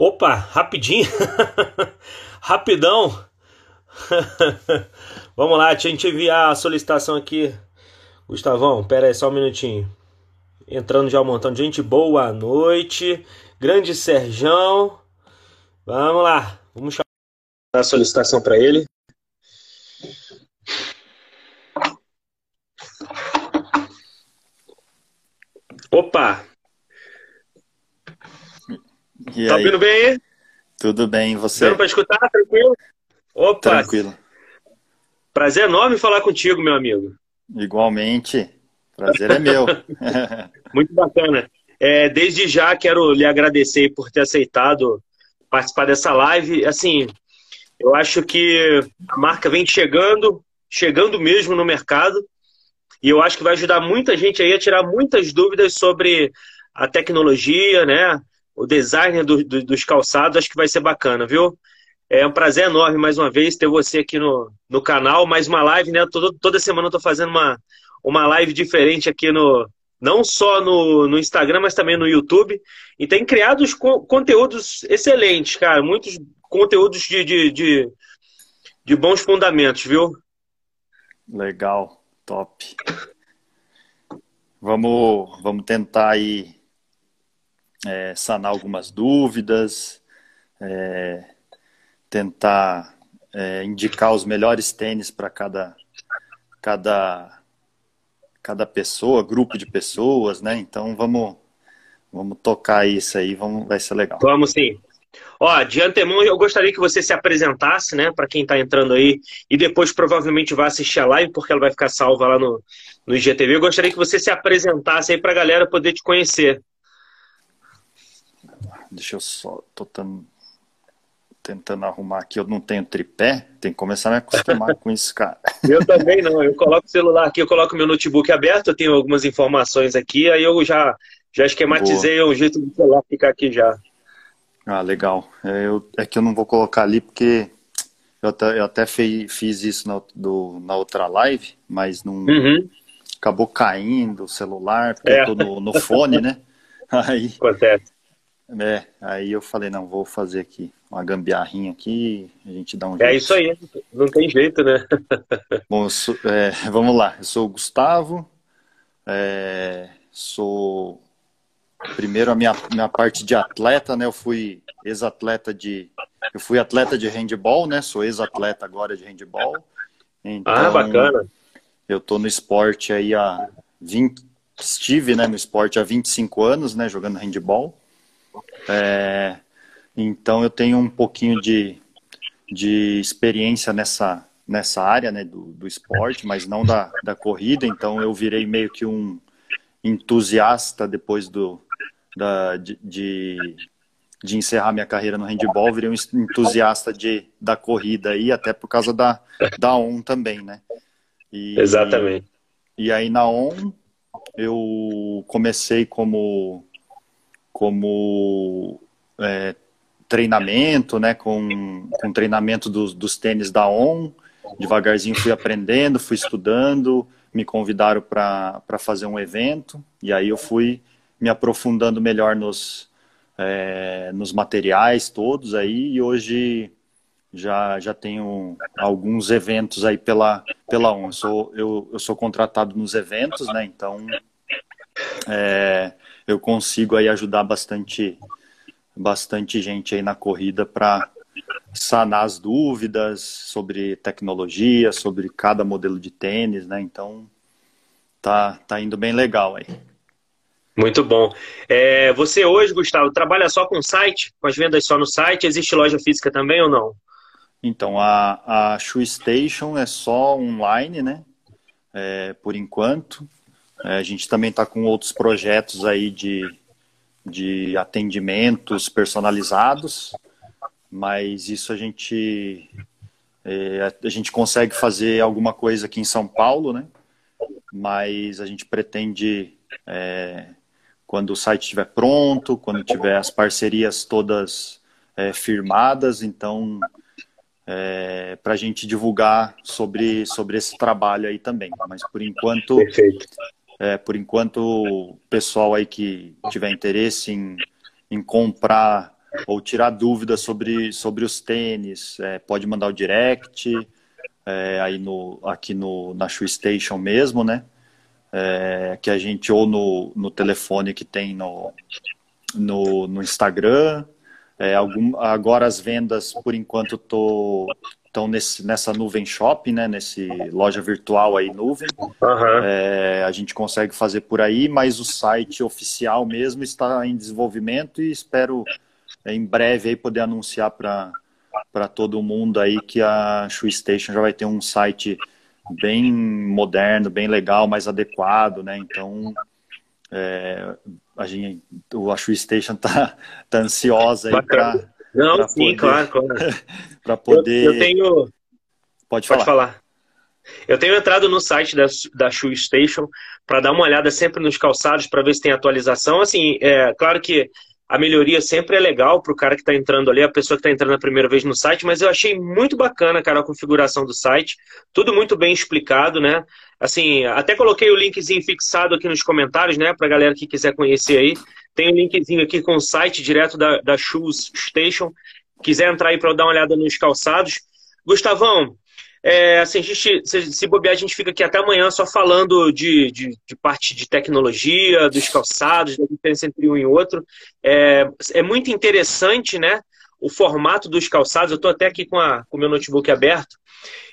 Opa, rapidinho. Rapidão. Vamos lá, deixa a gente enviar a solicitação aqui. Gustavão, pera aí só um minutinho. Entrando já um montão de gente. Boa noite. Grande Serjão. Vamos lá. Vamos chamar a solicitação para ele. Opa! E tá aí? ouvindo bem aí? Tudo bem, você? Dando para escutar? Tranquilo? Opa! Tranquilo. Prazer enorme falar contigo, meu amigo. Igualmente. Prazer é meu. Muito bacana. É, desde já quero lhe agradecer por ter aceitado participar dessa live. Assim, eu acho que a marca vem chegando, chegando mesmo no mercado, e eu acho que vai ajudar muita gente aí a tirar muitas dúvidas sobre a tecnologia, né? O design do, do, dos calçados, acho que vai ser bacana, viu? É um prazer enorme, mais uma vez, ter você aqui no, no canal. Mais uma live, né? Toda, toda semana eu tô fazendo uma, uma live diferente aqui no. Não só no, no Instagram, mas também no YouTube. E tem criado co conteúdos excelentes, cara. Muitos conteúdos de, de, de, de bons fundamentos, viu? Legal, top. Vamos, vamos tentar aí é, sanar algumas dúvidas, é, tentar é, indicar os melhores tênis para cada, cada, cada pessoa, grupo de pessoas, né? Então vamos, vamos tocar isso aí, vamos, vai ser legal. Vamos sim. Ó, de antemão, eu gostaria que você se apresentasse, né, para quem está entrando aí e depois provavelmente vai assistir a live, porque ela vai ficar salva lá no, no IGTV. Eu gostaria que você se apresentasse aí para a galera poder te conhecer. Deixa eu só, tô tentando, tentando arrumar aqui, eu não tenho tripé, tem que começar a me acostumar com isso, cara. Eu também não, eu coloco o celular aqui, eu coloco meu notebook aberto, eu tenho algumas informações aqui, aí eu já, já esquematizei o jeito do celular ficar aqui já. Ah, legal. É, eu, é que eu não vou colocar ali porque eu até, eu até fei, fiz isso na, do, na outra live, mas não Uhum, acabou caindo o celular, porque É. eu tô no, no fone, né? Aí, acontece. É, aí eu falei, não, vou fazer aqui uma gambiarrinha aqui, a gente dá um jeito. É isso aí, não tem jeito, né? Bom, sou- é, vamos lá. Eu sou o Gustavo, é, sou primeiro a minha, minha parte de atleta, né? Eu fui ex-atleta de, eu fui atleta de handball, né? Sou ex-atleta agora de handball. Então, Ah, bacana. eu tô no esporte aí há 20, estive, né, no esporte há 25 anos, né, jogando handball. É, então eu tenho um pouquinho de, de experiência nessa, nessa área, né, do, do esporte, mas não da, da corrida. Então eu virei meio que um entusiasta depois do, da, de, de, de encerrar minha carreira no handball, virei um entusiasta de, da corrida aí, até por causa da, da ON também, né? E, Exatamente. e aí na ON eu comecei como como é, treinamento, né, com, com treinamento dos, dos tênis da ON. Devagarzinho fui aprendendo, fui estudando, me convidaram para fazer um evento e aí eu fui me aprofundando melhor nos, é, nos materiais todos aí e hoje já, já tenho alguns eventos aí pela, pela ON. Eu sou, eu, eu sou contratado nos eventos, né? Então é, eu consigo aí ajudar bastante, bastante gente aí na corrida para sanar as dúvidas sobre tecnologia, sobre cada modelo de tênis, né? Então tá, tá indo bem legal aí. Muito bom. É, você hoje, Gustavo, trabalha só com site? Com as vendas só no site? Existe loja física também ou não? Então, a, a Shoe Station é só online, né? É, por enquanto. É, a gente também está com outros projetos aí de, de atendimentos personalizados, mas isso a gente, é, a gente consegue fazer alguma coisa aqui em São Paulo, né? Mas a gente pretende, é, quando o site estiver pronto, quando tiver as parcerias todas é, firmadas, então é, para a gente divulgar sobre, sobre esse trabalho aí também. Mas por enquanto, Perfeito. É, por enquanto o pessoal aí que tiver interesse em, em comprar ou tirar dúvidas sobre, sobre os tênis, é, pode mandar o direct, é, aí no, aqui no, na Shoe Station mesmo, né? É, que a gente, ou no, no telefone que tem no, no, no Instagram. É, algum, agora as vendas, por enquanto, tô, estão nessa nuvem shop, né? Nesse loja virtual aí, nuvem. Uhum. É, a gente consegue fazer por aí, mas o site oficial mesmo está em desenvolvimento e espero é, em breve aí poder anunciar para todo mundo aí que a Shoe Station já vai ter um site bem moderno, bem legal, mais adequado, né? Então, é, a gente, o Shoe Station tá, tá ansiosa aí para não, sim, poder, claro, claro. para poder. Eu, eu, tenho. Pode falar. Pode falar. Eu tenho entrado no site da, da Shoe Station para dar uma olhada sempre nos calçados para ver se tem atualização. Assim, é claro que a melhoria sempre é legal para o cara que está entrando ali, a pessoa que está entrando a primeira vez no site, mas eu achei muito bacana, cara, a configuração do site. Tudo muito bem explicado, né? Assim, até coloquei o linkzinho fixado aqui nos comentários, né? Para galera que quiser conhecer aí. Tem um linkzinho aqui com o site direto da, da Shoes Station. Quiser entrar aí para dar uma olhada nos calçados. Gustavão, é, assim, a gente, se, se bobear, a gente fica aqui até amanhã só falando de, de, de, parte de tecnologia, dos calçados, da diferença entre um e outro. É, é muito interessante, né? O formato dos calçados. Eu estou até aqui com, a, com o meu notebook aberto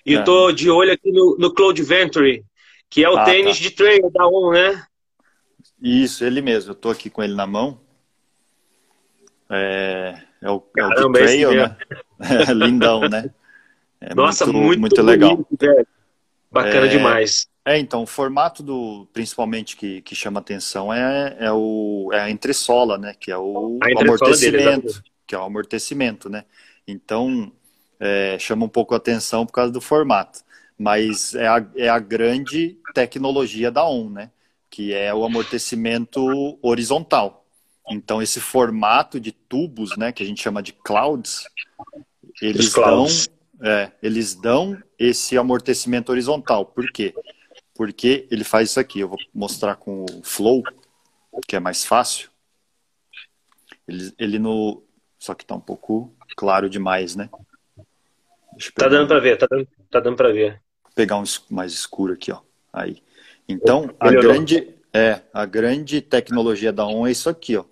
e é. estou de olho aqui no, no Cloud Venture, que é o ah, tênis tá. de trail da ON, né? Isso, ele mesmo. Eu estou aqui com ele na mão. É, é o, é o de trail, né? Lindão, né? É Nossa, muito, muito, muito legal. Bonito, Bacana é, demais. É, então, o formato do, principalmente que, que chama atenção é, é, o, é a entressola, né? Que é o, o amortecimento, dele, que é o amortecimento, né? Então, é, chama um pouco a atenção por causa do formato. Mas é a, é a grande tecnologia da ON, né? Que é o amortecimento horizontal. Então, esse formato de tubos, né? Que a gente chama de clouds, eles dão é, eles dão esse amortecimento horizontal. Por quê? Porque ele faz isso aqui. Eu vou mostrar com o Flow, que é mais fácil. Ele, ele no. Só que tá um pouco claro demais, né? Tá dando para ver, tá dando, tá dando para ver. Vou pegar um mais escuro aqui, ó. Aí. Então, a grande, é, a grande tecnologia da ON é isso aqui, ó.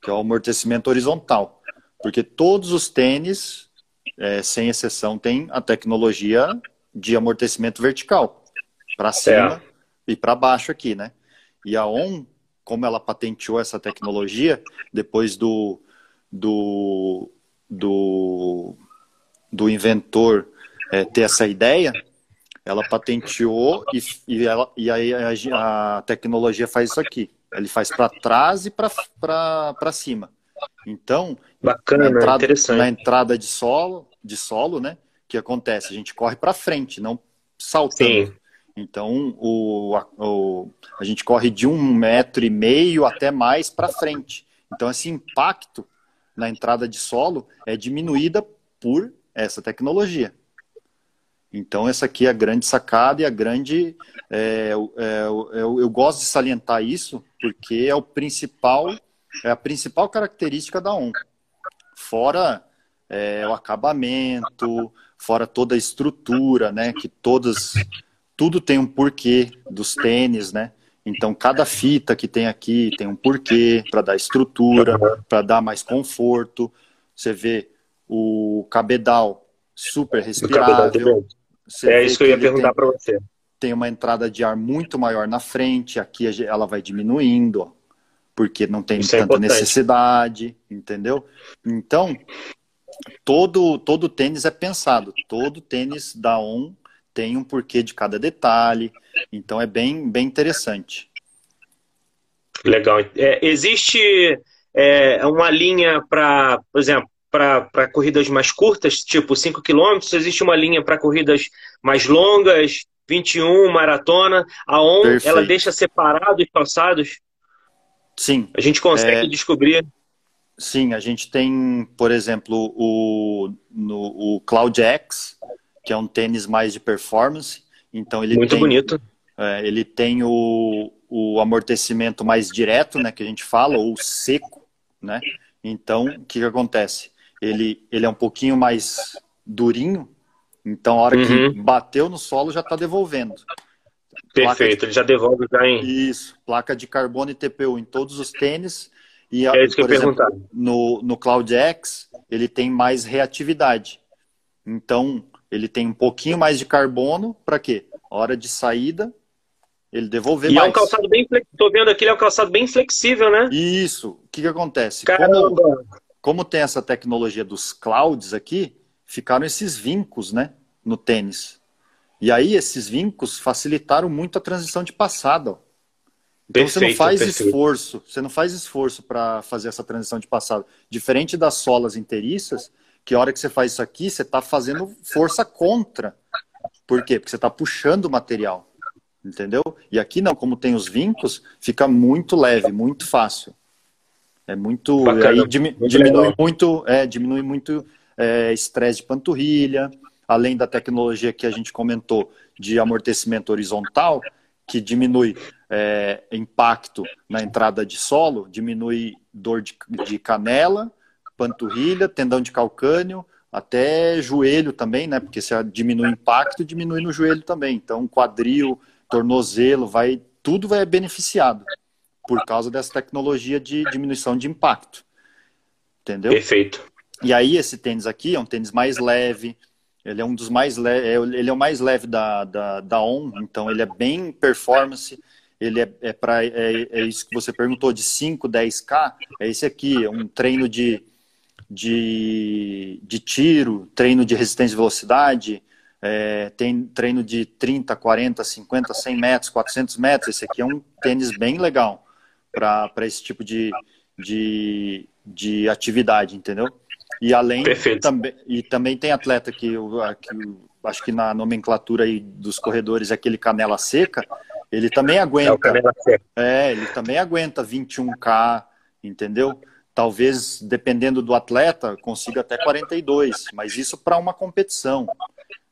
Que é o amortecimento horizontal. Porque todos os tênis é, sem exceção, tem a tecnologia de amortecimento vertical, para cima é. e para baixo aqui, né? E a ON, como ela patenteou essa tecnologia, depois do, do, do, do inventor é, ter essa ideia, ela patenteou e, e, ela, e aí a, a tecnologia faz isso aqui. Ele faz para trás e para cima. Então, Bacana, na entrada, interessante. na entrada de solo, de solo, né? que acontece? A gente corre para frente, não saltando. Sim. Então, o, a, o, a gente corre de um metro e meio até mais para frente. Então, esse impacto na entrada de solo é diminuída por essa tecnologia. Então, essa aqui é a grande sacada e a grande. É, é, eu, eu, gosto de salientar isso porque é o principal, é a principal característica da ON. Fora é, o acabamento, fora toda a estrutura, né? Que todas, tudo tem um porquê dos tênis, né? Então cada fita que tem aqui tem um porquê para dar estrutura, para dar mais conforto. Você vê o cabedal super respirável. é isso que eu ia perguntar para você. Tem uma entrada de ar muito maior na frente, aqui ela vai diminuindo, porque não tem isso é tanta é necessidade, entendeu? Então, todo, todo tênis é pensado, todo tênis da ON tem um porquê de cada detalhe, então é bem, bem interessante. Legal. É, existe é, uma linha para, por exemplo, para corridas mais curtas, tipo 5 km, existe uma linha para corridas mais longas, 21, maratona, a ON Perfeito. ela deixa separados os calçados? Sim. A gente consegue é... descobrir Sim, a gente tem, por exemplo, o, no, o Cloud X, que é um tênis mais de performance. Então ele Muito tem, bonito. É, ele tem o, o amortecimento mais direto, né, que a gente fala, ou seco, né? Então, o que, que acontece? Ele, ele é um pouquinho mais durinho, então a hora uhum. que bateu no solo já está devolvendo. Perfeito, de... ele já devolve já em. Isso, placa de carbono e TPU em todos os tênis. E, é isso que eu exemplo, no, no Cloud X, ele tem mais reatividade. Então, ele tem um pouquinho mais de carbono, para quê? Hora de saída, ele devolver e mais. é um calçado bem Tô vendo aqui, ele é um calçado bem flexível, né? Isso. O que, que acontece? Caramba! Como, como tem essa tecnologia dos clouds aqui, ficaram esses vincos, né? No tênis. E aí, esses vincos facilitaram muito a transição de passada. Então perfeito, você não faz perfeito. esforço, você não faz esforço para fazer essa transição de passado. Diferente das solas inteiriças, que a hora que você faz isso aqui, você está fazendo força contra. Por quê? Porque você está puxando o material. Entendeu? E aqui não, como tem os vincos, fica muito leve, muito fácil. É muito. Bacana, aí diminui, muito diminui muito, é, diminui muito é, estresse de panturrilha, além da tecnologia que a gente comentou de amortecimento horizontal, que diminui é, impacto na entrada de solo, diminui dor de, de canela, panturrilha, tendão de calcânio, até joelho também, né? Porque se diminui o impacto, diminui no joelho também. Então, quadril, tornozelo, vai tudo vai beneficiado por causa dessa tecnologia de diminuição de impacto. Entendeu? Perfeito. E aí esse tênis aqui é um tênis mais leve, ele é um dos mais leves, é, ele é o mais leve da, da, da ON, então ele é bem performance, ele é, é para é, é, isso que você perguntou de 5, 10K, é esse aqui, é um treino de, de, de tiro, treino de resistência e velocidade, é, tem treino de 30, 40, 50, 100 metros, 400 metros. Esse aqui é um tênis bem legal para esse tipo de, de, de atividade, entendeu? E além também e também tem atleta que, que acho que na nomenclatura aí dos corredores é aquele canela seca, ele também aguenta. É, é ele também aguenta 21k, entendeu? Talvez dependendo do atleta consiga até 42, mas isso para uma competição.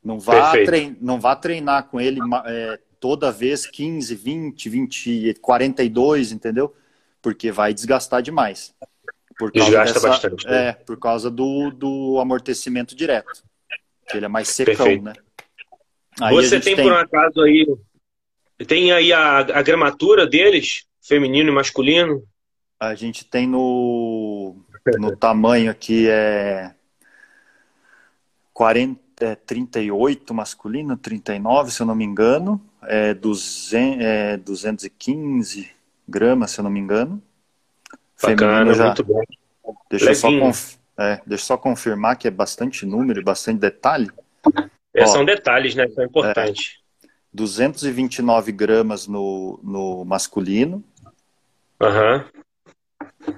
Não vá, trein, não vá treinar com ele é, toda vez 15, 20, 20, 42, entendeu? Porque vai desgastar demais. Por Desgasta dessa, bastante. Né? É, por causa do, do amortecimento direto. Que ele é mais secão, Perfeito. né? Aí Você tem, tem, por um acaso aí. Tem aí a, a gramatura deles, feminino e masculino? A gente tem no, no tamanho aqui é 40 é 38 masculino, 39, se eu não me engano, é, 200, é 215 gramas, se eu não me engano. Bacana, já. muito bom. Deixa eu, só conf... é, deixa eu só confirmar que é bastante número e bastante detalhe. É, Ó, são detalhes, né? São importantes. É, 229 gramas no, no masculino. Uhum.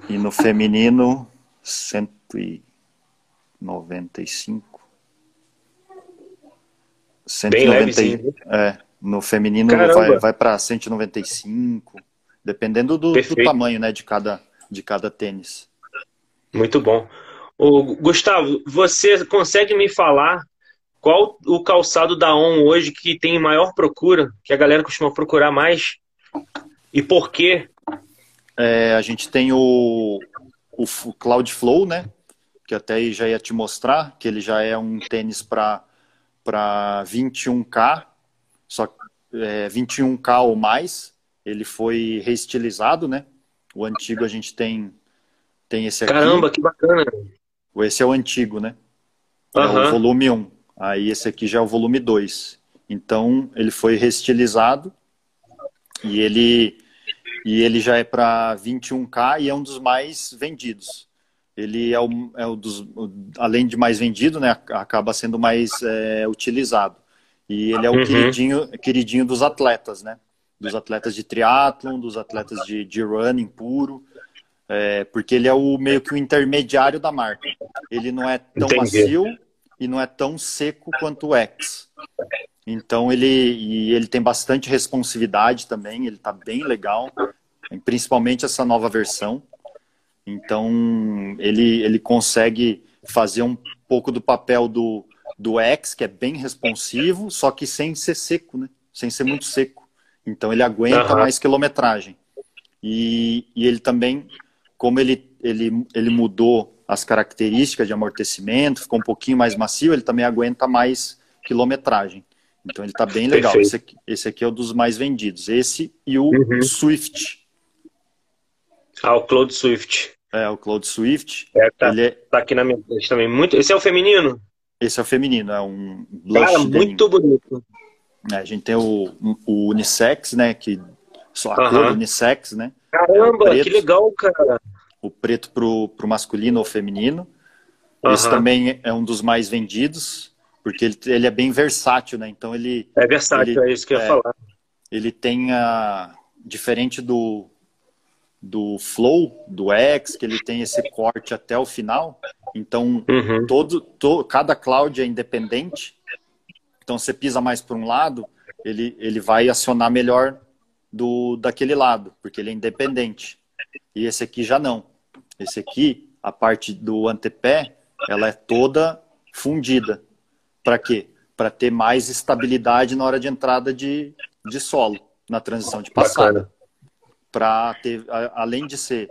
E no feminino, 195. 190, Bem leve, é, no feminino Caramba. vai, vai para 195, dependendo do, do, tamanho né, de, cada, de cada tênis. Muito bom. Ô, Gustavo, você consegue me falar qual o calçado da ON hoje que tem maior procura, que a galera costuma procurar mais? E por quê? É, a gente tem o, o Cloudflow, né? Que até já ia te mostrar, que ele já é um tênis para para 21K, só é, 21K ou mais. Ele foi reestilizado, né? O antigo a gente tem tem esse aqui. Caramba, que bacana. Esse é o antigo, né? É o volume 1. Aí esse aqui já é o volume 2. Então ele foi reestilizado e ele e ele já é para 21K e é um dos mais vendidos ele é o, é o dos, além de mais vendido, né, acaba sendo mais é, utilizado. E ele é o uhum. queridinho, queridinho dos atletas, né? Dos atletas de triatlon, dos atletas de, de running puro, é, porque ele é o meio que o intermediário da marca. Ele não é tão Entendi. macio e não é tão seco quanto o X. Então ele e ele tem bastante responsividade também, ele está bem legal, principalmente essa nova versão. Então, ele, ele consegue fazer um pouco do papel do, do X, que é bem responsivo, só que sem ser seco, né? Sem ser muito seco. Então, ele aguenta uhum. mais quilometragem. E, e ele também, como ele, ele, ele mudou as características de amortecimento, ficou um pouquinho mais macio, ele também aguenta mais quilometragem. Então ele está bem legal. Esse aqui, esse aqui, é um dos mais vendidos. Esse e o uhum. Swift. Ah, o Cloud Swift. É, o Cloud Swift. É, tá, ele é... tá aqui na minha frente também. Muito... Esse é o feminino? Esse é o feminino, é um blush. Cara, muito bonito. É, a gente tem o, o unissex, né? Que só a cor unissex, né? Caramba, preto, que legal, cara. O preto pro, pro masculino ou feminino. Esse também é um dos mais vendidos, porque ele, ele é bem versátil, né? Então ele. É versátil, ele, é isso que eu ia é, falar. Ele tem a. Diferente do, do Flow, do X, que ele tem esse corte até o final. Então, uhum. todo, to, cada cloud é independente. Então, você pisa mais para um lado, ele, ele vai acionar melhor do daquele lado, porque ele é independente. E esse aqui já não. Esse aqui, a parte do antepé, ela é toda fundida. Para quê? Para ter mais estabilidade na hora de entrada de, de solo, na transição de passada para ter, além de ser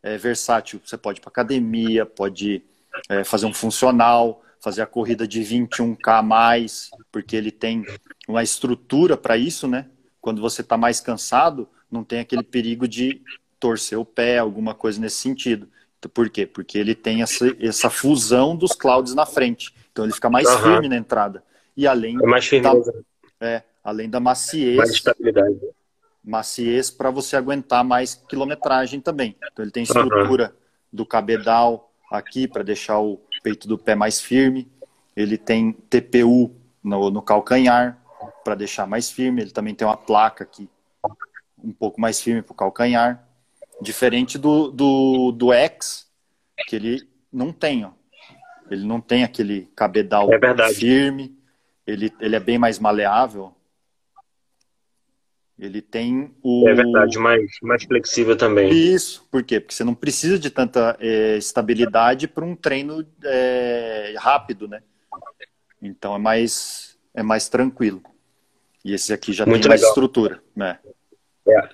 é, versátil, você pode ir para academia, pode é, fazer um funcional, fazer a corrida de 21K a mais, porque ele tem uma estrutura para isso, né? Quando você está mais cansado, não tem aquele perigo de torcer o pé, alguma coisa nesse sentido. Então, por quê? Porque ele tem essa, essa fusão dos clouds na frente. Então ele fica mais uhum. firme na entrada. E além é mais firmeza. Da, é, além da maciez. Mais estabilidade maciez para você aguentar mais quilometragem também. Então ele tem estrutura uhum. do cabedal aqui para deixar o peito do pé mais firme. Ele tem TPU no, no calcanhar para deixar mais firme. Ele também tem uma placa aqui um pouco mais firme para o calcanhar. Diferente do, do, do X, que ele não tem. Ó. Ele não tem aquele cabedal é firme. Ele, ele é bem mais maleável. Ele tem o. É verdade, mais, mais flexível também. Isso, por quê? Porque você não precisa de tanta é, estabilidade para um treino é, rápido, né? Então é mais, é mais tranquilo. E esse aqui já Muito tem mais legal. estrutura, né? É.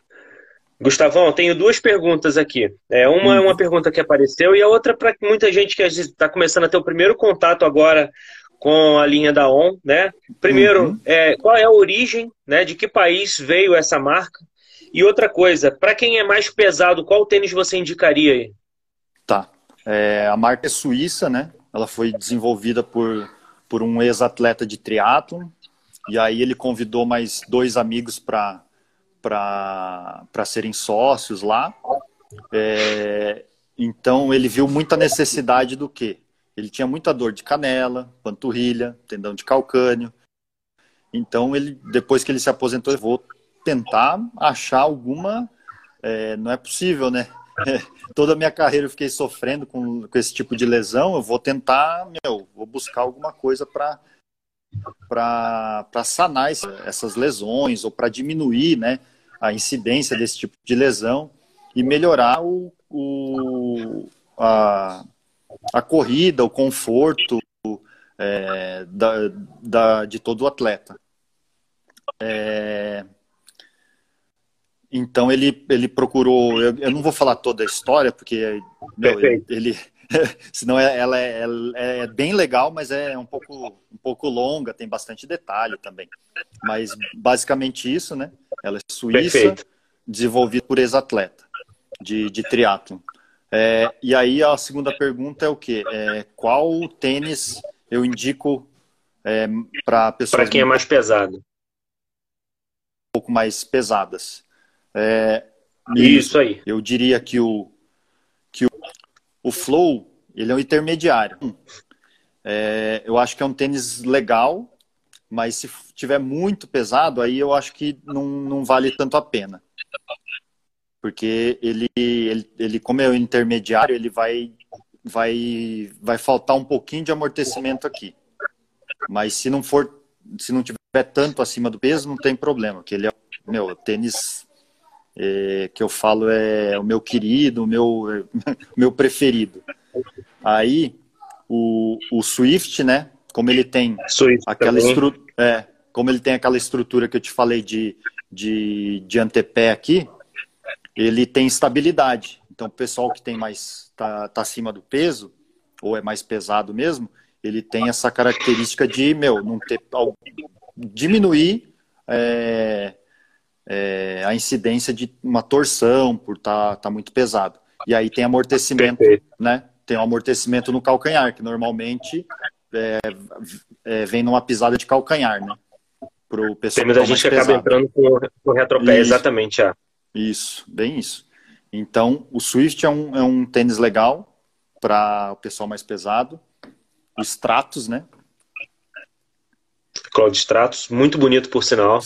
Gustavão, tenho duas perguntas aqui. É, uma é uma pergunta que apareceu e a outra para muita gente que está começando a ter o primeiro contato agora com a linha da ON, né? Primeiro, uhum. é, qual é a origem, né? De que país veio essa marca? E outra coisa, para quem é mais pesado, qual tênis você indicaria aí? Tá. É, a marca é suíça, né? Ela foi desenvolvida por, por um ex-atleta de triatlon. E aí ele convidou mais dois amigos para para serem sócios lá. É, então ele viu muita necessidade do quê? Ele tinha muita dor de canela, panturrilha, tendão de calcânio. Então, ele, depois que ele se aposentou, eu vou tentar achar alguma. É, não é possível, né? Toda a minha carreira eu fiquei sofrendo com, com esse tipo de lesão. Eu vou tentar, meu, vou buscar alguma coisa para para sanar essas lesões ou para diminuir né, a incidência desse tipo de lesão e melhorar o, o, a, a corrida, o conforto é, da, da, de todo o atleta. É, então ele, ele procurou. Eu, eu, não vou falar toda a história, porque meu, ele, ele senão é, ela é, ela é, bem legal, mas é um pouco, um pouco longa, tem bastante detalhe também. Mas basicamente isso, né? Ela é suíça, Perfeito. desenvolvida por ex-atleta de, de triatlon. É, e aí a segunda pergunta é o quê? É, qual tênis eu indico é, para pessoas... Para quem é mais pesado. Um pouco mais pesadas. É, Isso aí. Eu diria que o, que o, o Flow, ele é um intermediário. É, eu acho que é um tênis legal, mas se tiver muito pesado, aí eu acho que não, não vale tanto a pena porque ele, ele, ele como é o intermediário, ele vai, vai, vai faltar um pouquinho de amortecimento aqui. Mas se não for, se não tiver tanto acima do peso, não tem problema, que ele é meu tênis é, que eu falo é o meu querido, o meu, meu preferido. Aí o, o Swift, né? Como ele tem Swift aquela estrutura, é, como ele tem aquela estrutura que eu te falei de, de, de antepé aqui, ele tem estabilidade. Então o pessoal que tem mais tá, tá acima do peso ou é mais pesado mesmo, ele tem essa característica de meu não ter diminuir é, é, a incidência de uma torção por estar tá, tá muito pesado. E aí tem amortecimento, Perfeito. né? Tem um amortecimento no calcanhar, que normalmente é, é, vem numa pisada de calcanhar, né? Pro pessoal Tem muita gente que acaba entrando com, o retropé, isso, exatamente. É. Isso, bem isso. Então, o Swift é um, é um tênis legal para o pessoal mais pesado. O Stratos, né? Cloud Stratos, muito bonito por sinal.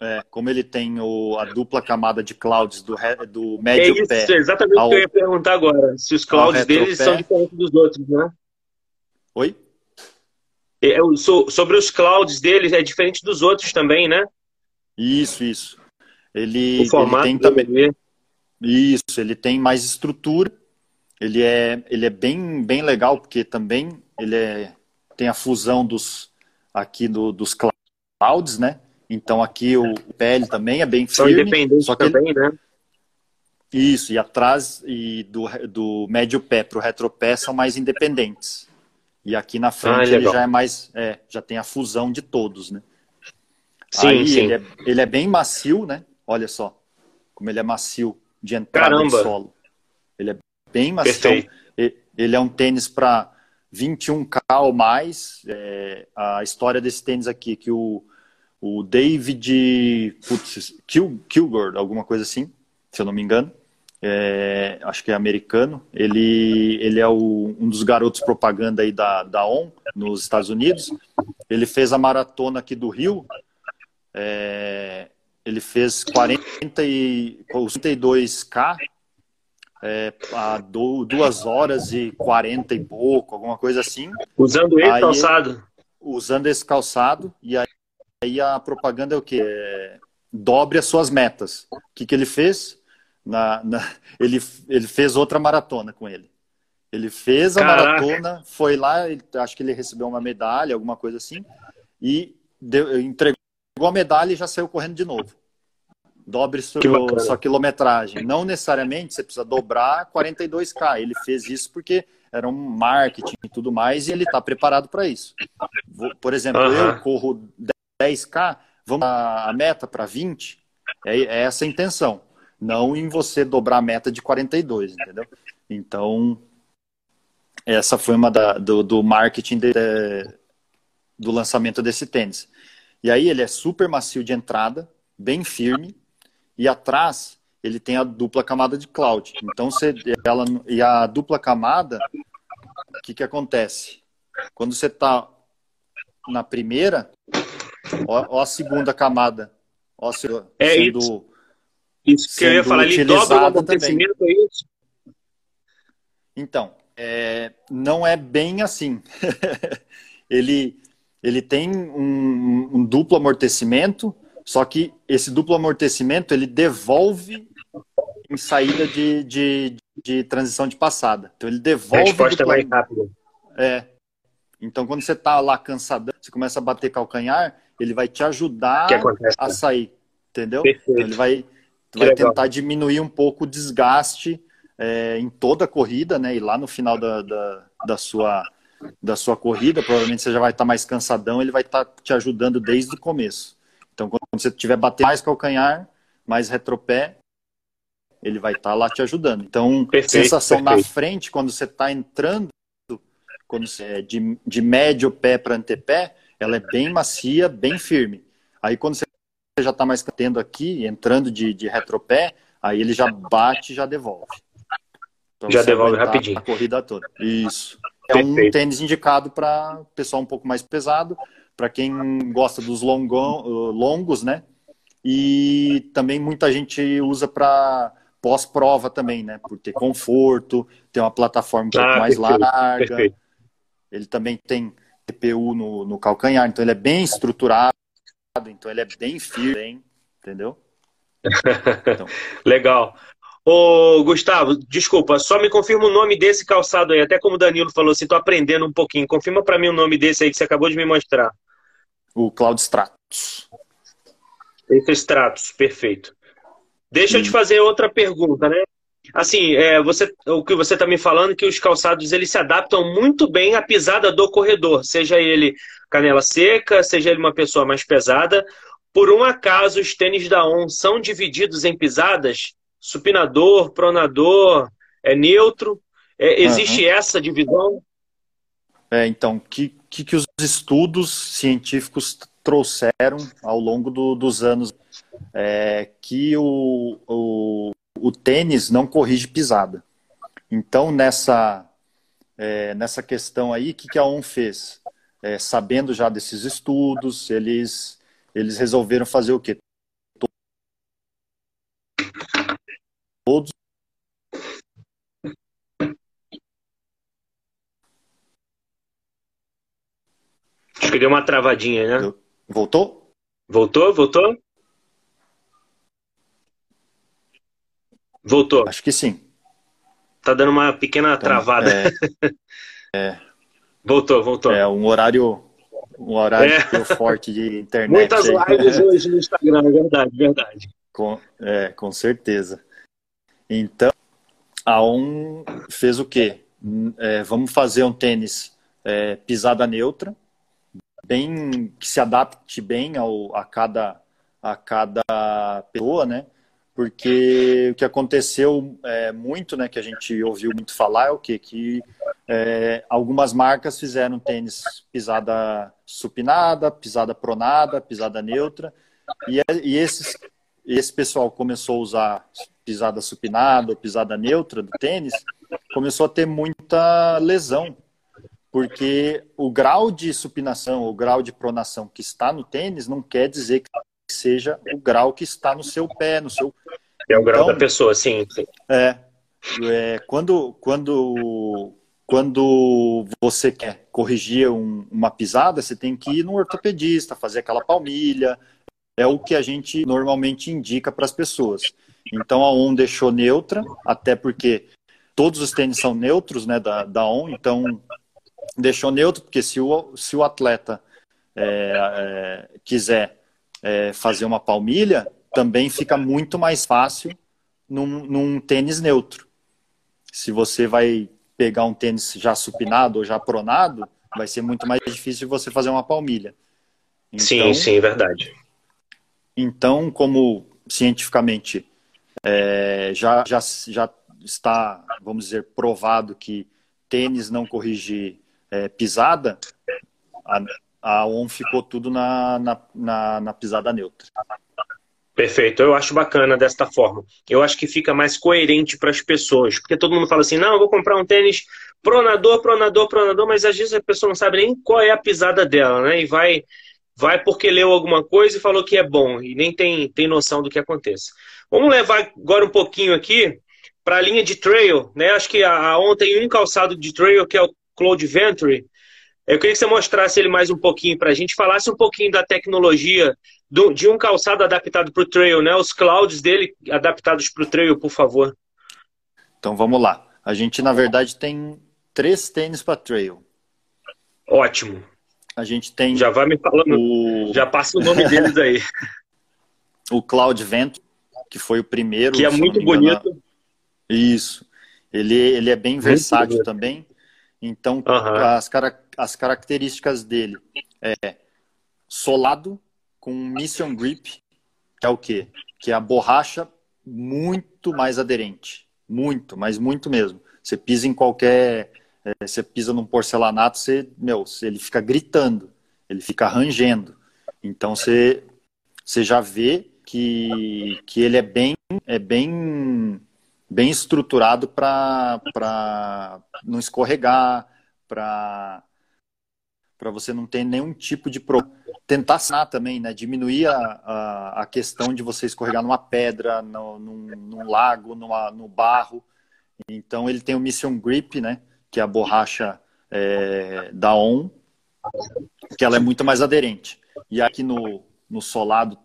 É, como ele tem o, a dupla camada de clouds do, do médio é isso, pé. exatamente o que eu ia perguntar agora. Se os clouds deles são diferentes dos outros, né? Oi? É, sobre os clouds deles, é diferente dos outros também, né? Isso, isso. Ele, o formato ele tem também. Isso, ele tem mais estrutura. Ele é, ele é bem, bem legal, porque também ele é, tem a fusão dos aqui do, dos clouds, né? Então aqui o PL também é bem firme. São independentes só que também, ele... né? Isso, e atrás e do, do médio pé para o retropé são mais independentes. E aqui na frente ah, ele já é mais, é, já tem a fusão de todos, né? Sim, Aí sim. Ele, é, ele é bem macio, né? Olha só como ele é macio de entrada Caramba. solo. Ele é bem macio. Perfeito. Ele é um tênis para 21K ou mais. É, a história desse tênis aqui, que o, o David putz, Kil, Kilgore, alguma coisa assim, se eu não me engano, é, acho que é americano. Ele, ele é o, um dos garotos propaganda aí da, da ON nos Estados Unidos. Ele fez a maratona aqui do Rio. É, ele fez 40 e, 42K é, a duas horas e 40 e pouco, alguma coisa assim. Usando esse aí, calçado? Usando esse calçado. E aí, aí a propaganda é o quê? É, dobre as suas metas. O que, que ele fez? Na, na, ele, ele fez outra maratona com ele. Ele fez a Caraca. maratona, foi lá, ele, acho que ele recebeu uma medalha, alguma coisa assim, e deu, entregou a medalha e já saiu correndo de novo. Dobre sua, sua quilometragem. Não necessariamente você precisa dobrar 42K. Ele fez isso porque era um marketing e tudo mais, e ele está preparado para isso. Por exemplo, uhum. eu corro 10K, vamos a meta para 20, é, é essa a intenção não em você dobrar a meta de 42, entendeu? Então, essa foi uma da, do, do marketing de, do lançamento desse tênis. E aí ele é super macio de entrada, bem firme, e atrás ele tem a dupla camada de cloud. Então, você, ela, e a dupla camada, o que, que acontece? Quando você está na primeira, ó, ó, a segunda camada, ó, sendo, é isso. Isso que eu ia falar, ele dobra o acontecimento, também. é isso? Então, é, não é bem assim. ele, ele tem um, um, duplo amortecimento, só que esse duplo amortecimento ele devolve em saída de, de, de transição de passada. Então ele devolve. A resposta é mais rápida. É. Então quando você está lá cansadão, você começa a bater calcanhar, ele vai te ajudar a sair. Entendeu? Então, ele vai vai tentar diminuir um pouco o desgaste é, em toda a corrida, né? E lá no final da, da, da, sua, da sua corrida, provavelmente você já vai estar mais cansadão, ele vai estar te ajudando desde o começo. Então, quando você tiver bater mais calcanhar, mais retropé, ele vai estar lá te ajudando. Então, perfeito, sensação perfeito. na frente, quando você está entrando, quando você é de, de médio pé para antepé, ela é bem macia, bem firme. Aí, quando você já está mais tendo aqui, entrando de, de retropé, aí ele já bate e já devolve. Então, já devolve rapidinho. A corrida toda. Isso. É Perfeito. um tênis indicado para pessoal um pouco mais pesado, para quem gosta dos longos, longos, né? E também muita gente usa para pós-prova também, né? Por ter conforto, ter uma plataforma um pouco ah, mais perfeito, larga. Perfeito. Ele também tem CPU no, no calcanhar, então ele é bem estruturado então ele é bem firme, entendeu? Então. Legal. Ô, Gustavo, desculpa, só me confirma o nome desse calçado aí. Até como o Danilo falou, se assim, tô aprendendo um pouquinho. Confirma para mim o nome desse aí que você acabou de me mostrar. O Cloud Stratus. Esse é Stratus, perfeito. Deixa hum. eu te fazer outra pergunta, né? Assim, é, você, o que você está me falando é que os calçados eles se adaptam muito bem à pisada do corredor, seja ele canela seca, seja ele uma pessoa mais pesada. Por um acaso, os tênis da ON são divididos em pisadas? Supinador, pronador, é neutro? É, existe uhum. essa divisão? É, então, que, que, que os estudos científicos trouxeram ao longo do, dos anos é, que o, o, o, tênis não corrige pisada. Então, nessa, é, nessa questão aí, o que, que a ON fez? É, sabendo já desses estudos, eles, eles resolveram fazer o quê? Todos Acho que deu uma travadinha, né? Voltou? Voltou? Voltou? Voltou. Acho que sim. Tá dando uma pequena então, travada. É, é, voltou, voltou. É um horário, um horário é. forte de internet. Muitas lives hoje no Instagram, é verdade, verdade. Com, é, com certeza. Então, a ON fez o quê? É, vamos fazer um tênis é, pisada neutra, bem que se adapte bem ao, a cada a cada pessoa, né? Porque o que aconteceu é, muito, né, que a gente ouviu muito falar é o quê? Que é, algumas marcas fizeram tênis pisada supinada, pisada pronada, pisada neutra, e, e esses, esse pessoal começou a usar pisada supinada ou pisada neutra do tênis, começou a ter muita lesão porque o grau de supinação, o grau de pronação que está no tênis não quer dizer que seja o grau que está no seu pé, no seu. É o grau então, da pessoa, sim. sim. É, é, quando, quando, quando você quer corrigir um, uma pisada, você tem que ir no ortopedista, fazer aquela palmilha. É o que a gente normalmente indica para as pessoas. Então a ON deixou neutra, até porque todos os tênis são neutros, né, da, da ON, então deixou neutro, porque se o, se o atleta é, é, quiser é, fazer uma palmilha, também fica muito mais fácil num, num, tênis neutro. Se você vai pegar um tênis já supinado ou já pronado, vai ser muito mais difícil você fazer uma palmilha. Então, sim, sim, verdade. Então, como cientificamente é, já, já, já está, vamos dizer, provado que tênis não corrige é, pisada, a, ON ficou tudo na, na, na, na pisada neutra. Perfeito, eu acho bacana desta forma. Eu acho que fica mais coerente para as pessoas, porque todo mundo fala assim: não, eu vou comprar um tênis pronador, pronador, pronador, mas às vezes a pessoa não sabe nem qual é a pisada dela, né? E vai, vai porque leu alguma coisa e falou que é bom, e nem tem, tem noção do que acontece. Vamos levar agora um pouquinho aqui para a linha de trail, né? Acho que a, a ontem um calçado de trail que é o Cloud Venture. Eu queria que você mostrasse ele mais um pouquinho para a gente, falasse um pouquinho da tecnologia do, de um calçado adaptado para o trail, né? Os clouds dele adaptados para o trail, por favor. Então vamos lá. A gente, na verdade, tem três tênis para trail. Ótimo. A gente tem. Já vai me falando. O... Já passa o nome deles aí. o Cloud Venture, que foi o primeiro. Que é muito bonito. Isso. Ele, ele é bem muito versátil bonito. também. Então, uhum. as, cara, as características dele é solado com mission grip, que é o quê? Que é a borracha muito mais aderente. Muito, mas muito mesmo. Você pisa em qualquer. É, você pisa num porcelanato, você, meu, ele fica gritando, ele fica rangendo. Então você, você já vê que, que ele é bem, é bem bem estruturado para não escorregar, para para você não ter nenhum tipo de pro... tentar sanar também, né? Diminuir a, a, a, questão de você escorregar numa pedra, no, num, num lago, numa, no barro. Então ele tem o Mission Grip, né? Que é a borracha é, da ON, que ela é muito mais aderente. E aqui no, no solado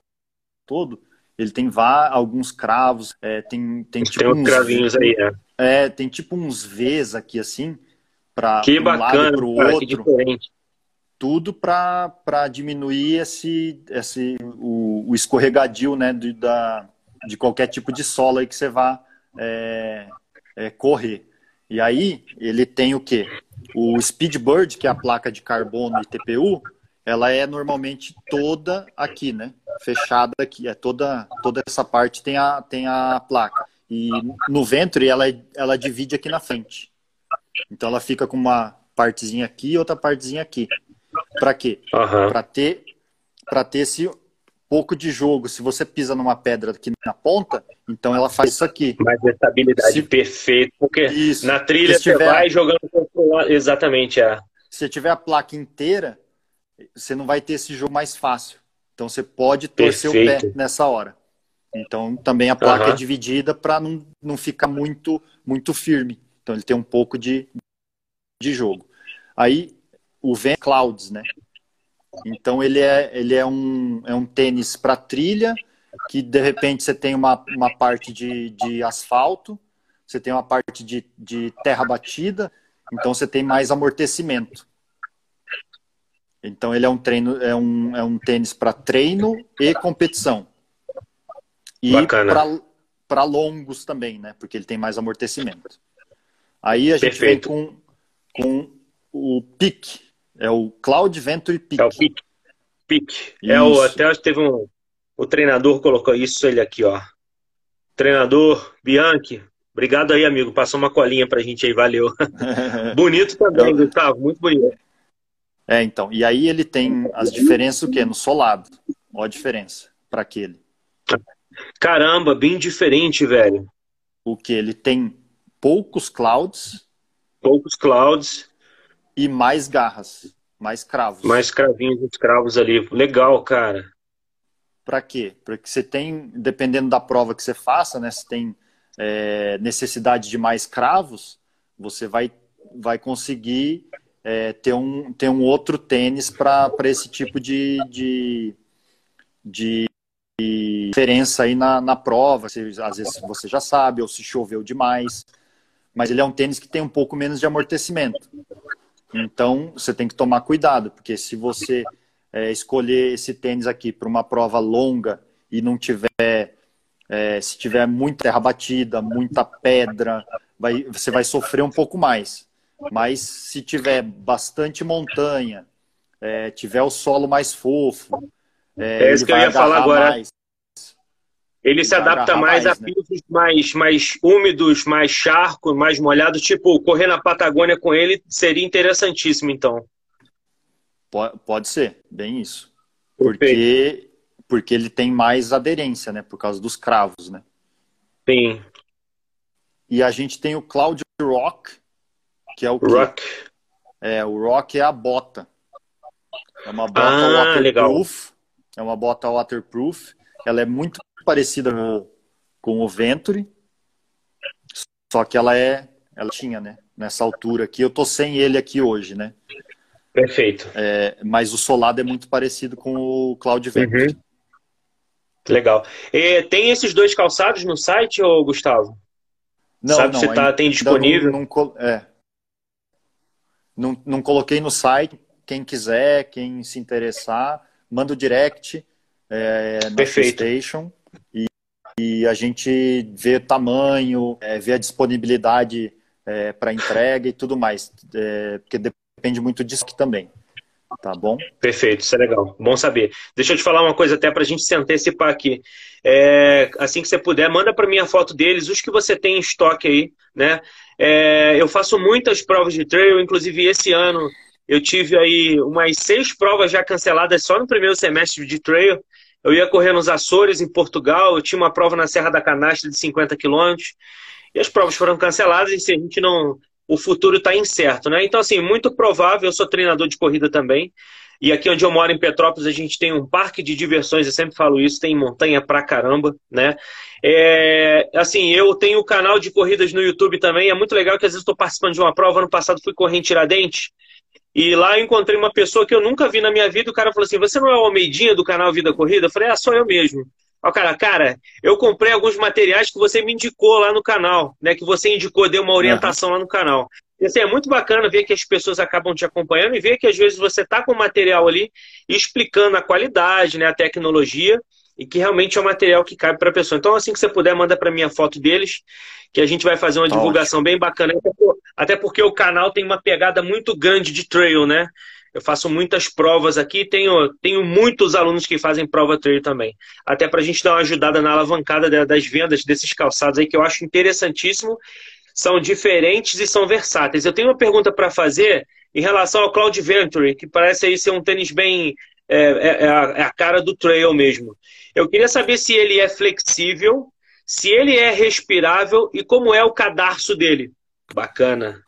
todo, ele tem vá, alguns cravos, é, tem, tem tipo tem uns cravinhos aí, né? É, tem tipo uns Vs aqui assim, para um bacana, lado para o outro. Tudo para diminuir esse, esse o, o escorregadio, né, de, da, de qualquer tipo de sola aí que você vá é, é, correr. E aí ele tem o quê? O Speedbird, que é a placa de carbono e TPU, ela é normalmente toda aqui, né? Fechada aqui, é toda toda essa parte tem a tem a placa. E no ventre ela ela divide aqui na frente. Então ela fica com uma partezinha aqui e outra partezinha aqui. Para quê? Uhum. Para ter para ter esse pouco de jogo. Se você pisa numa pedra aqui na ponta, então ela faz isso aqui. Mais estabilidade Se... perfeita, porque isso. na trilha você tiver... vai jogando exatamente é. Se tiver a placa inteira, você não vai ter esse jogo mais fácil. Então você pode torcer Perfeito. o pé nessa hora. Então também a placa uhum. é dividida para não, não ficar muito muito firme. Então ele tem um pouco de, de jogo. Aí o Van Clouds, né? Então ele é, ele é, um, é um tênis para trilha, que de repente você tem uma, uma parte de, de asfalto, você tem uma parte de, de terra batida, então você tem mais amortecimento. Então ele é um treino, é um, é um tênis para treino e competição. E para longos também, né? Porque ele tem mais amortecimento. Aí a gente Perfeito. vem com, com o PIC, é o Cloud Venture PIC. É o PIC. PIC. É o, até teve um. O treinador colocou isso, ele aqui, ó. Treinador Bianchi. Obrigado aí, amigo. Passou uma colinha pra gente aí, valeu. bonito também, Gustavo, muito bonito. É, então. E aí ele tem as diferenças o quê? No solado. Olha a diferença para aquele. Caramba, bem diferente, velho. O que? Ele tem poucos clouds. Poucos clouds. E mais garras. Mais cravos. Mais cravinhos e cravos ali. Legal, cara. Para quê? Porque você tem, dependendo da prova que você faça, né? Se tem é, necessidade de mais cravos, você vai, vai conseguir é, ter, um, ter um outro tênis para esse tipo de, de, de diferença aí na, na prova. Você, às vezes você já sabe, ou se choveu demais. Mas ele é um tênis que tem um pouco menos de amortecimento. Então você tem que tomar cuidado, porque se você é, escolher esse tênis aqui para uma prova longa e não tiver, é, se tiver muita terra batida, muita pedra, vai, você vai sofrer um pouco mais. Mas se tiver bastante montanha, é, tiver o solo mais fofo, é, é isso que eu ia falar agora. Mais. Ele se adapta mais, mais a né? pisos mais, mais úmidos, mais charcos, mais molhados. Tipo, correr na Patagônia com ele seria interessantíssimo, então. Pode, pode ser, bem isso. Porque, porque ele tem mais aderência, né? Por causa dos cravos, né? Sim. E a gente tem o Cloud Rock, que é o Rock. É, o Rock é a bota. É uma bota ah, waterproof. Legal. É uma bota waterproof. Ela é muito parecida com, com o Venturi, só que ela é, ela tinha, né? Nessa altura aqui, eu tô sem ele aqui hoje, né? Perfeito. É, mas o solado é muito parecido com o Cloud Venturi. Uhum. Legal. E tem esses dois calçados no site, ou Gustavo? Não, Sabe não, se tá, tem disponível? Não, não, é, não, não coloquei no site. Quem quiser, quem se interessar, manda o direct é, na Perfeito. Station e, e, a gente vê tamanho, é, vê a disponibilidade é, para entrega e tudo mais, é, porque depende muito disso aqui também. Tá bom? Perfeito, isso é legal. Bom saber. Deixa eu te falar uma coisa até para a gente se antecipar aqui. É, assim que você puder, manda para mim a foto deles, os que você tem em estoque aí, né? É, eu faço muitas provas de trail, inclusive esse ano eu tive aí umas seis provas já canceladas só no primeiro semestre de trail. Eu ia correr nos Açores, em Portugal, eu tinha uma prova na Serra da Canastra de 50 quilômetros, e as provas foram canceladas, e se a gente não. O futuro está incerto, né? Então, assim, muito provável, eu sou treinador de corrida também, e aqui onde eu moro, em Petrópolis, a gente tem um parque de diversões, eu sempre falo isso, tem montanha pra caramba, né? É, assim, eu tenho o canal de corridas no YouTube também, é muito legal que às vezes estou participando de uma prova, ano passado fui correr em Tiradentes, e lá eu encontrei uma pessoa que eu nunca vi na minha vida. O cara falou assim: Você não é o Almeidinha do canal Vida Corrida? Eu falei: Ah, sou eu mesmo. Ó, cara, cara, eu comprei alguns materiais que você me indicou lá no canal, né? Que você indicou, deu uma orientação uhum. lá no canal. E assim, é muito bacana ver que as pessoas acabam te acompanhando e ver que às vezes você está com o material ali explicando a qualidade, né, a tecnologia. e que realmente é um material que cabe para a pessoa. Então, assim que você puder, manda para mim a foto deles, que a gente vai fazer uma tá divulgação ótimo. bem bacana. Até porque o canal tem uma pegada muito grande de trail, né? Eu faço muitas provas aqui, tenho, tenho muitos alunos que fazem prova trail também. Até para a gente dar uma ajudada na alavancada das vendas desses calçados aí, que eu acho interessantíssimo. São diferentes e são versáteis. Eu tenho uma pergunta para fazer em relação ao Cloud Venture, que parece aí ser um tênis bem. É, é, é, a, é a cara do trail mesmo. Eu queria saber se ele é flexível, se ele é respirável e como é o cadarço dele. Bacana.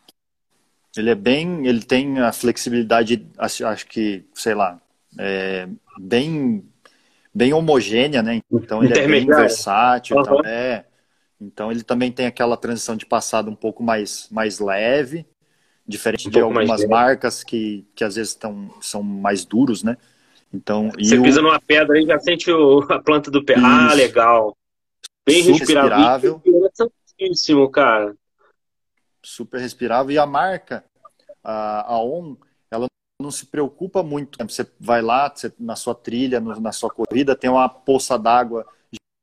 Ele é bem, ele tem a flexibilidade, acho que, sei lá, é bem, bem homogênea, né? Então ele é bem versátil, uhum. é. Então ele também tem aquela transição de passado um pouco mais, mais leve, diferente um de algumas marcas que, que às vezes tão, são mais duros, né? Então, Você pisa o... numa pedra e já sente o, a planta do pé. Ah, Isso. Ah, legal. Bem respirável. Interessantíssimo, cara super respirável. E a marca, a, a ON, ela não se preocupa muito. Você vai lá, você, na sua trilha, no, na sua corrida, tem uma poça d'água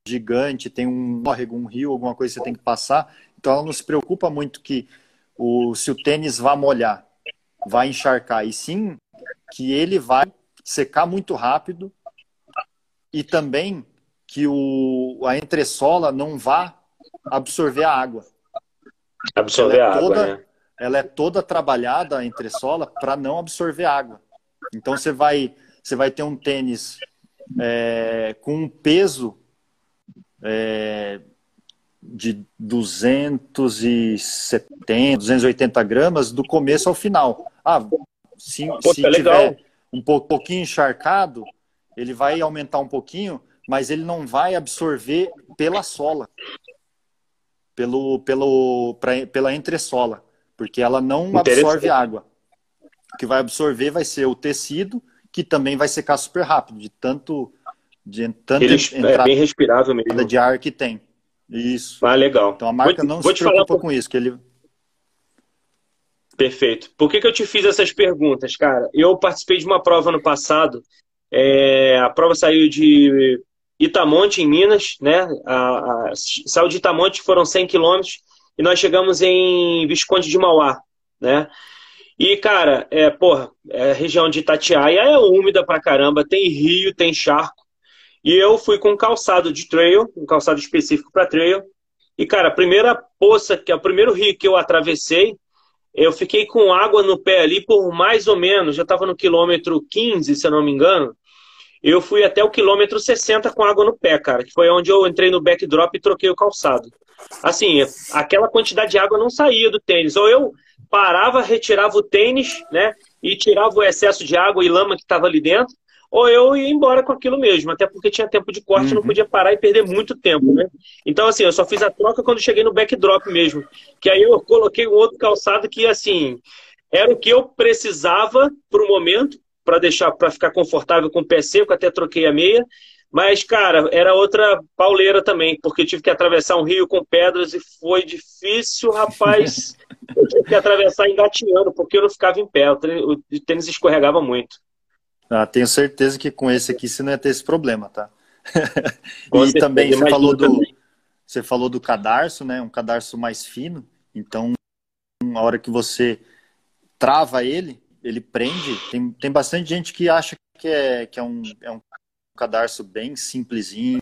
gigante, tem um córrego, um rio, alguma coisa que você tem que passar. Então ela não se preocupa muito que o, se o tênis vai molhar, vai encharcar, e sim que ele vai secar muito rápido e também que o, a entressola não vá absorver a água. Absorver é a água, toda, né? Ela é toda trabalhada, a entressola, para não absorver água. Então você vai, você vai ter um tênis é, com um peso é, de 270, 280 gramas do começo ao final. Ah, se, Pô, se é tiver um pouquinho encharcado, ele vai aumentar um pouquinho, mas ele não vai absorver pela sola pelo, pelo, pra, pela entressola, porque ela não absorve água. O que vai absorver vai ser o tecido, que também vai secar super rápido, de tanto de tanto Ele entrada é bem respirável mesmo. de ar que tem. Isso. Ah, legal. Então a marca vou, não vou se preocupa falar... com isso, que ele Perfeito. Por que, que eu te fiz essas perguntas, cara? Eu participei de uma prova no passado. É, a prova saiu de Itamonte, em Minas, né? A, a, saiu de Itamonte, foram 100 quilômetros, e nós chegamos em Visconde de Mauá, né? E, cara, é, porra, é, a região de Itatiaia é úmida pra caramba, tem rio, tem charco. E eu fui com um calçado de trail, um calçado específico para trail. E, cara, a primeira poça, que é o primeiro rio que eu atravessei, eu fiquei com água no pé ali por mais ou menos, já estava no quilômetro 15, se eu não me engano eu fui até o quilômetro 60 com água no pé, cara, que foi onde eu entrei no backdrop e troquei o calçado. Assim, aquela quantidade de água não saía do tênis. Ou eu parava, retirava o tênis, né, e tirava o excesso de água e lama que estava ali dentro, ou eu ia embora com aquilo mesmo, até porque tinha tempo de corte, uhum. não podia parar e perder muito tempo, né? Então, assim, eu só fiz a troca quando cheguei no backdrop mesmo, que aí eu coloquei um outro calçado que, assim, era o que eu precisava para o momento, para deixar para ficar confortável com o pé seco, até troquei a meia. Mas, cara, era outra pauleira também, porque eu tive que atravessar um rio com pedras e foi difícil, rapaz. eu tive que atravessar engatinhando, porque eu não ficava em pé, o tênis escorregava muito. Ah, tenho certeza que com esse aqui você não ia ter esse problema, tá? e também você falou do também. você falou do cadarço, né? Um cadarço mais fino. Então, a hora que você trava ele, ele prende. Tem, tem bastante gente que acha que é, que é, um, é um cadarço bem simplesinho,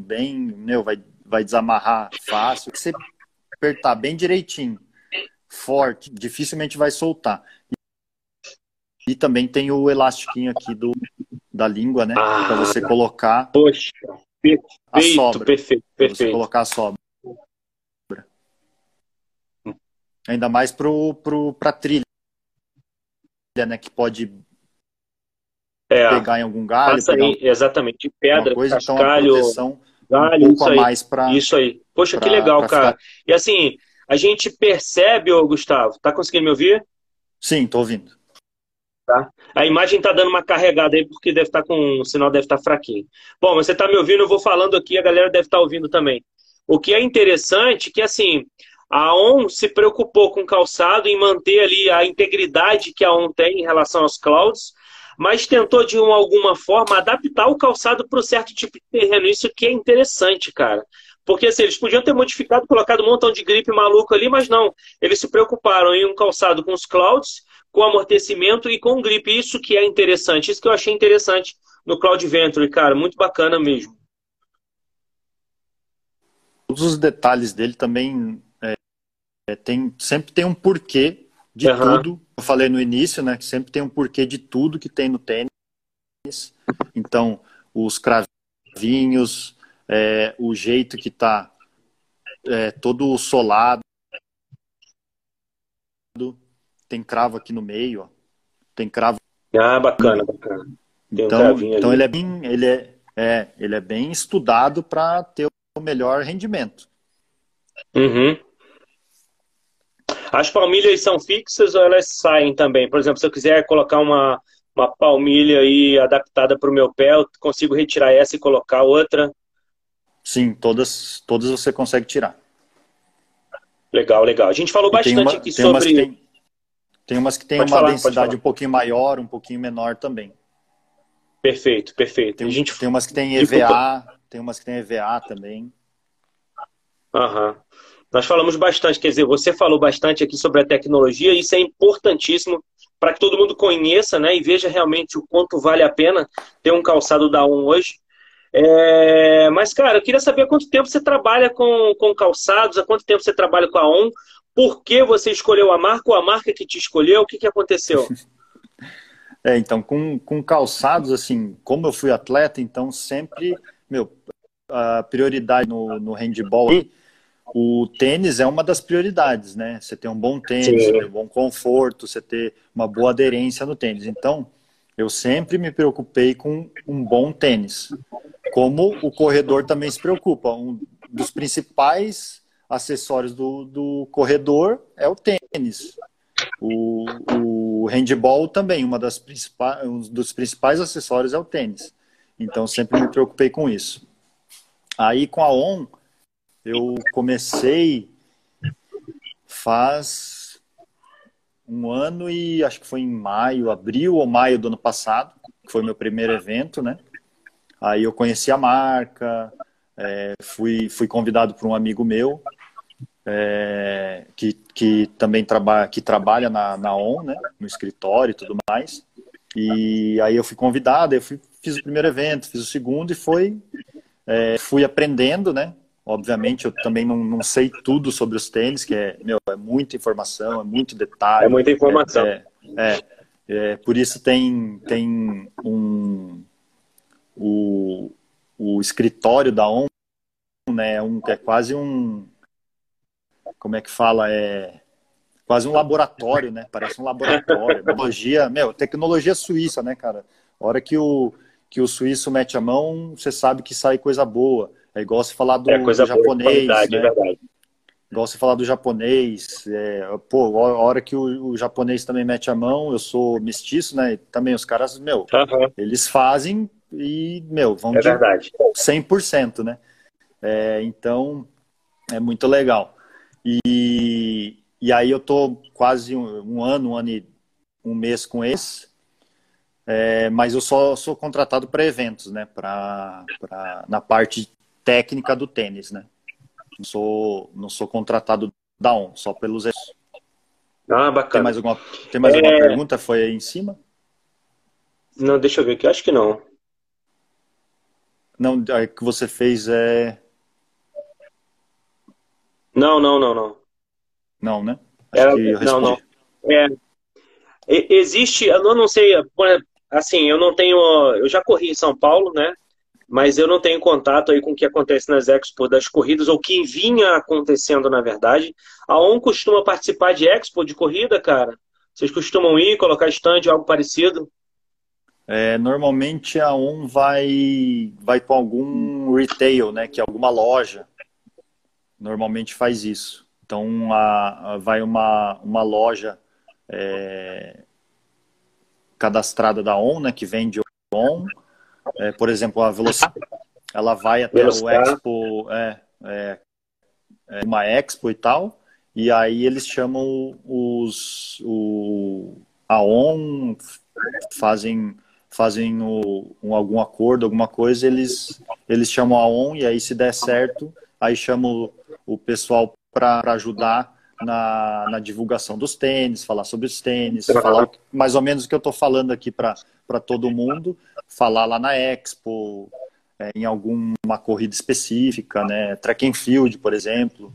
bem, meu, vai, vai desamarrar fácil. Se você apertar bem direitinho, forte, dificilmente vai soltar. E, também tem o elastiquinho aqui do, da língua, né? Ah, para você colocar poxa, perfeito, a sobra. Perfeito, perfeito. Você colocar a sobra. Ainda mais para pro, trilha né, que pode é, pegar em algum galho. Aí, exatamente, pedra, coisa, então cascalho, então galho, um isso aí. mais pra, Isso aí. Poxa, pra, que legal, cara. Ficar... E assim, a gente percebe, ô Gustavo, tá conseguindo me ouvir? Sim, tô ouvindo. Tá? A imagem tá dando uma carregada aí, porque deve estar tá com. O sinal deve estar tá fraquinho. Bom, você tá me ouvindo, eu vou falando aqui, a galera deve estar tá ouvindo também. O que é interessante é que, assim, a ON se preocupou com o calçado em manter ali a integridade que a ON tem em relação aos clouds. mas tentou de alguma forma adaptar o calçado para um certo tipo de terreno. Isso que é interessante, cara. Porque assim, eles podiam ter modificado, colocado um montão de gripe maluco ali, mas não. Eles se preocuparam em um calçado com os clouds, com amortecimento e com gripe. Isso que é interessante. Isso que eu achei interessante no Cloud Venture, cara. Muito bacana mesmo. Todos os detalhes dele também é, tem, sempre tem um porquê de uhum. tudo. Eu falei no início, né? Que sempre tem um porquê de tudo que tem no tênis. Então, os cravinhos, é, o jeito que está é, todo solado. Tem cravo aqui no meio, ó. Tem cravo. Ah, bacana, bacana. Tem então, um então ele é bem, ele é, é, ele é bem estudado para ter o melhor rendimento. Uhum. As palmilhas são fixas ou elas saem também? Por exemplo, se eu quiser colocar uma, uma palmilha aí adaptada para o meu pé, eu consigo retirar essa e colocar outra? Sim, todas, todas você consegue tirar. Legal, legal. A gente falou bastante uma, aqui tem sobre. Umas tem, tem, umas que tem pode uma falar, densidade um pouquinho maior, um pouquinho menor também. Perfeito, perfeito. Tem, a gente... tem umas que tem EVA, tem umas que tem EVA também. Aham. Uhum. Nós falamos bastante, quer dizer, você falou bastante aqui sobre a tecnologia, e isso é importantíssimo para que todo mundo conheça né, e veja realmente o quanto vale a pena ter um calçado da ON hoje. É, mas, cara, eu queria saber há quanto tempo você trabalha com, com calçados, há quanto tempo você trabalha com a ON, por que você escolheu a marca ou a marca que te escolheu, o que, que aconteceu? É, então, com, com calçados, assim, como eu fui atleta, então sempre, meu, a prioridade no, no handball aí, o tênis é uma das prioridades, né? Você ter um bom tênis, um bom conforto, você ter uma boa aderência no tênis. Então, eu sempre me preocupei com um bom tênis. Como o corredor também se preocupa. Um dos principais acessórios do, do corredor é o tênis. O, o handball também, uma das principais, um dos principais acessórios é o tênis. Então sempre me preocupei com isso. Aí com a ON, eu comecei faz um ano e acho que foi em maio, abril ou maio do ano passado, que foi meu primeiro evento, né? Aí eu conheci a marca, é, fui, fui convidado por um amigo meu é, que, que também trabalha, que trabalha na, na ON, né, no escritório e tudo mais. E aí eu fui convidado, eu fui, fiz o primeiro evento, fiz o segundo e foi, é, fui aprendendo, né? Obviamente eu também não, não sei tudo sobre os tênis, que é, meu, é muita informação, é muito detalhe. É muita informação. É, é, é por isso tem, tem um, o, o escritório da ON, né, um, é quase um, como é que fala, é quase um laboratório, né? Parece um laboratório. Tecnologia, meu, tecnologia suíça, né, cara? A hora que o, que o suíço mete a mão, você sabe que sai coisa boa. É igual você falar do, é do japonês, boa, né? É igual você falar do japonês. É, pô, a hora que o, o, japonês também mete a mão, eu sou mestiço, né? Também os caras, meu, uhum. eles fazem e, meu, vão é de verdade. 100%, né? É, então, é muito legal. E, e aí eu tô quase um, um ano, um ano e um mês com esse, é, mas eu só sou contratado para eventos, né? Pra, pra, na parte técnica do tênis, né? Não sou, não sou contratado da ON, só pelos. Ah, bacana. Tem mais alguma, tem mais é... alguma pergunta? Foi aí em cima? Não, deixa eu ver aqui, acho que não. Não, a que você fez é não, não, não, não. Não, né? Acho que eu não, não. É, existe, eu não sei, assim, eu não tenho, eu já corri em São Paulo, né? Mas eu não tenho contato aí com o que acontece nas Expo das corridas, ou que vinha acontecendo, na verdade. A ON costuma participar de Expo de corrida, cara? Vocês costumam ir, colocar stand, algo parecido? É, normalmente a ON vai, vai com algum retail, né? Que é alguma loja normalmente faz isso. Então, a, a, vai uma, uma loja é, cadastrada da ON, né, que vende ON, é, por exemplo, a Velocidade, ela vai até Velocidade. o Expo, é, é, é, uma Expo e tal, e aí eles chamam os, o, a ON, fazem fazem o, um, algum acordo, alguma coisa, eles, eles chamam a ON e aí se der certo, aí chamam o, o pessoal para ajudar na, na, divulgação dos tênis, falar sobre os tênis, falar mais ou menos o que eu estou falando aqui para todo mundo, falar lá na Expo, é, em alguma corrida específica, né? Track and field, por exemplo.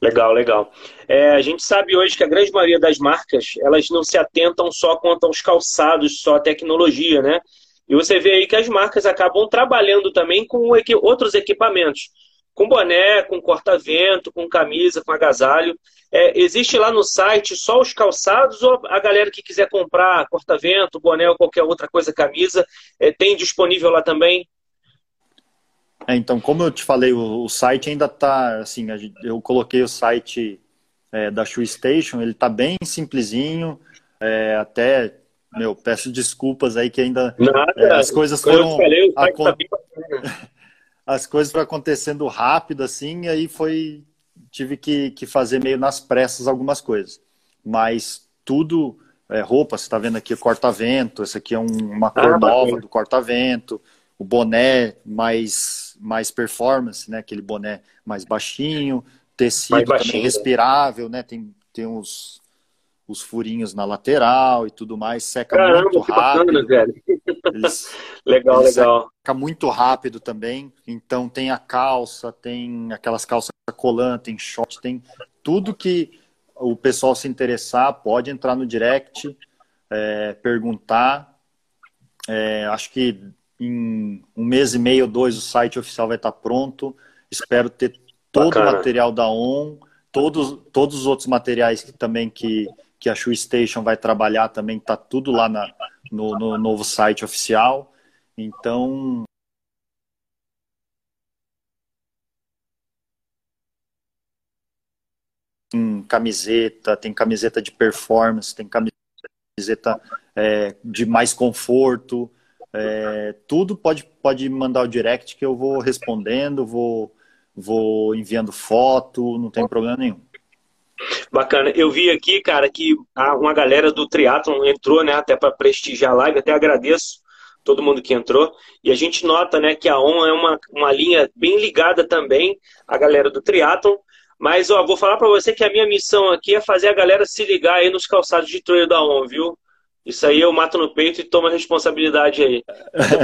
Legal, legal. É, a gente sabe hoje que a grande maioria das marcas, elas não se atentam só quanto aos calçados, só à tecnologia, né? E você vê aí que as marcas acabam trabalhando também com outros equipamentos com boné, com corta-vento, com camisa, com agasalho. É, existe lá no site só os calçados ou a galera que quiser comprar corta-vento, boné ou qualquer outra coisa, camisa, é, tem disponível lá também? É, então, como eu te falei, o, o site ainda está, assim, eu coloquei o site é, da Shoe Station, ele está bem simplesinho, é, até, meu, peço desculpas aí que ainda Nada, é, as coisas foram... Eu falei, o site tá bem as coisas foram acontecendo rápido, assim, e aí foi. Tive que, que fazer meio nas pressas algumas coisas. Mas tudo, é, roupa, você está vendo aqui o corta-vento, esse aqui é um, uma cor ah, nova do corta-vento, o boné mais, mais performance, né? Aquele boné mais baixinho, tecido baixinho, também respirável, né? Tem, tem uns, os furinhos na lateral e tudo mais, seca Caramba, muito rápido. Bacana. Eles, legal, eles legal. Seca muito rápido também. Então tem a calça, tem aquelas calças colando, tem short, tem tudo que o pessoal se interessar, pode entrar no direct, é, perguntar. É, acho que em um mês e meio, dois, o site oficial vai estar pronto. Espero ter todo Bacana. o material da ON, todos, todos os outros materiais que também que que a Shoe Station vai trabalhar também, está tudo lá na, no, no novo site oficial. Então, tem camiseta, tem camiseta de performance, tem camiseta é, de mais conforto. É, tudo pode, pode mandar o direct que eu vou respondendo, vou, vou enviando foto, não tem problema nenhum. Bacana. Eu vi aqui, cara, que uma galera do triatlon entrou, né, até para prestigiar a live. Até agradeço todo mundo que entrou. E a gente nota, né, que a ON é uma, uma linha bem ligada também à galera do triatlon. Mas, ó, vou falar para você que a minha missão aqui é fazer a galera se ligar aí nos calçados de trail da ON, viu? Isso aí eu mato no peito e tomo a responsabilidade aí.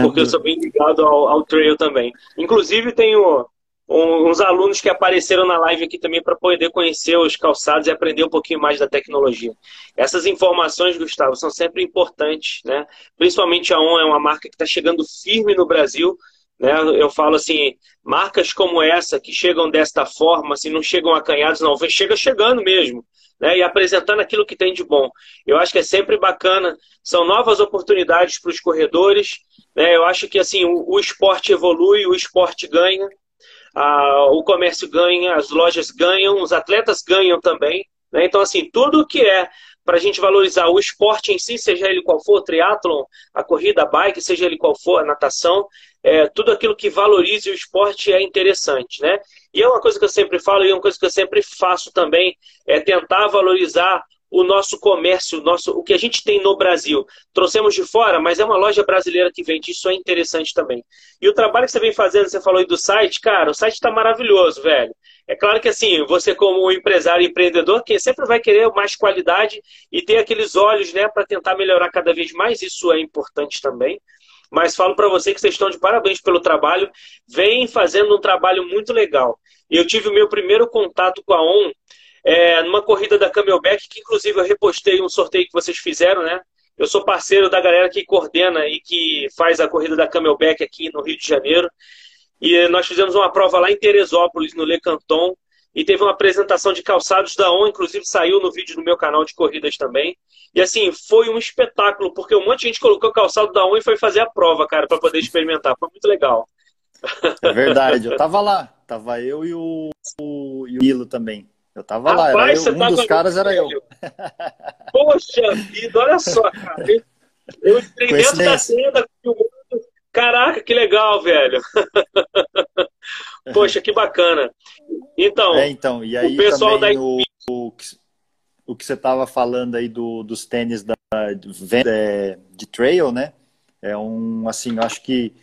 Porque eu sou bem ligado ao, ao trail também. Inclusive, tenho uns alunos que apareceram na live aqui também para poder conhecer os calçados e aprender um pouquinho mais da tecnologia. Essas informações, Gustavo, são sempre importantes, né? Principalmente a ON é uma marca que está chegando firme no Brasil. Né? Eu falo assim, marcas como essa que chegam desta forma, assim, não chegam acanhados, não, chega chegando mesmo. Né, e apresentando aquilo que tem de bom. Eu acho que é sempre bacana, são novas oportunidades para os corredores. Né, eu acho que assim o, o esporte evolui, o esporte ganha, a, o comércio ganha, as lojas ganham, os atletas ganham também. Né? Então, assim, tudo que é para a gente valorizar o esporte em si, seja ele qual for, triatlon, a corrida, a bike, seja ele qual for, a natação, é, tudo aquilo que valorize o esporte é interessante, né? E é uma coisa que eu sempre falo e é uma coisa que eu sempre faço também, é tentar valorizar o nosso comércio, o, nosso, o que a gente tem no Brasil. Trouxemos de fora, mas é uma loja brasileira que vende, isso é interessante também. E o trabalho que você vem fazendo, você falou aí do site, cara, o site está maravilhoso, velho. É claro que assim, você como empresário empreendedor, que sempre vai querer mais qualidade e ter aqueles olhos, né, para tentar melhorar cada vez mais, isso é importante também. Mas falo para você que vocês estão de parabéns pelo trabalho, vem fazendo um trabalho muito legal. Eu tive o meu primeiro contato com a ON é, numa corrida da Camelback, que inclusive eu repostei um sorteio que vocês fizeram, né? Eu sou parceiro da galera que coordena e que faz a corrida da Camelback aqui no Rio de Janeiro. E nós fizemos uma prova lá em Teresópolis, no Le Canton, e teve uma apresentação de calçados da ON, inclusive saiu no vídeo no meu canal de corridas também. E assim, foi um espetáculo, porque um monte de gente colocou o calçado da ON e foi fazer a prova, cara, para poder experimentar. Foi muito legal. É verdade, eu tava lá. Tava eu e o, o, e o Ilo também. Eu tava Rapaz, lá, eu, um tava dos caras era eu. Poxa vida, olha só, cara. Eu entrei dentro da tenda Caraca, que legal, velho. Poxa, que bacana. Então, é, então e aí o pessoal da o, o, o que você estava falando aí do, dos tênis da, de, é, de trail, né? É um, assim, eu acho que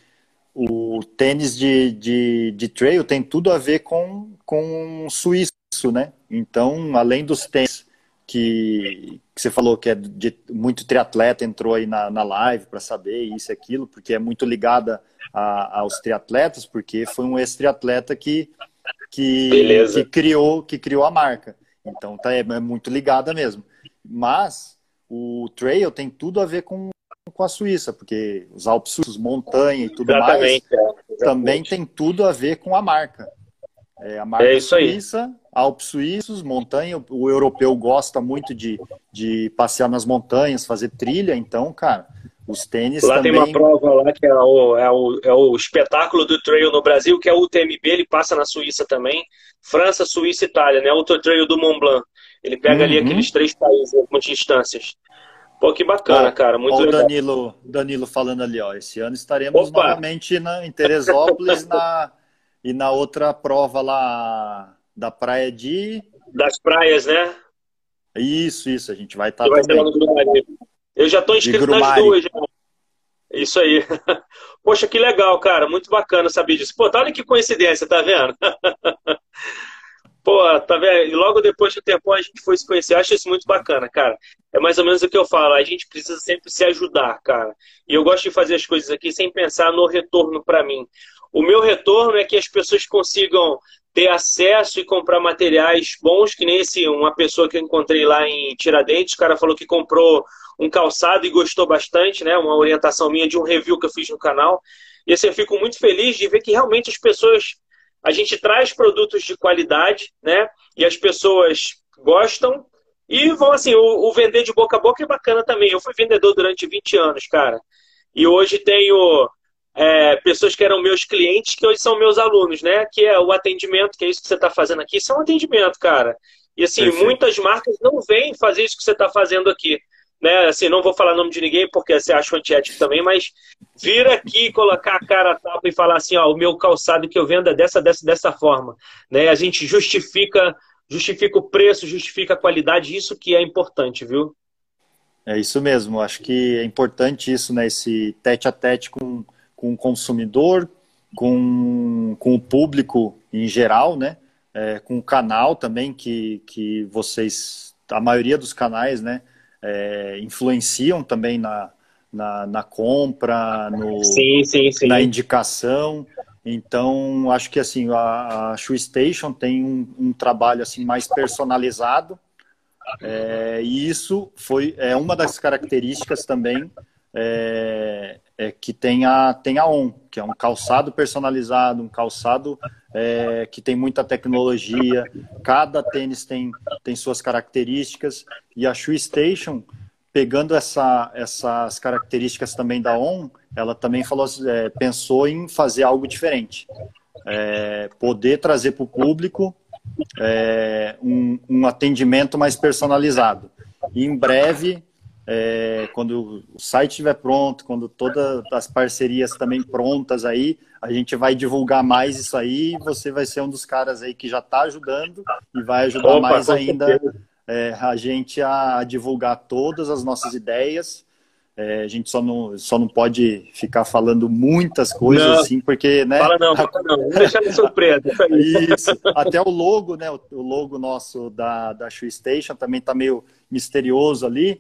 o tênis de, de, de trail tem tudo a ver com, com suíço, né? Então, além dos tênis que, que você falou que é de muito triatleta entrou aí na, na live para saber isso e aquilo, porque é muito ligada aos triatletas, porque foi um ex-triatleta que, que, que, criou, que criou a marca. Então tá, é, é muito ligada mesmo. Mas o trail tem tudo a ver com, com a Suíça, porque os Alpes montanha e tudo exatamente, mais, é, também tem tudo a ver com a marca. É, a marca é suíça, aí. Alpes suíços, montanha. O europeu gosta muito de, de passear nas montanhas, fazer trilha. Então, cara, os tênis lá também... tem uma prova lá que é o, é, o, é o espetáculo do trail no Brasil, que é o UTMB, ele passa na Suíça também. França, Suíça e Itália, né? O Trail do Mont Blanc. Ele pega uhum. ali aqueles três países, algumas distâncias. Pô, que bacana, cara. Muito ó, o Danilo, Danilo falando ali, ó. Esse ano estaremos Opa. novamente na, em Teresópolis na, e na outra prova lá da praia de. Das praias, né? Isso, isso. A gente vai estar tá também. Eu já estou inscrito nas duas. Já. Isso aí. Poxa, que legal, cara. Muito bacana saber disso. Pô, tá olha que coincidência, tá vendo? Pô, tá vendo? E logo depois do tempo a gente foi se conhecer. Eu acho isso muito bacana, cara. É mais ou menos o que eu falo. A gente precisa sempre se ajudar, cara. E eu gosto de fazer as coisas aqui sem pensar no retorno para mim. O meu retorno é que as pessoas consigam ter acesso e comprar materiais bons, que nem esse, uma pessoa que eu encontrei lá em Tiradentes, o cara falou que comprou um calçado e gostou bastante, né? Uma orientação minha de um review que eu fiz no canal. E assim, eu fico muito feliz de ver que realmente as pessoas a gente traz produtos de qualidade, né? E as pessoas gostam e vão assim, o, o, vender de boca a boca é bacana também. Eu fui vendedor durante 20 anos, cara. E hoje tenho é, pessoas que eram meus clientes, que hoje são meus alunos, né? Que é o atendimento, que é isso que você está fazendo aqui. Isso é um atendimento, cara. E assim, Perfeito. muitas marcas não vêm fazer isso que você está fazendo aqui né? Assim, não vou falar nome de ninguém porque você acha antiético também, mas vir aqui, colocar a cara a tapa e falar assim, ó, o meu calçado que eu vendo é dessa, dessa, dessa forma, né? A gente justifica, justifica o preço, justifica a qualidade, isso que é importante, viu? É isso mesmo, acho que é importante isso, né? Esse tete a tete com, com o consumidor, com, com o público em geral, né? É, com o canal também, que, que vocês, a maioria dos canais, né? é, influenciam também na, na, na compra, no, sim, sim, sim. na indicação. Então, acho que assim a, a Shoe Station tem um, um trabalho assim mais personalizado é, e isso foi é uma das características também é, é, que tem a, tem a ON, que é um calçado personalizado, um calçado é, que tem muita tecnologia, cada tênis tem, tem suas características, e a Shoe Station, pegando essa, essas características também da ON, ela também falou, é, pensou em fazer algo diferente. É, poder trazer para o público é, um, um atendimento mais personalizado. E em breve é, quando o site estiver pronto, quando todas as parcerias também prontas aí, a gente vai divulgar mais isso aí. Você vai ser um dos caras aí que já está ajudando e vai ajudar Opa, mais ainda é, a gente a, divulgar todas as nossas ideias. É, a gente só não, só não pode ficar falando muitas coisas não, assim, porque, né? Fala não, fala não, vamos deixar de surpresa. Isso, até o logo, né? O, o logo nosso da, da Shoe Station também está meio misterioso ali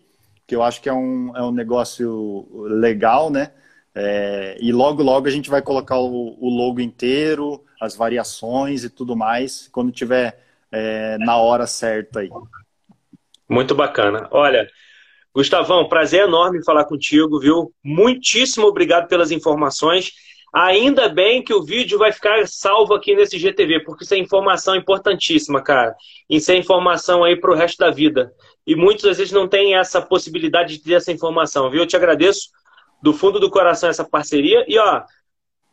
que eu acho que é um, é um negócio legal, né? É, e logo, logo a gente vai colocar o, o, logo inteiro, as variações e tudo mais, quando tiver é, na hora certa aí. Muito bacana. Olha, Gustavão, prazer enorme falar contigo, viu? Muitíssimo obrigado pelas informações. Ainda bem que o vídeo vai ficar salvo aqui nesse GTV, porque isso é informação importantíssima, cara. Isso é informação aí para o resto da vida. E muitos, às vezes, não têm essa possibilidade de ter essa informação, viu? Eu te agradeço do fundo do coração essa parceria. E, ó,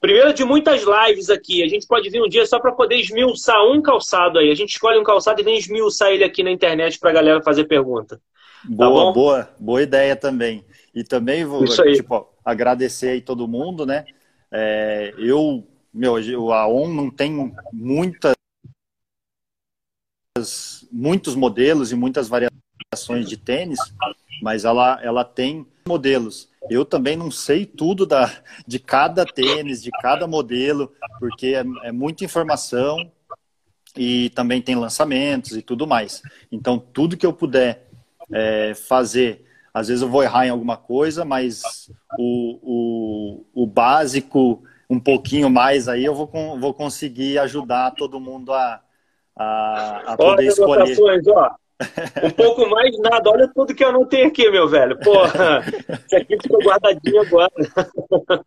primeiro de muitas lives aqui. A gente pode vir um dia só para poder esmiuçar um calçado aí. A gente escolhe um calçado e vem esmiuçar ele aqui na internet para a galera fazer pergunta. Tá boa, boa, boa ideia também. E também vou tipo, agradecer aí todo mundo, né? É, eu, meu, a ON não tem muitas, muitos modelos e muitas variações de tênis, mas ela, ela tem modelos. Eu também não sei tudo da, de cada tênis, de cada modelo, porque é, é muita informação e também tem lançamentos e tudo mais. Então, tudo que eu puder é, fazer, às vezes eu vou errar em alguma coisa, mas o, o, o básico, um pouquinho mais aí, eu vou, vou conseguir ajudar todo mundo a, a, a poder escolher. Ó. Um pouco mais nada, olha tudo que eu não tenho aqui, meu velho. Porra, isso aqui ficou guardadinho agora.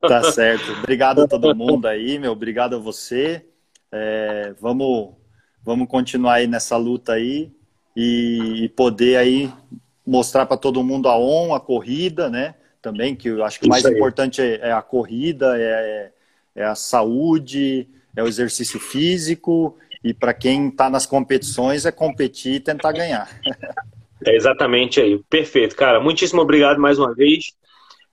Tá certo. Obrigado a todo mundo aí, meu. Obrigado a você. É, vamos, vamos continuar aí nessa luta aí e, e poder aí mostrar para todo mundo a on, a corrida, né? Também, que eu acho que o mais importante é, é, a corrida, é, é a saúde, é o exercício físico e para quem está nas competições é competir e tentar ganhar. É exatamente aí. Perfeito, cara. Muitíssimo obrigado mais uma vez.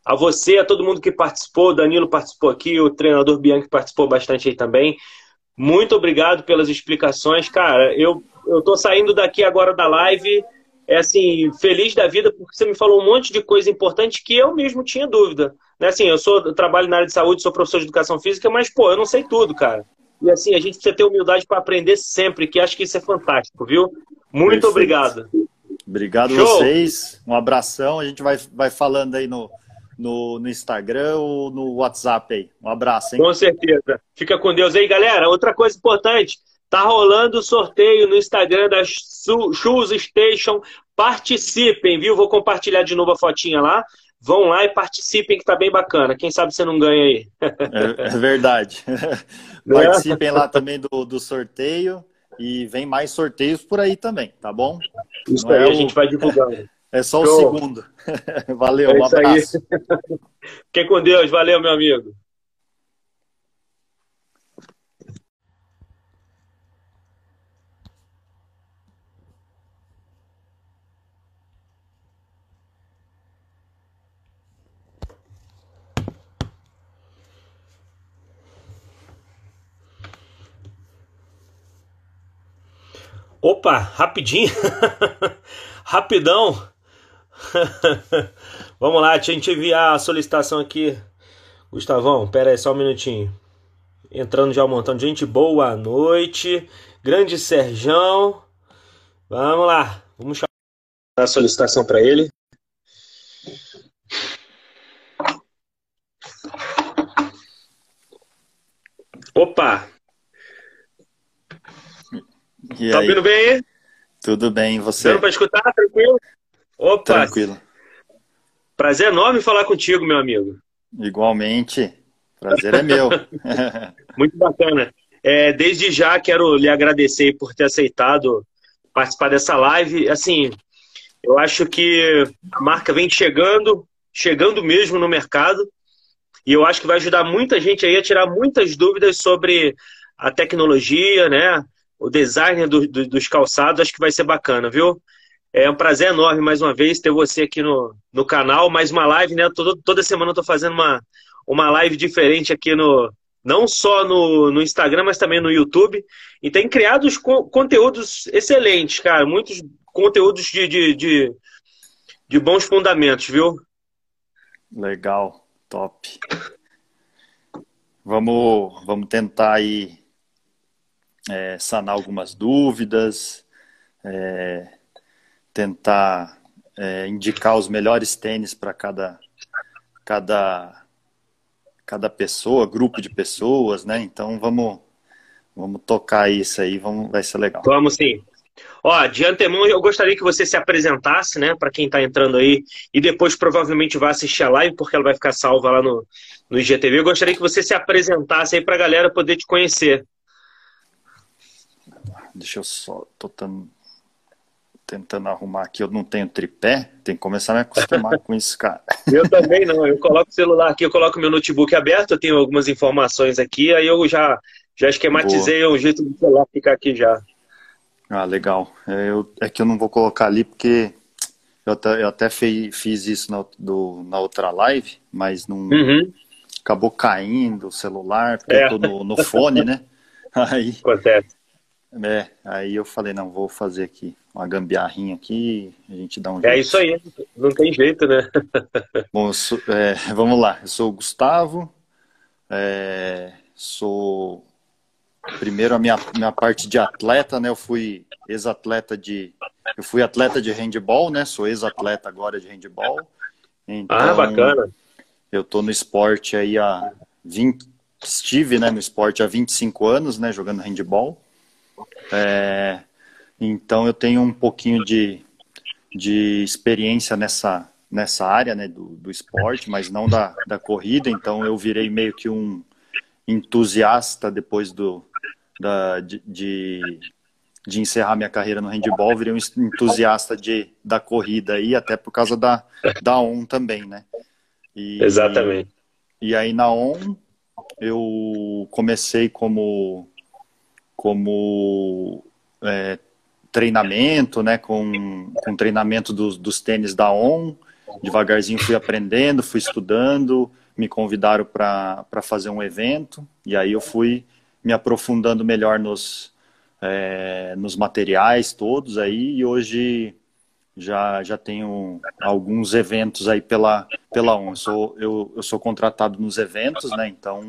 A você, a todo mundo que participou, o Danilo participou aqui, o treinador Bianchi participou bastante aí também. Muito obrigado pelas explicações. Cara, eu, eu tô saindo daqui agora da live, é assim, feliz da vida, porque você me falou um monte de coisa importante que eu mesmo tinha dúvida. Né? Assim, eu sou eu trabalho na área de saúde, sou professor de educação física, mas, pô, eu não sei tudo, cara. E assim, a gente precisa ter humildade para aprender sempre, que acho que isso é fantástico, viu? Muito Perfeito. obrigado. Obrigado a vocês. Um abração. A gente vai, vai falando aí no, no, no, Instagram ou no WhatsApp aí. Um abraço, hein? Com certeza. Fica com Deus aí, galera. Outra coisa importante, tá rolando o sorteio no Instagram da Shoes Station. Participem, viu? Vou compartilhar de novo a fotinha lá. Vão lá e participem, que tá bem bacana. Quem sabe você não ganha aí. É, é verdade. Participem lá também do, do sorteio e vem mais sorteios por aí também, tá bom? Isso não aí, é a gente vai divulgando. É só Show. o segundo. valeu, é um abraço. Fiquem com Deus, valeu, meu amigo. Opa, rapidinho. Rapidão. Vamos lá, deixa a gente enviar a solicitação aqui. Gustavão, pera aí só um minutinho. Entrando já um montão de gente. Boa noite. Grande Serjão. Vamos lá. Vamos chamar a solicitação para ele. Opa! E tá aí? ouvindo bem aí? Tudo bem, você? Dando para escutar? Tranquilo? Opa! Tranquilo. Prazer enorme falar contigo, meu amigo. Igualmente. Prazer é meu. Muito bacana. É, desde já quero lhe agradecer por ter aceitado participar dessa live. Assim, eu acho que a marca vem chegando, chegando mesmo no mercado, e eu acho que vai ajudar muita gente aí a tirar muitas dúvidas sobre a tecnologia, né? O design do, do, dos calçados, acho que vai ser bacana, viu? É um prazer enorme, mais uma vez, ter você aqui no, no canal. Mais uma live, né? Todo, toda semana eu tô fazendo uma, uma live diferente aqui no. Não só no, no Instagram, mas também no YouTube. E tem criado co conteúdos excelentes, cara. Muitos conteúdos de, de, de, de bons fundamentos, viu? Legal, top. Vamos, vamos tentar aí é, sanar algumas dúvidas, é, tentar é, indicar os melhores tênis para cada, cada, cada pessoa, grupo de pessoas, né? Então vamos, vamos tocar isso aí, vamos, vai ser legal. Vamos sim. Ó, de antemão, eu gostaria que você se apresentasse, né, para quem está entrando aí e depois provavelmente vai assistir a live, porque ela vai ficar salva lá no, no IGTV. Eu gostaria que você se apresentasse aí para a galera poder te conhecer. Deixa eu só. Tô tentando, tentando arrumar aqui. Eu não tenho tripé. Tem que começar a me acostumar com isso, cara. Eu também não. Eu coloco o celular aqui, eu coloco meu notebook aberto. Eu tenho algumas informações aqui. Aí eu já, já esquematizei Boa. o jeito do celular ficar aqui já. Ah, legal. É, eu, é que eu não vou colocar ali porque eu até, eu até fei, fiz isso na, do, na outra live, mas não. Uhum. Acabou caindo o celular, porque é. eu tô no, no fone, né? Aí. Acontece. É, aí eu falei, não, vou fazer aqui uma gambiarrinha aqui, a gente dá um é jeito. É isso aí, não tem jeito, né? Bom, sou, é, vamos lá, eu sou o Gustavo, é, sou primeiro a minha, minha parte de atleta, né? Eu fui ex-atleta de. Eu fui atleta de handball, né? Sou ex-atleta agora de handball. Então, ah, bacana. Eu tô no esporte aí há 20. Estive né, no esporte há 25 anos, né? Jogando handball. É, então eu tenho um pouquinho de, de experiência nessa, nessa área né, do, do esporte, mas não da, da corrida. Então eu virei meio que um entusiasta depois do, da, de, de, de, encerrar minha carreira no handball, virei um entusiasta de, da corrida aí, até por causa da, da ON também, né? E, Exatamente. E, e aí na ON eu comecei como, como é, treinamento, né? Com, com treinamento dos, dos tênis da ON, devagarzinho fui aprendendo, fui estudando, me convidaram para fazer um evento, e aí eu fui me aprofundando melhor nos, é, nos materiais todos aí, e hoje já, já tenho alguns eventos aí pela, pela ON. Eu sou, eu, eu sou contratado nos eventos, né? Então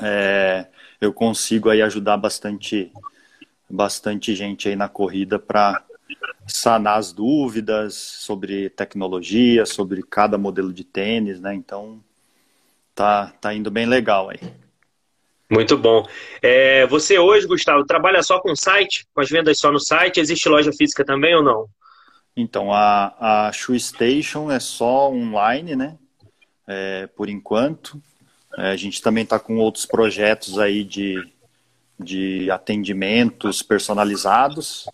é, eu consigo aí ajudar bastante, bastante gente aí na corrida para sanar as dúvidas sobre tecnologia, sobre cada modelo de tênis, né? Então tá, tá indo bem legal aí. Muito bom. É, você hoje, Gustavo, trabalha só com site, com as vendas só no site? Existe loja física também ou não? Então, a, a Shoe Station é só online, né? É, por enquanto. É, a gente também está com outros projetos aí de, de atendimentos personalizados,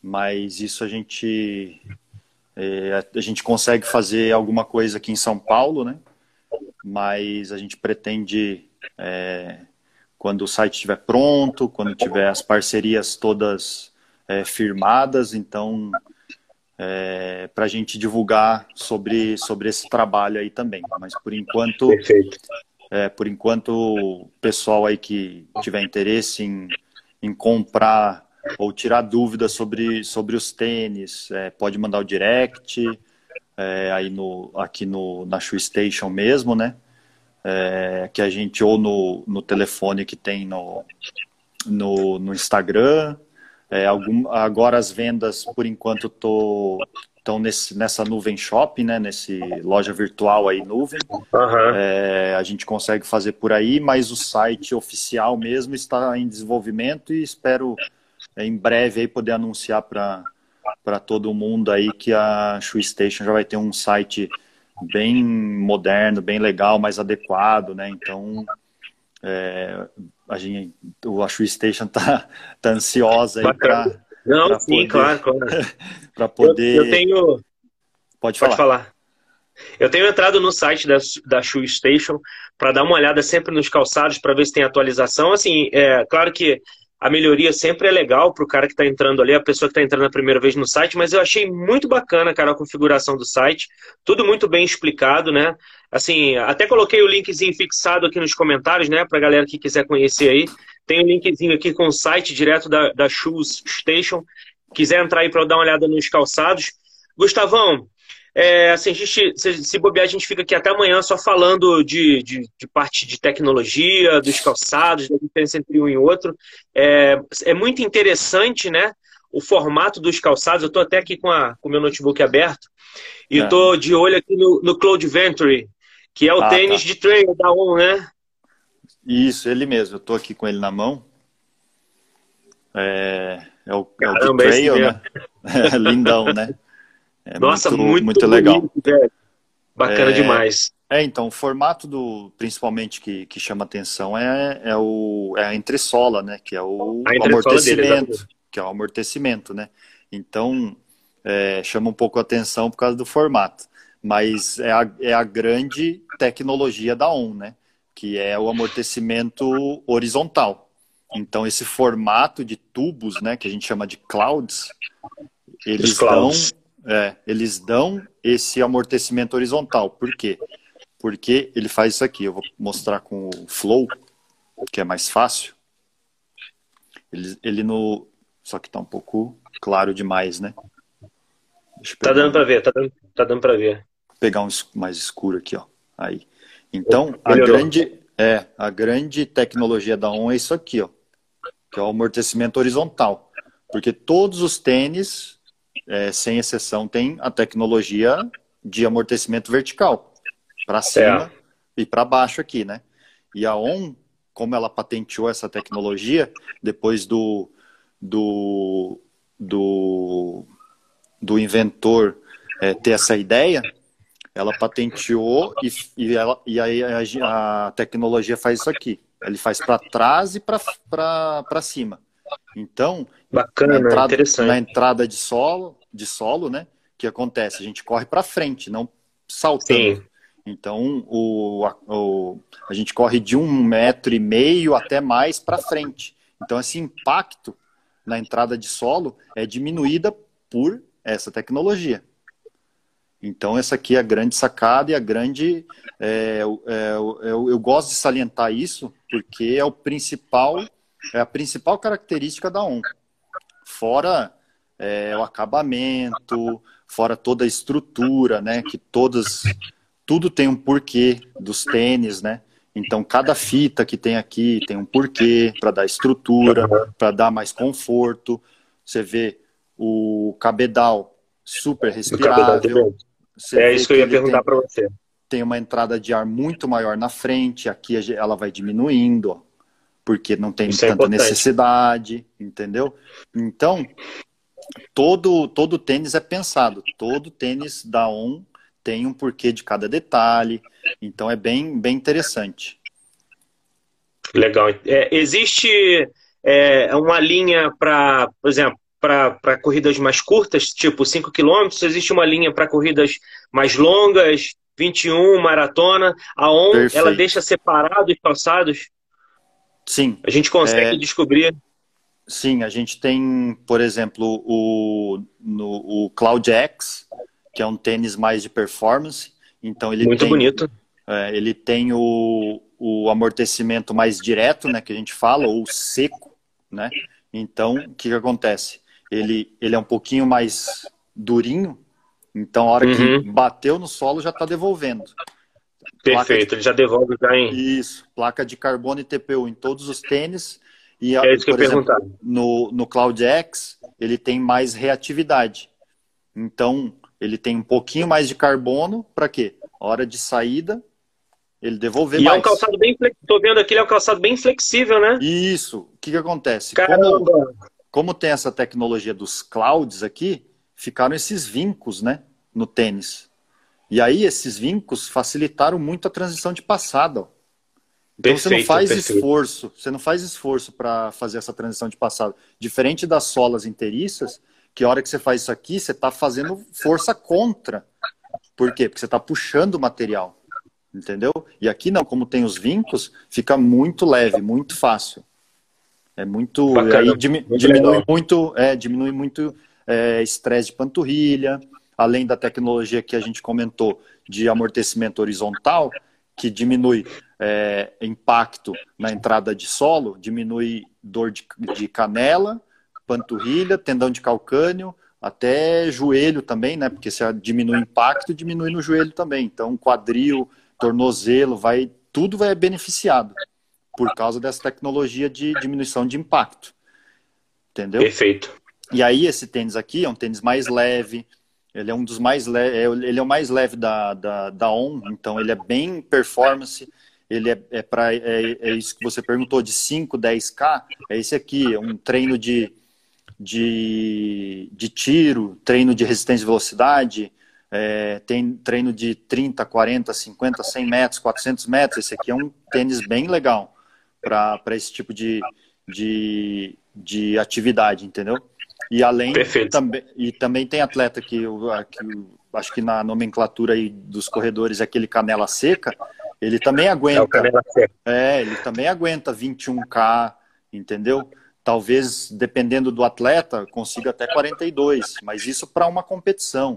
mas isso a gente, é, a gente consegue fazer alguma coisa aqui em São Paulo, né? Mas a gente pretende é, quando o site estiver pronto, quando tiver as parcerias todas é, firmadas, então é, para a gente divulgar sobre, sobre esse trabalho aí também. Mas por enquanto, é, por enquanto, o pessoal aí que tiver interesse em, em comprar ou tirar dúvidas sobre, sobre os tênis, é, pode mandar o direct é, aí no, aqui no, na Shoe Station mesmo, né? é, que a gente, ou no, no telefone que tem no, no, no Instagram. É, algum, agora as vendas, por enquanto, tô, nesse, nessa nuvem shop, né, nesse loja virtual aí, nuvem. Uhum. É, a gente consegue fazer por aí, mas o site oficial mesmo está em desenvolvimento e espero é, em breve aí poder anunciar para todo mundo aí que a Shoe Station já vai ter um site bem moderno, bem legal, mais adequado, né? Então, é, a gente, o Ashu Station tá, tá ansiosa aí para não, pra sim, poder, claro, claro. para poder. Eu, eu, tenho. Pode falar. Pode falar. Eu tenho entrado no site da, da Shoe Station para dar uma olhada sempre nos calçados para ver se tem atualização. Assim, é claro que a melhoria sempre é legal para o cara que está entrando ali, a pessoa que está entrando a primeira vez no site, mas eu achei muito bacana, cara, a configuração do site. Tudo muito bem explicado, né? Assim, até coloquei o linkzinho fixado aqui nos comentários, né? Para galera que quiser conhecer aí. Tem um linkzinho aqui com o site direto da, da Shoes Station. Quiser entrar aí para dar uma olhada nos calçados. Gustavão, é, assim, a gente, se, se bobear, a gente fica aqui até amanhã só falando de, de, de, parte de tecnologia, dos calçados, da diferença entre um e outro. É, é muito interessante, né? O formato dos calçados. Eu estou até aqui com, o meu notebook aberto e é. estou de olho aqui no, no Cloud Venture, que é o ah, tênis tá. de trail da ON, né? Isso, ele mesmo. Eu estou aqui com ele na mão. É, é o, é o de trail, né? lindão, né? É Nossa, muito, muito, muito legal. Bonito, Bacana é, demais. É, então, o formato do, principalmente que, que chama atenção é, é, o, é a entressola, né? Que é o amortecimento. Dele, que é o amortecimento, né? Então, é, chama um pouco a atenção por causa do formato. Mas é a, é a grande tecnologia da ON, né? Que é o amortecimento horizontal. Então, esse formato de tubos, né? Que a gente chama de clouds, eles dão é, eles dão esse amortecimento horizontal. Por quê? Porque ele faz isso aqui. Eu vou mostrar com o Flow, que é mais fácil. Ele, ele no. Só que tá um pouco claro demais, né? Tá dando para ver, tá dando, tá dando para ver. Vou pegar um mais escuro aqui, ó. Aí. Então, a grande, é, a grande tecnologia da ON é isso aqui, ó. Que é o amortecimento horizontal. Porque todos os tênis, é, sem exceção, têm a tecnologia de amortecimento vertical. Para cima é. e para baixo aqui, né? E a ON, como ela patenteou essa tecnologia, depois do, do, do, do inventor é, ter essa ideia, ela patenteou e, e, ela, e aí a, a, tecnologia faz isso aqui. Ele faz para trás e para cima. Então, Bacana, na entrada, interessante. na entrada de solo, de solo, né? O que acontece? A gente corre para frente, não saltando. Sim. Então, o, a, o, a gente corre de um metro e meio até mais para frente. Então, esse impacto na entrada de solo é diminuída por essa tecnologia. Então, essa aqui é a grande sacada e a grande. É, é, eu, eu, gosto de salientar isso porque é o principal, é a principal característica da ON. Fora é, o acabamento, fora toda a estrutura, né? Que todas tudo tem um porquê dos tênis, né? Então, cada fita que tem aqui tem um porquê para dar estrutura, para dar mais conforto. Você vê o cabedal super respirável. É isso que eu ia perguntar para você. Tem uma entrada de ar muito maior na frente, aqui ela vai diminuindo, porque não tem isso é tanta é necessidade, entendeu? Então, todo, todo tênis é pensado, todo tênis da ON tem um porquê de cada detalhe, então é bem, bem interessante. Legal. É, existe é, uma linha para, por exemplo, para corridas mais curtas, tipo 5 km, existe uma linha para corridas mais longas, 21, maratona, aonde ela deixa separados os calçados? Sim. A gente consegue é... descobrir. Sim, a gente tem, por exemplo, o, no, o Cloud X, que é um tênis mais de performance. Então ele Muito tem, bonito. É, ele tem o, o amortecimento mais direto, né, que a gente fala, ou seco, né? Então, o que, que acontece? Ele, ele é um pouquinho mais durinho, então a hora uhum. que bateu no solo já está devolvendo. Perfeito, de... ele já devolve já em... Isso, placa de carbono e TPU em todos os tênis. E, é isso que eu exemplo, no, no Cloud X, ele tem mais reatividade. Então, ele tem um pouquinho mais de carbono para quê? Hora de saída, ele devolver e mais. é um calçado bem Tô vendo aqui, ele é um calçado bem flexível, né? Isso. O que, que acontece? Caramba. Como, como tem essa tecnologia dos clouds aqui, ficaram esses vincos, né? No tênis. E aí, esses vincos facilitaram muito a transição de passada. Ó. Então perfeito, você não faz perfeito. esforço, você não faz esforço para fazer essa transição de passado. Diferente das solas inteiriças, que a hora que você faz isso aqui, você está fazendo força contra. Por quê? Porque você está puxando o material. Entendeu? E aqui não, como tem os vincos, fica muito leve, muito fácil. É muito. Bacana, aí diminui muito, é, diminui muito é, estresse de panturrilha, além da tecnologia que a gente comentou de amortecimento horizontal, que diminui é, impacto na entrada de solo, diminui dor de, de canela, panturrilha, tendão de calcânio, até joelho também, né? Porque se diminui o impacto, diminui no joelho também. Então, quadril, tornozelo, vai, tudo vai beneficiado por causa dessa tecnologia de diminuição de impacto. Entendeu? Perfeito. E aí, esse tênis aqui é um tênis mais leve, ele é um dos mais leves, é, ele é o mais leve da, da, da ON, então ele é bem performance, ele é, é para é, é, isso que você perguntou, de 5, 10K, é esse aqui, é um treino de de, de tiro, treino de resistência e velocidade, é, tem treino de 30, 40, 50, 100 metros, 400 metros. Esse aqui é um tênis bem legal para esse tipo de, de, de atividade, entendeu? E além também e também tem atleta que eu, que eu acho que na nomenclatura aí dos corredores é aquele canela seca, ele também aguenta. É, é ele também aguenta 21k, entendeu? Talvez, dependendo do atleta, consiga até 42, mas isso para uma competição.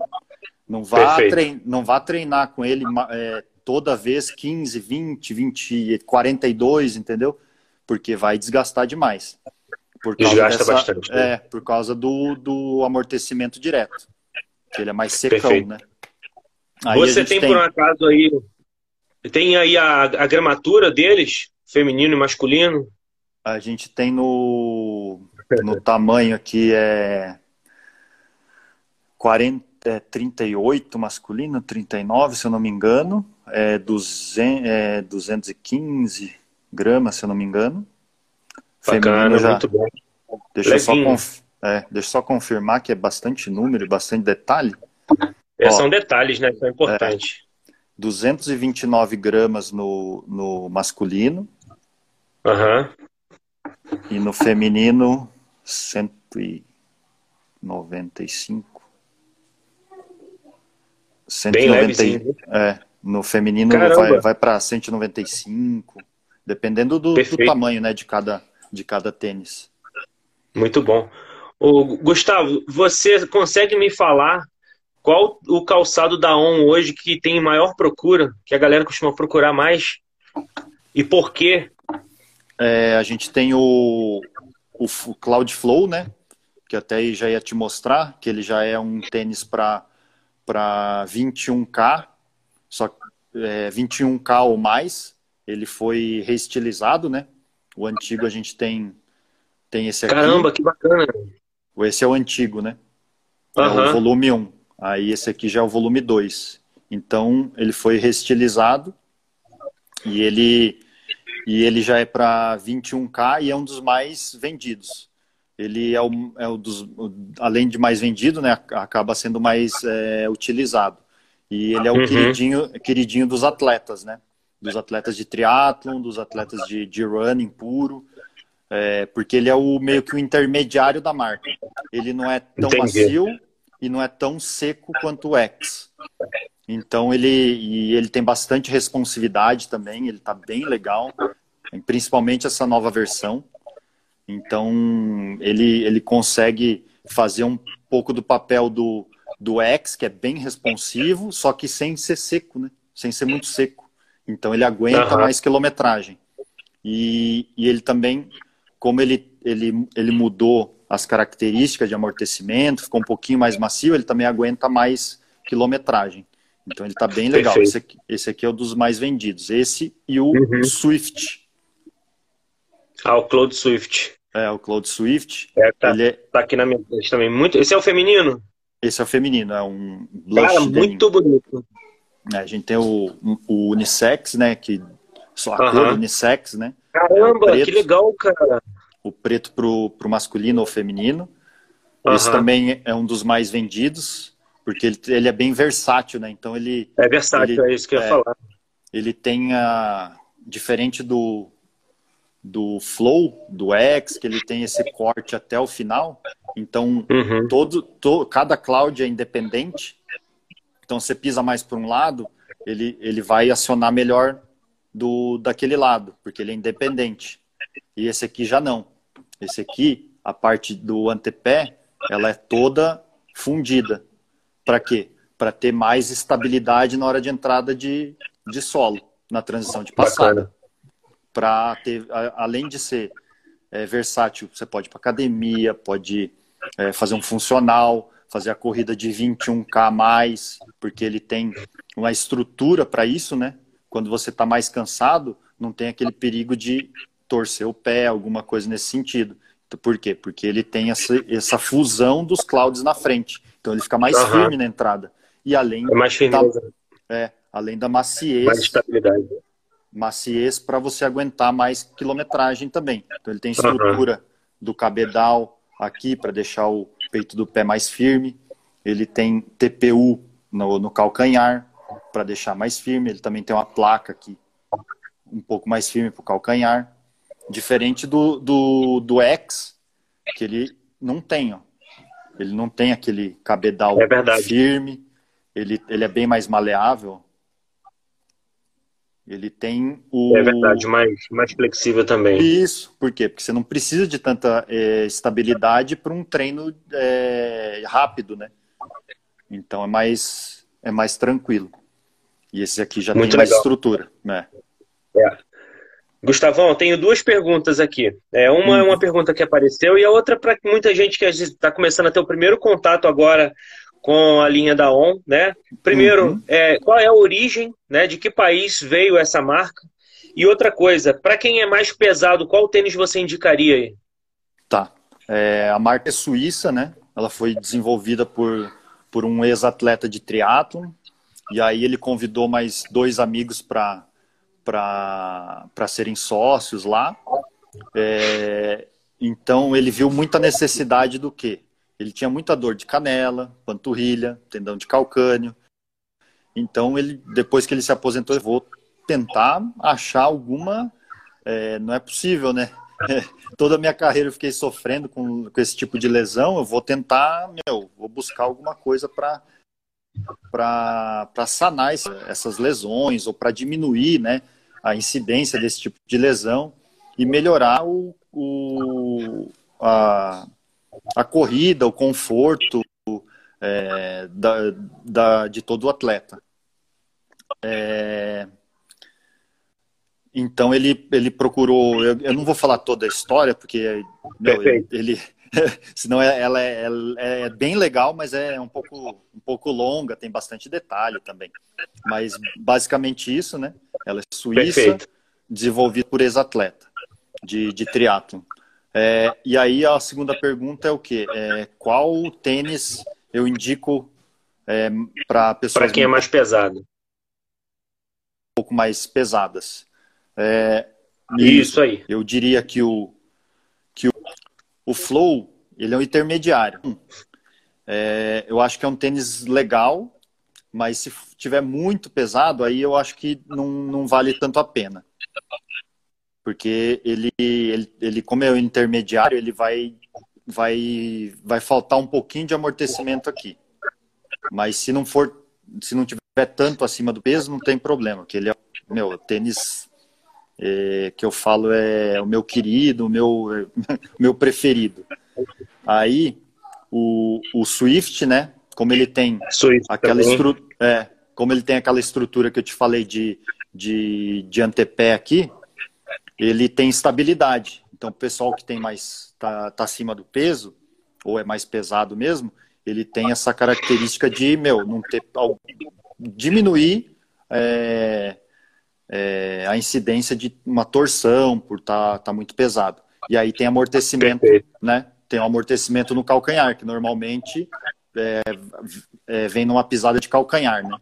Não vá, trein, não vá treinar com ele é, toda vez 15, 20, 20, 42, entendeu? Porque vai desgastar demais. Por Desgasta dessa, bastante. Né? É, por causa do, do amortecimento direto. Que ele é mais secão, Perfeito. né? Aí Você tem, tem, por um acaso aí. Tem aí a, a gramatura deles, feminino e masculino? A gente tem no, no tamanho aqui é 40, é 38 masculino, 39, se eu não me engano. É, 200, é 215 gramas, se eu não me engano. Bacana, Feminino já. Muito bom. Deixa eu, só conf... é, deixa eu só confirmar que é bastante número e bastante detalhe. É, Ó, são detalhes, né? São importantes. É, 229 gramas no, no masculino. Uhum. E no feminino, 195. 190, Bem né? é, no feminino Caramba. vai, vai para 195, dependendo do, do, tamanho né, de, cada, de cada tênis. Muito bom. Ô, Gustavo, você consegue me falar qual o calçado da ON hoje que tem maior procura, que a galera costuma procurar mais? E por quê? É, a gente tem o, o, o Cloudflow, né? Que até já ia te mostrar, que ele já é um tênis para 21K, só é, 21K ou mais. Ele foi reestilizado, né? O antigo a gente tem, tem esse aqui. Caramba, que bacana! Esse é o antigo, né? É uhum. o volume 1. Aí esse aqui já é o volume 2. Então ele foi reestilizado e ele e ele já é para 21k e é um dos mais vendidos. Ele é o, é o dos, além de mais vendido, né, acaba sendo mais é, utilizado. E ele é o uhum. queridinho, queridinho dos atletas, né? Dos atletas de triatlon, dos atletas de, de running puro, é, porque ele é o meio que o intermediário da marca. Ele não é tão Entendi. macio e não é tão seco quanto o X. Então ele e ele tem bastante responsividade também, ele está bem legal, principalmente essa nova versão. Então ele ele consegue fazer um pouco do papel do do X, que é bem responsivo, só que sem ser seco, né? Sem ser muito seco. Então ele aguenta uhum. mais quilometragem. E, e ele também, como ele, ele, ele mudou as características de amortecimento, ficou um pouquinho mais macio, ele também aguenta mais quilometragem. Então ele está bem legal. Esse aqui, esse aqui, é um dos mais vendidos. Esse e o uhum. Swift. Ah, o Cloud Swift. É, o Cloud Swift. É, tá, é... tá aqui na minha frente também. Muito... Esse é o feminino? Esse é o feminino, é um blush. Cara, muito bonito. É, a gente tem o, o unissex, né? Que só a cor unissex, né? Caramba, preto, que legal, cara. O preto pro, pro masculino ou feminino. Esse também é um dos mais vendidos, porque ele, ele é bem versátil, né? Então ele. É versátil, ele, é isso que eu ia é, falar. Ele tem a. Diferente do, do Flow, do X, que ele tem esse corte até o final. Então, uhum. todo, to, cada cloud é independente. Então, você pisa mais para um lado, ele, ele vai acionar melhor do daquele lado, porque ele é independente. E esse aqui já não. Esse aqui, a parte do antepé, ela é toda fundida. Para quê? Para ter mais estabilidade na hora de entrada de, de solo, na transição de passada. Bacana para ter, além de ser é, versátil, você pode ir para academia, pode é, fazer um funcional, fazer a corrida de 21K a mais, porque ele tem uma estrutura para isso, né? Quando você está mais cansado, não tem aquele perigo de torcer o pé, alguma coisa nesse sentido. Por quê? Porque ele tem essa, essa fusão dos clouds na frente. Então ele fica mais uhum. firme na entrada. E além é mais firmeza. Da, é, além da maciez. Mais estabilidade maciez para você aguentar mais quilometragem também. Então ele tem estrutura do cabedal aqui para deixar o peito do pé mais firme. Ele tem TPU no, no calcanhar para deixar mais firme. Ele também tem uma placa aqui um pouco mais firme para o calcanhar. Diferente do, do, do X, que ele não tem. Ó. Ele não tem aquele cabedal é firme. Ele, ele é bem mais maleável. Ele tem o. É verdade, mais, mais flexível também. Isso, por quê? Porque você não precisa de tanta é, estabilidade para um treino é, rápido, né? Então é mais, é mais tranquilo. E esse aqui já Muito tem legal. mais estrutura, né? É. Gustavão, tenho duas perguntas aqui. É, uma é uma uhum. pergunta que apareceu e a outra para muita gente que está começando a ter o primeiro contato agora com a linha da ON, né? Primeiro, uhum. é, qual é a origem, né? De que país veio essa marca? E outra coisa, para quem é mais pesado, qual tênis você indicaria aí? Tá. É, a marca é suíça, né? Ela foi desenvolvida por, por um ex-atleta de triatlon. E aí ele convidou mais dois amigos para para serem sócios lá. É, então ele viu muita necessidade do quê? Ele tinha muita dor de canela, panturrilha, tendão de calcânio. Então ele, depois que ele se aposentou, eu vou tentar achar alguma. É, não é possível, né? É, toda a minha carreira eu fiquei sofrendo com, com esse tipo de lesão. Eu vou tentar, meu, vou buscar alguma coisa para para sanar essas lesões ou para diminuir, né? a incidência desse tipo de lesão e melhorar o, o a, a corrida, o conforto é, da, da, de todo o atleta. É, então ele, ele procurou. Eu, eu, não vou falar toda a história, porque meu, ele, senão é, ela é, ela é, bem legal, mas é um pouco, um pouco longa, tem bastante detalhe também. Mas basicamente isso, né? Ela é suíça, Perfeito. desenvolvida por ex-atleta de, de triatlon. É, e aí a segunda pergunta é o quê? É, qual tênis eu indico é, para pessoas... Para quem é mais pesado. Um pouco mais pesadas. É, isso aí. Eu diria que o, que o, o Flow, ele é um intermediário. É, eu acho que é um tênis legal, mas se tiver muito pesado, aí eu acho que não, não vale tanto a pena. Porque ele, ele, ele, como é o intermediário, ele vai, vai, vai faltar um pouquinho de amortecimento aqui. Mas se não for, se não tiver tanto acima do peso, não tem problema, que ele é meu tênis é, que eu falo é o meu querido, o meu, meu preferido. Aí o, o Swift, né? Como ele tem Swift aquela estrutura, é, como ele tem aquela estrutura que eu te falei de, de, de antepé aqui, ele tem estabilidade. Então, o pessoal que tem mais tá, tá acima do peso ou é mais pesado mesmo, ele tem essa característica de meu não ter diminuir é, é, a incidência de uma torção por estar tá, tá muito pesado. E aí tem amortecimento, Perfeito. né? Tem um amortecimento no calcanhar, que normalmente é, é, vem numa pisada de calcanhar, né?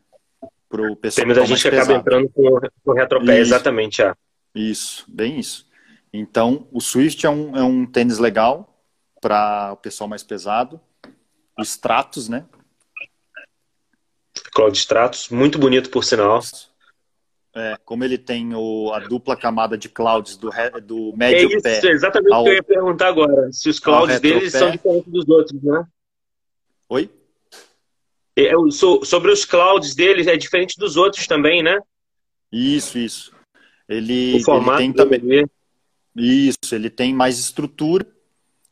Pro pessoal Tem muita gente que acaba entrando com, o retropé, exatamente. É. Isso, bem isso. Então, o Swift é um, é um tênis legal para o pessoal mais pesado. O Stratos, né? Cloud Stratos, muito bonito por sinal. É, como ele tem o, a dupla camada de clouds do, do médio é isso, pé. exatamente o que eu ia perguntar agora. Se os clouds deles são diferentes dos outros, né? Oi? É, sobre os clouds deles, é diferente dos outros também, né? Isso, isso. Ele, o formato ele tem também. Isso, ele tem mais estrutura.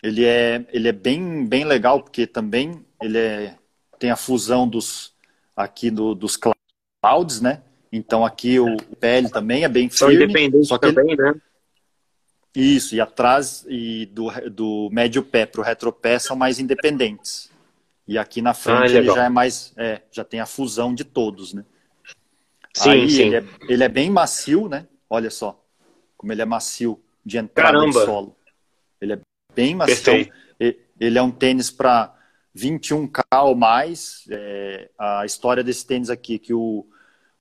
Ele é, ele é bem, bem legal, porque também ele é, tem a fusão dos aqui do, dos clouds, né? Então aqui o PL também é bem firme. São independentes só que também, ele... né? Isso, e atrás e do, do médio pé para o retropé são mais independentes. E aqui na frente ah, ele já é mais. É, já tem a fusão de todos, né? Sim, Aí sim. Ele, é, ele é bem macio, né? Olha só como ele é macio de entrada Caramba. no solo. Ele é bem macio. Perfeito. Ele é um tênis para 21K ou mais. É, a história desse tênis aqui, que o,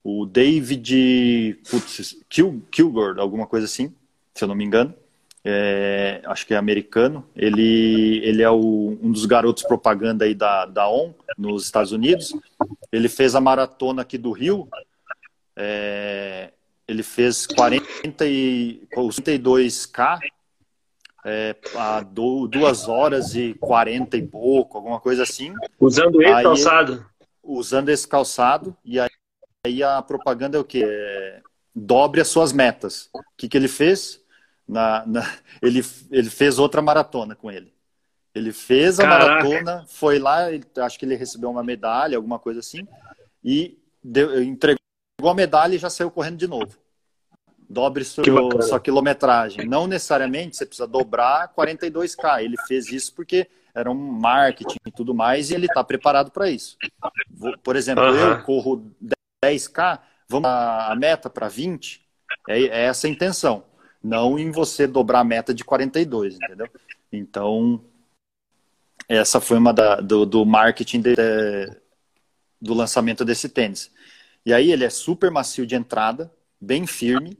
o David putz, Kil, Kilgore, alguma coisa assim, se eu não me engano. É, acho que é americano. Ele, ele é o, um dos garotos propaganda aí da, da ON nos Estados Unidos. Ele fez a maratona aqui do Rio. É, ele fez 40 e, 42K é, a 2 horas e 40 e pouco, alguma coisa assim. Usando esse aí, calçado? Usando esse calçado. E aí aí a propaganda é o quê? É, dobre as suas metas. O que, que ele fez? Na, na, ele, ele fez outra maratona com ele. Ele fez a Caraca. maratona, foi lá, ele, acho que ele recebeu uma medalha, alguma coisa assim, e deu, entregou a medalha e já saiu correndo de novo. dobre sua, sua quilometragem. Não necessariamente você precisa dobrar 42K. Ele fez isso porque era um marketing e tudo mais, e ele está preparado para isso. Por exemplo, uhum. eu corro 10K, vamos a meta para 20, é, é essa a intenção. Não em você dobrar a meta de 42, entendeu? Então, essa foi uma da, do, do marketing de, do lançamento desse tênis. E aí ele é super macio de entrada, bem firme,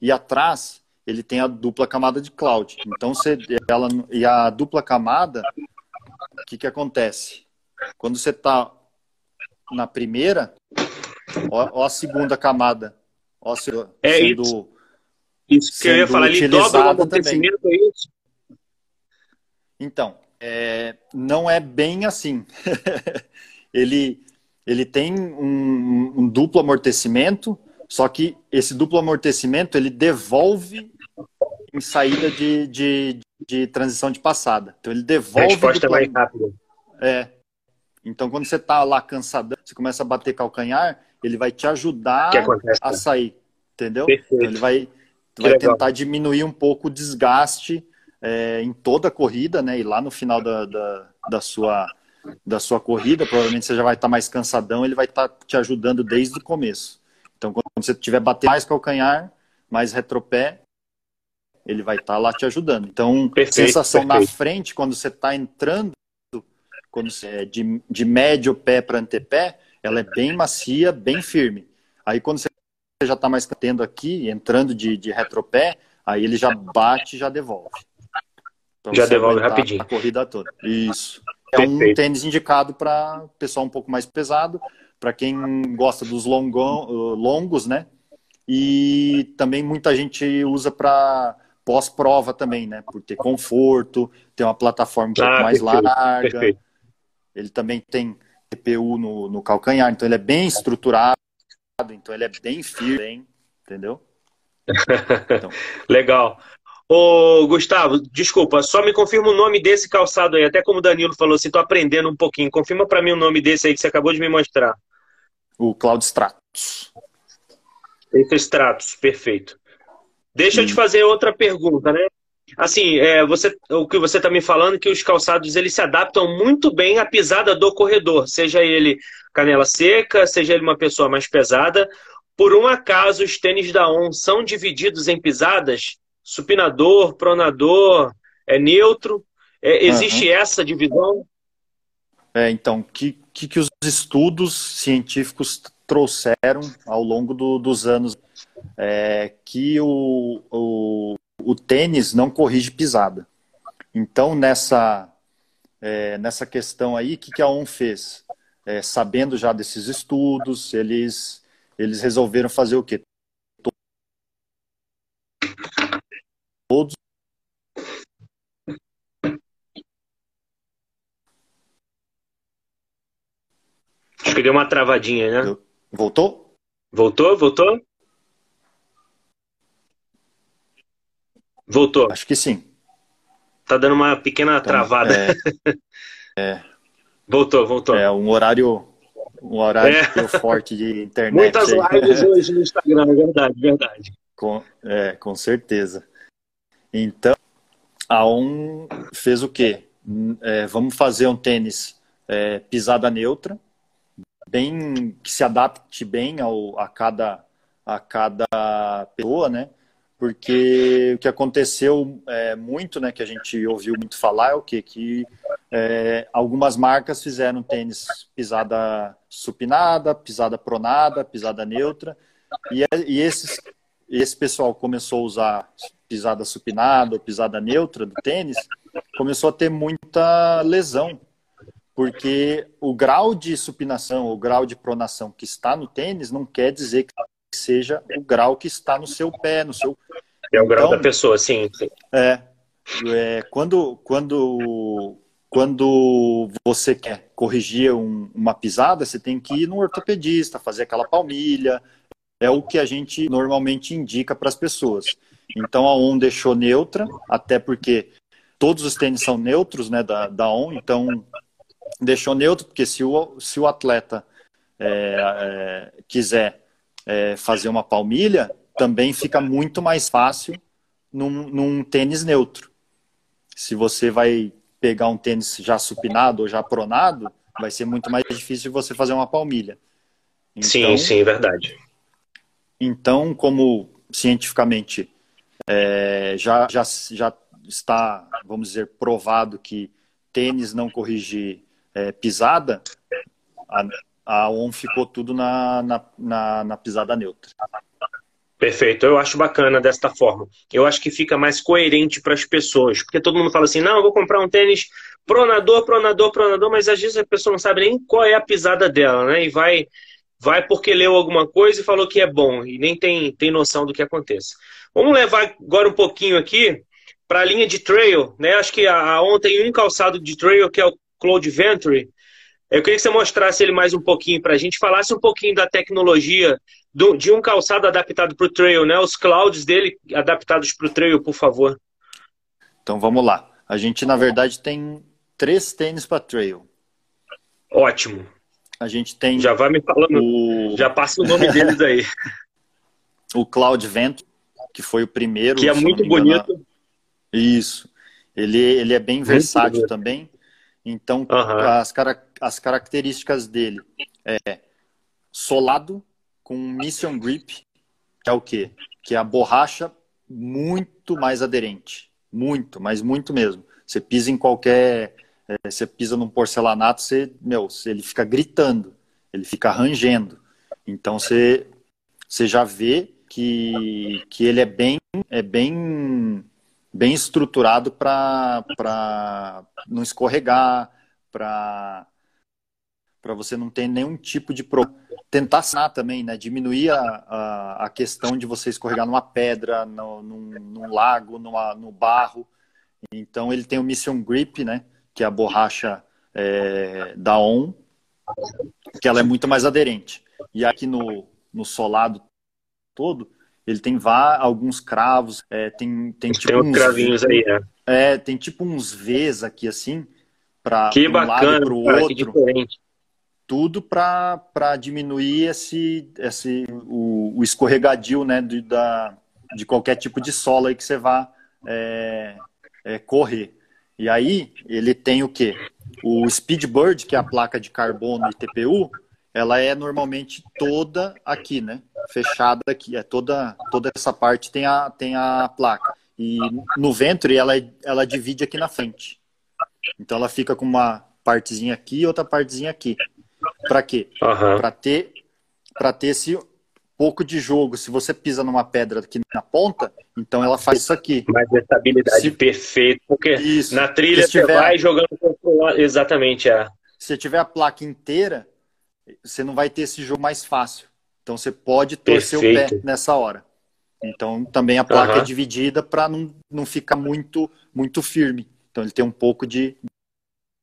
e atrás ele tem a dupla camada de cloud. Então, você, ela, e a dupla camada, o que, que acontece? Quando você está na primeira, ó, ó, a segunda camada, ó, sendo, é isso. Isso que eu ia falar, ele dobra o acontecimento, é isso? Então, é, não é bem assim. ele, ele tem um, um duplo amortecimento, só que esse duplo amortecimento ele devolve em saída de, de, de transição de passada. Então ele devolve. A resposta é mais rápida. É. Então quando você está lá cansadão, você começa a bater calcanhar, ele vai te ajudar a sair. Entendeu? Então ele vai, vai tentar diminuir um pouco o desgaste é, em toda a corrida, né? E lá no final da, da, da sua da sua corrida, provavelmente você já vai estar tá mais cansadão, ele vai estar tá te ajudando desde o começo. Então, quando você tiver bater mais calcanhar, mais retropé, ele vai estar tá lá te ajudando. Então, perfeito, sensação perfeito. na frente, quando você está entrando, quando você é de, de médio pé para antepé, ela é bem macia, bem firme. Aí, quando você já está mais tendo aqui, entrando de, de retropé, aí ele já bate e já devolve. Então, já devolve rapidinho. A corrida toda. Isso. É Perfeito. um tênis indicado para pessoal um pouco mais pesado, para quem gosta dos longão, longos, né? E também muita gente usa para pós-prova também, né? Por ter conforto, ter uma plataforma um pouco ah, mais perfeito, larga. Perfeito. Ele também tem CPU no, no calcanhar, então ele é bem estruturado, então ele é bem firme, entendeu? Então. Legal. Ô, Gustavo, desculpa, só me confirma o nome desse calçado aí. Até como o Danilo falou assim, tô aprendendo um pouquinho. Confirma para mim o nome desse aí que você acabou de me mostrar. O Cloud Stratus. Esse é Stratus, perfeito. Deixa hum. eu te fazer outra pergunta, né? Assim, é, você, o que você está me falando é que os calçados eles se adaptam muito bem à pisada do corredor, seja ele canela seca, seja ele uma pessoa mais pesada. Por um acaso, os tênis da ON são divididos em pisadas? Supinador, pronador, é neutro. É, existe uhum. essa divisão? É, então, que, que, que os estudos científicos trouxeram ao longo do, dos anos é, que o, o, o, tênis não corrige pisada. Então, nessa, é, nessa questão aí, o que, que a ON fez? É, sabendo já desses estudos, eles, eles resolveram fazer o quê? Todos Acho que deu uma travadinha, né? Voltou? Voltou? Voltou? Voltou. Acho que sim. Tá dando uma pequena então, travada. É, é, voltou, voltou. É um horário, um horário é. forte de internet. Muitas lives hoje no Instagram, é verdade, verdade. Com, é, com certeza. Então, a ON fez o quê? É, vamos fazer um tênis é, pisada neutra, bem que se adapte bem ao, a cada a cada pessoa, né? Porque o que aconteceu é, muito, né, que a gente ouviu muito falar é o quê? Que é, algumas marcas fizeram tênis pisada supinada, pisada pronada, pisada neutra, e, e esses, esse pessoal começou a usar pisada supinada ou pisada neutra do tênis, começou a ter muita lesão, porque o grau de supinação, o grau de pronação que está no tênis não quer dizer que seja o grau que está no seu pé, no seu. É o grau então, da pessoa, sim. É, é quando, quando, quando você quer corrigir um, uma pisada, você tem que ir no ortopedista, fazer aquela palmilha. É o que a gente normalmente indica para as pessoas. Então a ON deixou neutra, até porque todos os tênis são neutros né, da, da ON, então deixou neutro, porque se o, se o atleta é, é, quiser é, fazer uma palmilha, também fica muito mais fácil num, num tênis neutro. Se você vai pegar um tênis já supinado ou já pronado, vai ser muito mais difícil você fazer uma palmilha. Então, sim, sim, é verdade. Então, como cientificamente é, já, já, já está, vamos dizer, provado que tênis não corrige é, pisada, a, a ON ficou tudo na, na, na, na pisada neutra. Perfeito, eu acho bacana desta forma. Eu acho que fica mais coerente para as pessoas, porque todo mundo fala assim: não, eu vou comprar um tênis pronador, pronador, pronador, mas às vezes a pessoa não sabe nem qual é a pisada dela, né? E vai, vai porque leu alguma coisa e falou que é bom, e nem tem, tem noção do que acontece. Vamos levar agora um pouquinho aqui para a linha de trail, né? Acho que a, a ontem um calçado de trail que é o Cloud Venture. Eu queria que você mostrasse ele mais um pouquinho para a gente, falasse um pouquinho da tecnologia do, de um calçado adaptado para o trail, né? Os clouds dele adaptados para o trail, por favor. Então vamos lá. A gente, na verdade, tem três tênis para trail. Ótimo. A gente tem. Já vai me falando. O... Já passa o nome deles aí. o Cloud Vento, que foi o primeiro. Que é muito bonito. Isso. Ele, ele é bem muito versátil bonito. também. Então, uhum. as, cara... as características dele é solado, com Mission Grip, que é o quê? Que é a borracha muito mais aderente. Muito, mas muito mesmo. Você pisa em qualquer. É, você pisa num porcelanato, você, meu, ele fica gritando, ele fica rangendo. Então você, você já vê que, que ele é bem, é bem, bem estruturado para não escorregar, para para você não ter nenhum tipo de problema. Tentar sanar também, né? Diminuir a, a, a, questão de você escorregar numa pedra, no, num, num lago, numa, no barro. Então ele tem o Mission Grip, né? Que é a borracha é, da ON, que ela é muito mais aderente. E aqui no, no solado todo, ele tem vá, alguns cravos, é, tem, tem tipo tem uns cravinhos aí, né? É, tem tipo uns Vs aqui assim, para um bacana, lado para o outro. Tudo para diminuir esse, esse o, o escorregadio né, de, da, de qualquer tipo de solo aí que você vá é, é, correr. E aí ele tem o que? O Speedbird, que é a placa de carbono e TPU, ela é normalmente toda aqui, né? Fechada aqui. É toda, toda essa parte tem a, tem a placa. E no ventre ela, ela divide aqui na frente. Então ela fica com uma partezinha aqui e outra partezinha aqui. Para quê? Uhum. Para ter, para ter esse pouco de jogo. Se você pisa numa pedra aqui na ponta, então ela faz isso aqui. Mais estabilidade Se... perfeita, porque isso. na trilha tiver... você vai jogando exatamente é. Se tiver a placa inteira, você não vai ter esse jogo mais fácil. Então você pode torcer Perfeito. o pé nessa hora. Então também a placa uhum. é dividida para não, não ficar muito muito firme. Então ele tem um pouco de,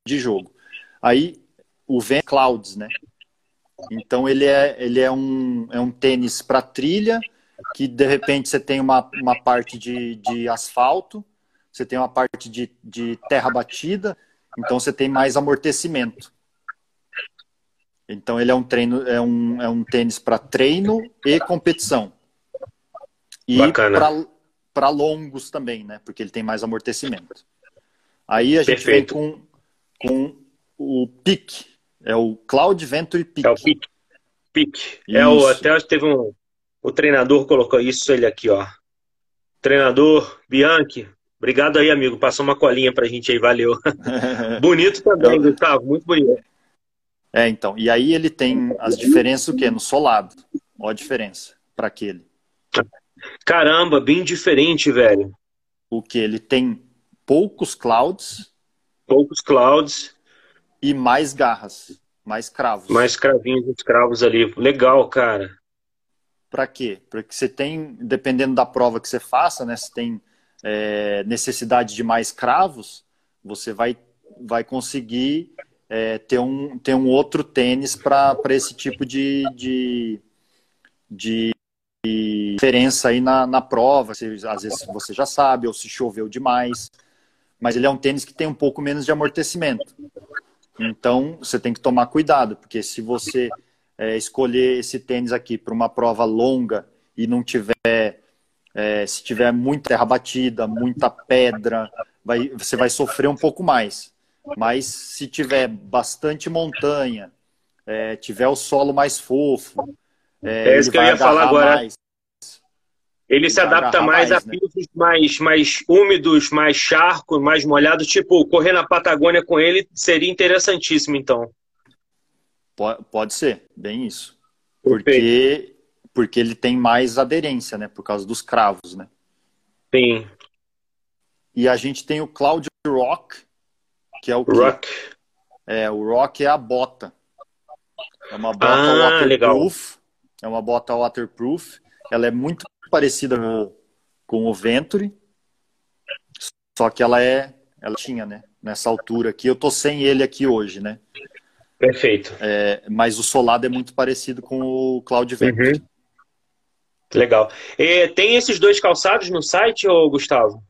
de jogo. Aí o Van Clouds, né? Então ele é, ele é, um, é um tênis para trilha, que de repente você tem uma, uma parte de, de asfalto, você tem uma parte de, de terra batida, então você tem mais amortecimento. Então ele é um treino, é um, é um tênis para treino e competição. E para longos também, né? Porque ele tem mais amortecimento. Aí a gente Perfeito. vem com, com o pique, é o Cloud Venture Peak. É o Peak. Peak. É o, até teve um. O treinador colocou isso ele aqui, ó. Treinador Bianchi. Obrigado aí, amigo. Passou uma colinha pra gente aí, valeu. bonito também. Gustavo, muito bonito. É, então. E aí ele tem as diferenças o quê? No solado. Olha a diferença para aquele. Caramba, bem diferente, velho. O que? Ele tem poucos clouds. Poucos clouds e mais garras, mais cravos. Mais cravinhos e cravos ali. Legal, cara. Para quê? Porque você tem, dependendo da prova que você faça, né? Se tem é, necessidade de mais cravos, você vai, vai conseguir é, ter, um, ter um outro tênis para esse tipo de, de, de diferença aí na, na prova. Às vezes você já sabe, ou se choveu demais. Mas ele é um tênis que tem um pouco menos de amortecimento. Então, você tem que tomar cuidado, porque se você é, escolher esse tênis aqui para uma prova longa e não tiver, é, se tiver muita terra batida, muita pedra, vai, você vai sofrer um pouco mais. Mas se tiver bastante montanha, é, tiver o solo mais fofo, é, é isso que eu ia falar agora. Mais, ele se adapta mais, mais, a né? pisos mais, mais úmidos, mais charcos, mais molhados. Tipo, correr na Patagônia com ele seria interessantíssimo, então. Pode, ser, bem isso. Porque, porque ele tem mais aderência, né? Por causa dos cravos, né? Sim. E a gente tem o Cloud Rock, que é o Rock. É, o Rock é a bota. É uma bota ah, waterproof. Legal. É uma bota waterproof. Ela é muito parecida com, com o Venturi, só que ela é, ela tinha, né? Nessa altura aqui, eu tô sem ele aqui hoje, né? Perfeito. É, mas o solado é muito parecido com o Cloud Venturi. Uhum. Legal. E tem esses dois calçados no site, ou Gustavo?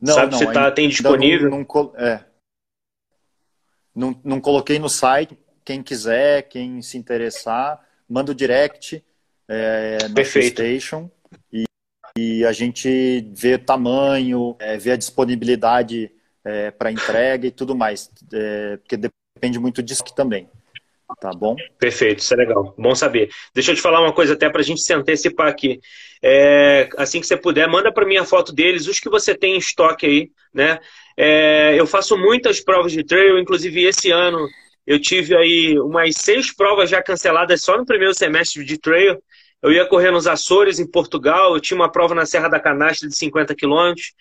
Não, Sabe não, se tá, tem disponível? Não, não, é. não, não coloquei no site. Quem quiser, quem se interessar, manda o direct é, na Perfeito. Station e, e, a gente vê o tamanho, é, vê a disponibilidade é, para entrega e tudo mais, é, porque depende muito disso também. Tá bom? Perfeito, isso é legal. Bom saber. Deixa eu te falar uma coisa até para a gente se antecipar aqui. É, assim que você puder, manda para mim a foto deles, os que você tem em estoque aí, né? É, eu faço muitas provas de trail, inclusive esse ano eu tive aí umas seis provas já canceladas só no primeiro semestre de trail. Eu ia correr nos Açores, em Portugal, eu tinha uma prova na Serra da Canastra de 50 quilômetros,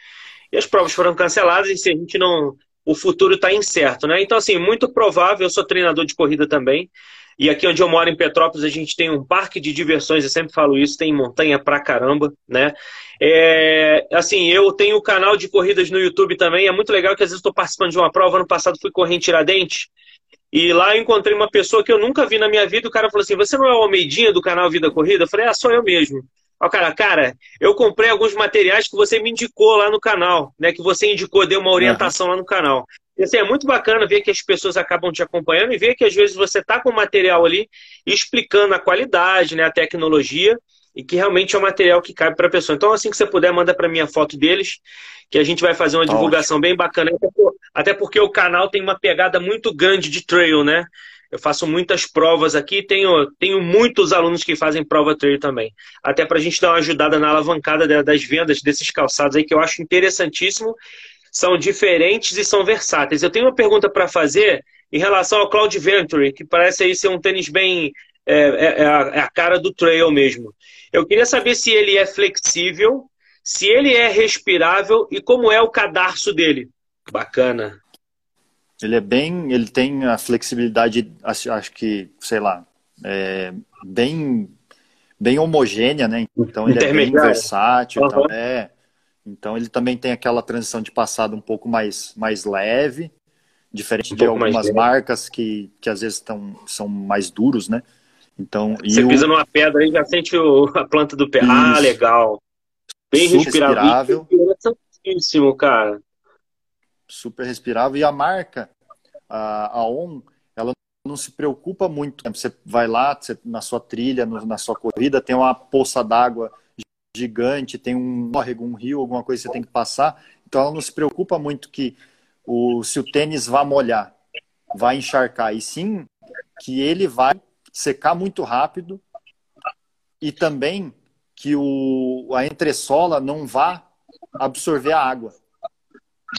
e as provas foram canceladas, e se a gente não. O futuro está incerto, né? Então, assim, muito provável, eu sou treinador de corrida também, e aqui onde eu moro, em Petrópolis, a gente tem um parque de diversões, eu sempre falo isso, tem montanha pra caramba, né? É, assim, eu tenho o canal de corridas no YouTube também, é muito legal que às vezes estou participando de uma prova, ano passado fui correr em Tiradentes, e lá eu encontrei uma pessoa que eu nunca vi na minha vida. O cara falou assim: Você não é o Almeidinha do canal Vida Corrida? Eu falei: Ah, sou eu mesmo. Ó, cara, cara, eu comprei alguns materiais que você me indicou lá no canal, né? Que você indicou, deu uma orientação uhum. lá no canal. E, assim, é muito bacana ver que as pessoas acabam te acompanhando e ver que às vezes você está com o material ali explicando a qualidade, né, a tecnologia e que realmente é um material que cabe para a pessoa. Então, assim que você puder, manda para mim a foto deles, que a gente vai fazer uma tá divulgação bem bacana. Até porque o canal tem uma pegada muito grande de trail, né? Eu faço muitas provas aqui, tenho, tenho muitos alunos que fazem prova trail também. Até para a gente dar uma ajudada na alavancada das vendas desses calçados aí, que eu acho interessantíssimo. São diferentes e são versáteis. Eu tenho uma pergunta para fazer em relação ao Cloud Venture, que parece aí ser um tênis bem. É, é, é, a, é a cara do trail mesmo. Eu queria saber se ele é flexível, se ele é respirável e como é o cadarço dele. Bacana. Ele é bem, ele tem a flexibilidade, acho que, sei lá, é bem, bem homogênea, né? Então ele é bem versátil, uhum. então, é. Então ele também tem aquela transição de passado um pouco mais, mais leve, diferente um de algumas marcas que, que às vezes tão, são mais duros, né? Então, Você pisa o... numa pedra e já sente o, a planta do pé. Ah, Isso. Ah, legal. Bem Super respirável. Interessantíssimo, cara. Super respirável. E a marca, a, a ON, ela não se preocupa muito. Você vai lá, você, na sua trilha, no, na sua corrida, tem uma poça d'água gigante, tem um córrego, um rio, alguma coisa que você tem que passar. Então ela não se preocupa muito que o, se o tênis vai molhar, vai encharcar, e sim que ele vai secar muito rápido e também que o, a entressola não vá absorver a água.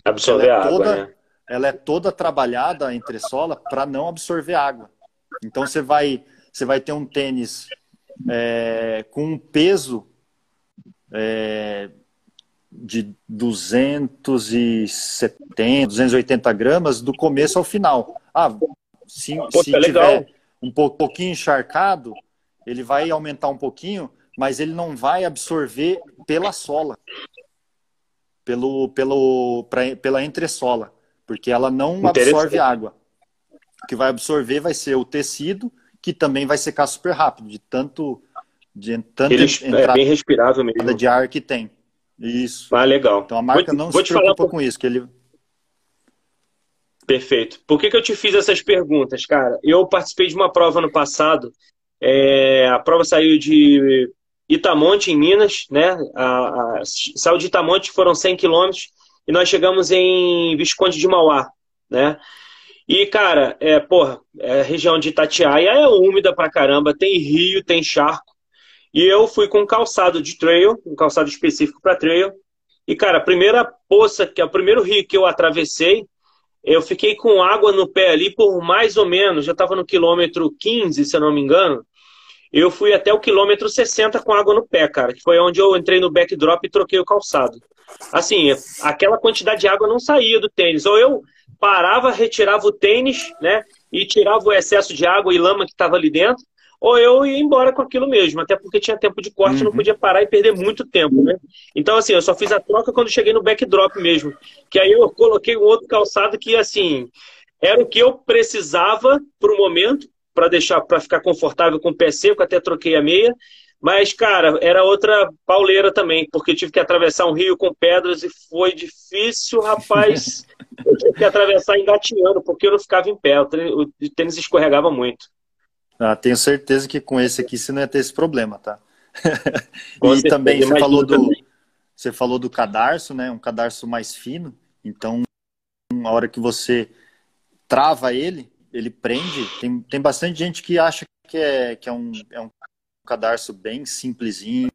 Absorver é a toda, água, né? Ela é toda trabalhada, a entressola, para não absorver água. Então você vai, você vai ter um tênis é, com um peso é, de 270, 280 gramas do começo ao final. Ah, se, Pô, se é tiver um pouquinho encharcado, ele vai aumentar um pouquinho, mas ele não vai absorver pela sola, pelo, pelo, pra, pela entressola, porque ela não absorve água. O que vai absorver vai ser o tecido, que também vai secar super rápido, de tanto de tanto ele é entrada é bem respirável mesmo. de ar que tem. Isso. Ah, legal. Então a marca vou, não vou se preocupa falar... com isso, que ele Perfeito. Por que, que eu te fiz essas perguntas, cara? Eu participei de uma prova no passado. É, a prova saiu de Itamonte, em Minas, né? A, a, saiu de Itamonte, foram 100 quilômetros, e nós chegamos em Visconde de Mauá, né? E, cara, é, porra, é, a região de Itatiaia é úmida pra caramba, tem rio, tem charco. E eu fui com um calçado de trail, um calçado específico para trail. E, cara, a primeira poça, que é o primeiro rio que eu atravessei, eu fiquei com água no pé ali por mais ou menos, já estava no quilômetro 15, se eu não me engano. Eu fui até o quilômetro 60 com água no pé, cara, que foi onde eu entrei no backdrop e troquei o calçado. Assim, aquela quantidade de água não saía do tênis. Ou eu parava, retirava o tênis, né? E tirava o excesso de água e lama que estava ali dentro, ou eu ia embora com aquilo mesmo, até porque tinha tempo de corte, uhum. não podia parar e perder muito tempo, né? Então, assim, eu só fiz a troca quando cheguei no backdrop mesmo. Que aí eu coloquei um outro calçado que, assim, era o que eu precisava para o momento, para deixar, para ficar confortável com o pé seco, até troquei a meia. Mas, cara, era outra pauleira também, porque tive que atravessar um rio com pedras e foi difícil, rapaz. eu tive que atravessar engateando, porque eu não ficava em pé, o tênis escorregava muito. Ah, tenho certeza que com esse aqui você não ia ter esse problema, tá? e também você falou do também. você falou do cadarço, né? Um cadarço mais fino. Então, a hora que você trava ele, ele prende. Tem, tem bastante gente que acha que é, que é, um, é um cadarço bem simplesinho,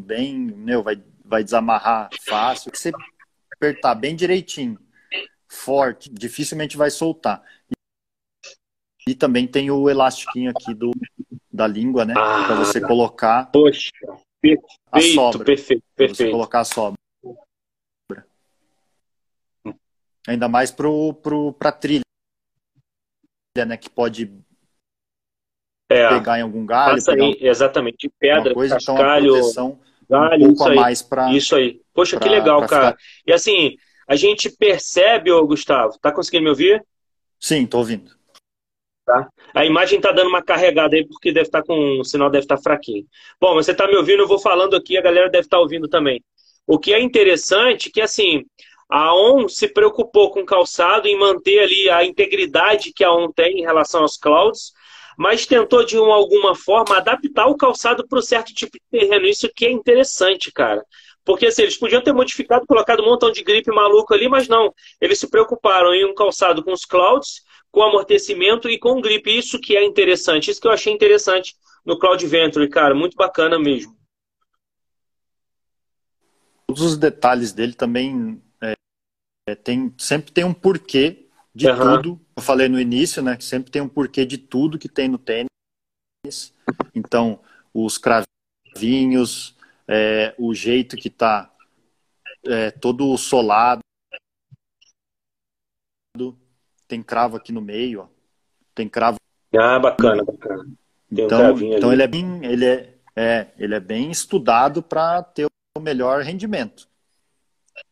bem, meu, vai, vai desamarrar fácil. Que você apertar bem direitinho, forte, dificilmente vai soltar. E também tem o elastiquinho aqui do, da língua, né? Ah, para você colocar poxa, perfeito, a sobra. Perfeito, perfeito. Você colocar a sobra. Ainda mais pro, pro, pra trilha, né? Que pode é, pegar em algum galho. Aí, exatamente, pedra, coisa, cascalho, então galho, um isso aí. mais pra, Isso aí. Poxa, pra, que legal, cara. Ficar... E assim, a gente percebe, ô Gustavo, tá conseguindo me ouvir? Sim, tô ouvindo. Tá? A imagem está dando uma carregada aí, porque deve estar tá com. O sinal deve estar tá fraquinho. Bom, você está me ouvindo, eu vou falando aqui, a galera deve estar tá ouvindo também. O que é interessante é que, assim, a ON se preocupou com o calçado em manter ali a integridade que a ON tem em relação aos clouds, mas tentou, de uma, alguma forma, adaptar o calçado para um certo tipo de terreno. Isso que é interessante, cara. Porque assim, eles podiam ter modificado, colocado um montão de gripe maluco ali, mas não. Eles se preocuparam em um calçado com os clouds com amortecimento e com gripe. Isso que é interessante, isso que eu achei interessante no Cloud Venture, cara, muito bacana mesmo. Todos os detalhes dele também é, é, tem, sempre tem um porquê de uhum. tudo. Eu falei no início, né? Que sempre tem um porquê de tudo que tem no tênis. Então, os cravinhos, é, o jeito que tá é, todo solado, tem cravo aqui no meio, ó. Tem cravo. Ah, bacana, bacana. Tem então, um então ele é bem, ele é, é, ele é bem estudado para ter o melhor rendimento.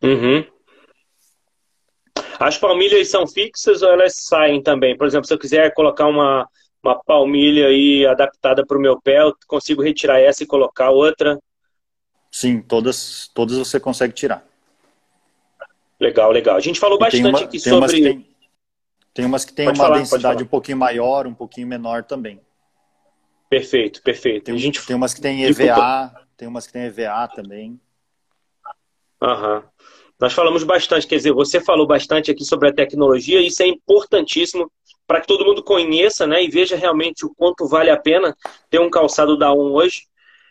Uhum. As palmilhas são fixas ou elas saem também? Por exemplo, se eu quiser colocar uma, uma palmilha aí adaptada para o meu pé, eu consigo retirar essa e colocar outra? Sim, todas, todas você consegue tirar. Legal, legal. A gente falou bastante uma, aqui sobre. Tem, tem umas que tem pode uma falar, densidade um pouquinho maior, um pouquinho menor também. Perfeito, perfeito. Tem, gente... tem umas que tem EVA, Desculpa. tem umas que tem EVA também. Aham. Nós falamos bastante, quer dizer, você falou bastante aqui sobre a tecnologia, isso é importantíssimo para que todo mundo conheça né, e veja realmente o quanto vale a pena ter um calçado da ON hoje.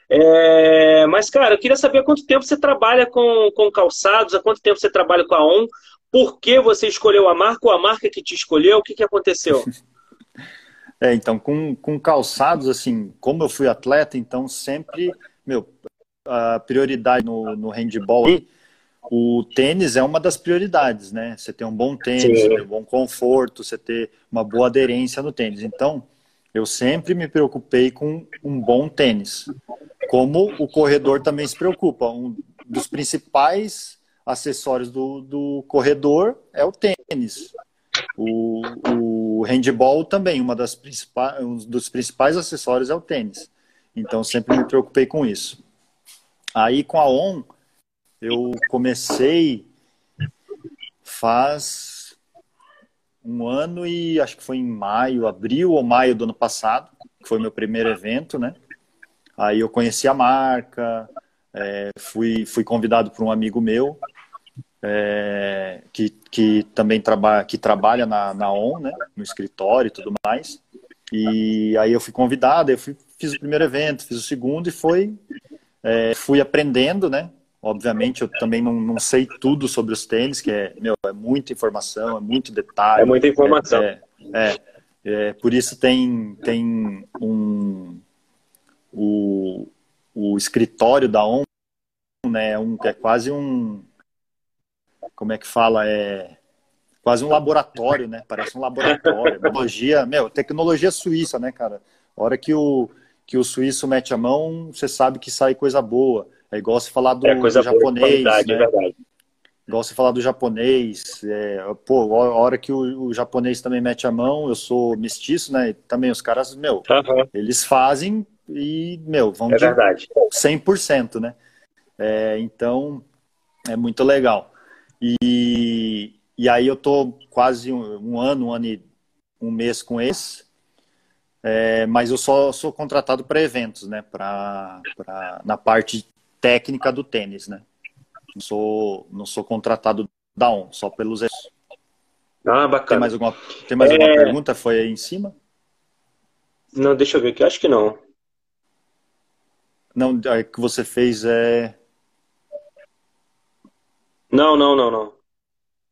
É... Mas, cara, eu queria saber há quanto tempo você trabalha com, com calçados, há quanto tempo você trabalha com a ON, por que você escolheu a marca ou a marca que te escolheu? O que, que aconteceu? É, então, com, com calçados, assim, como eu fui atleta, então sempre, meu, a prioridade no, no handball, o tênis é uma das prioridades, né? Você ter um bom tênis, um bom conforto, você ter uma boa aderência no tênis. Então, eu sempre me preocupei com um bom tênis. Como o corredor também se preocupa. Um dos principais acessórios do, do corredor é o tênis. O, o handball também, uma das principais, um dos principais acessórios é o tênis. Então sempre me preocupei com isso. Aí com a ON, eu comecei faz um ano e acho que foi em maio, abril ou maio do ano passado, que foi meu primeiro evento, né? Aí eu conheci a marca, é, fui, fui convidado por um amigo meu é, que, que também traba, que trabalha na, na ON, né, no escritório e tudo mais. E aí eu fui convidado, eu fui, fiz o primeiro evento, fiz o segundo e foi, é, fui aprendendo, né? Obviamente eu também não, não sei tudo sobre os tênis, que é, meu, é muita informação, é muito detalhe. É muita informação. É, é, é por isso tem, tem um, o, o escritório da ON, né, um, é quase um, como é que fala, é quase um laboratório, né? Parece um laboratório. Tecnologia, meu, tecnologia suíça, né, cara? A hora que o, que o suíço mete a mão, você sabe que sai coisa boa. É igual você falar do, é do japonês, né? É verdade. Igual você falar do japonês. É, pô, a hora que o, o, japonês também mete a mão, eu sou mestiço, né? E também os caras, meu, uhum. eles fazem e, meu, vão é de verdade. 100%, né? É, então, é muito legal. E, e aí eu tô quase um, um ano, um ano e um mês com esse, é, mas eu só sou contratado para eventos, né? Pra, pra, na parte técnica do tênis, né? Não sou, não sou contratado da ON, só pelos Ah, bacana. Tem mais alguma, tem mais é... alguma pergunta? Foi aí em cima? Não, deixa eu ver aqui, acho que não. Não, a que você fez é. Não, não, não, não.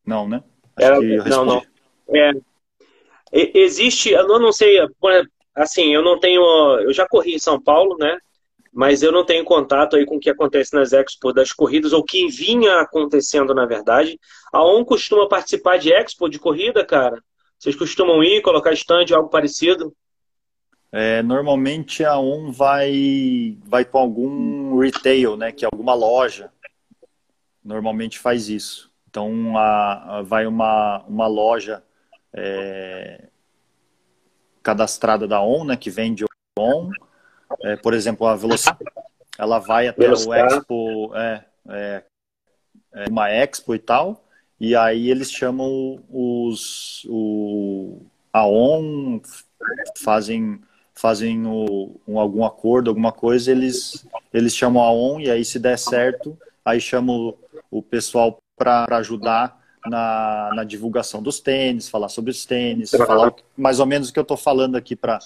Não, né? Acho Era, não, não. É, existe, eu não sei, assim, eu não tenho, eu já corri em São Paulo, né? Mas eu não tenho contato aí com o que acontece nas Expo das corridas, ou o que vinha acontecendo, na verdade. A ON costuma participar de Expo de corrida, cara? Vocês costumam ir, colocar stand, algo parecido? É, normalmente a ON vai, vai com algum retail, né? Que é alguma loja normalmente faz isso. Então, a, a vai uma, uma loja é, cadastrada da ON, né, que vende ON, é, por exemplo, a Velocidade, ela vai até Velocidade. o Expo, é, é, é, uma Expo e tal, e aí eles chamam os, o, a ON, fazem fazem o, um, algum acordo, alguma coisa, eles, eles chamam a ON e aí se der certo, aí chamam o pessoal para ajudar na, na, divulgação dos tênis, falar sobre os tênis, falar mais ou menos o que eu estou falando aqui para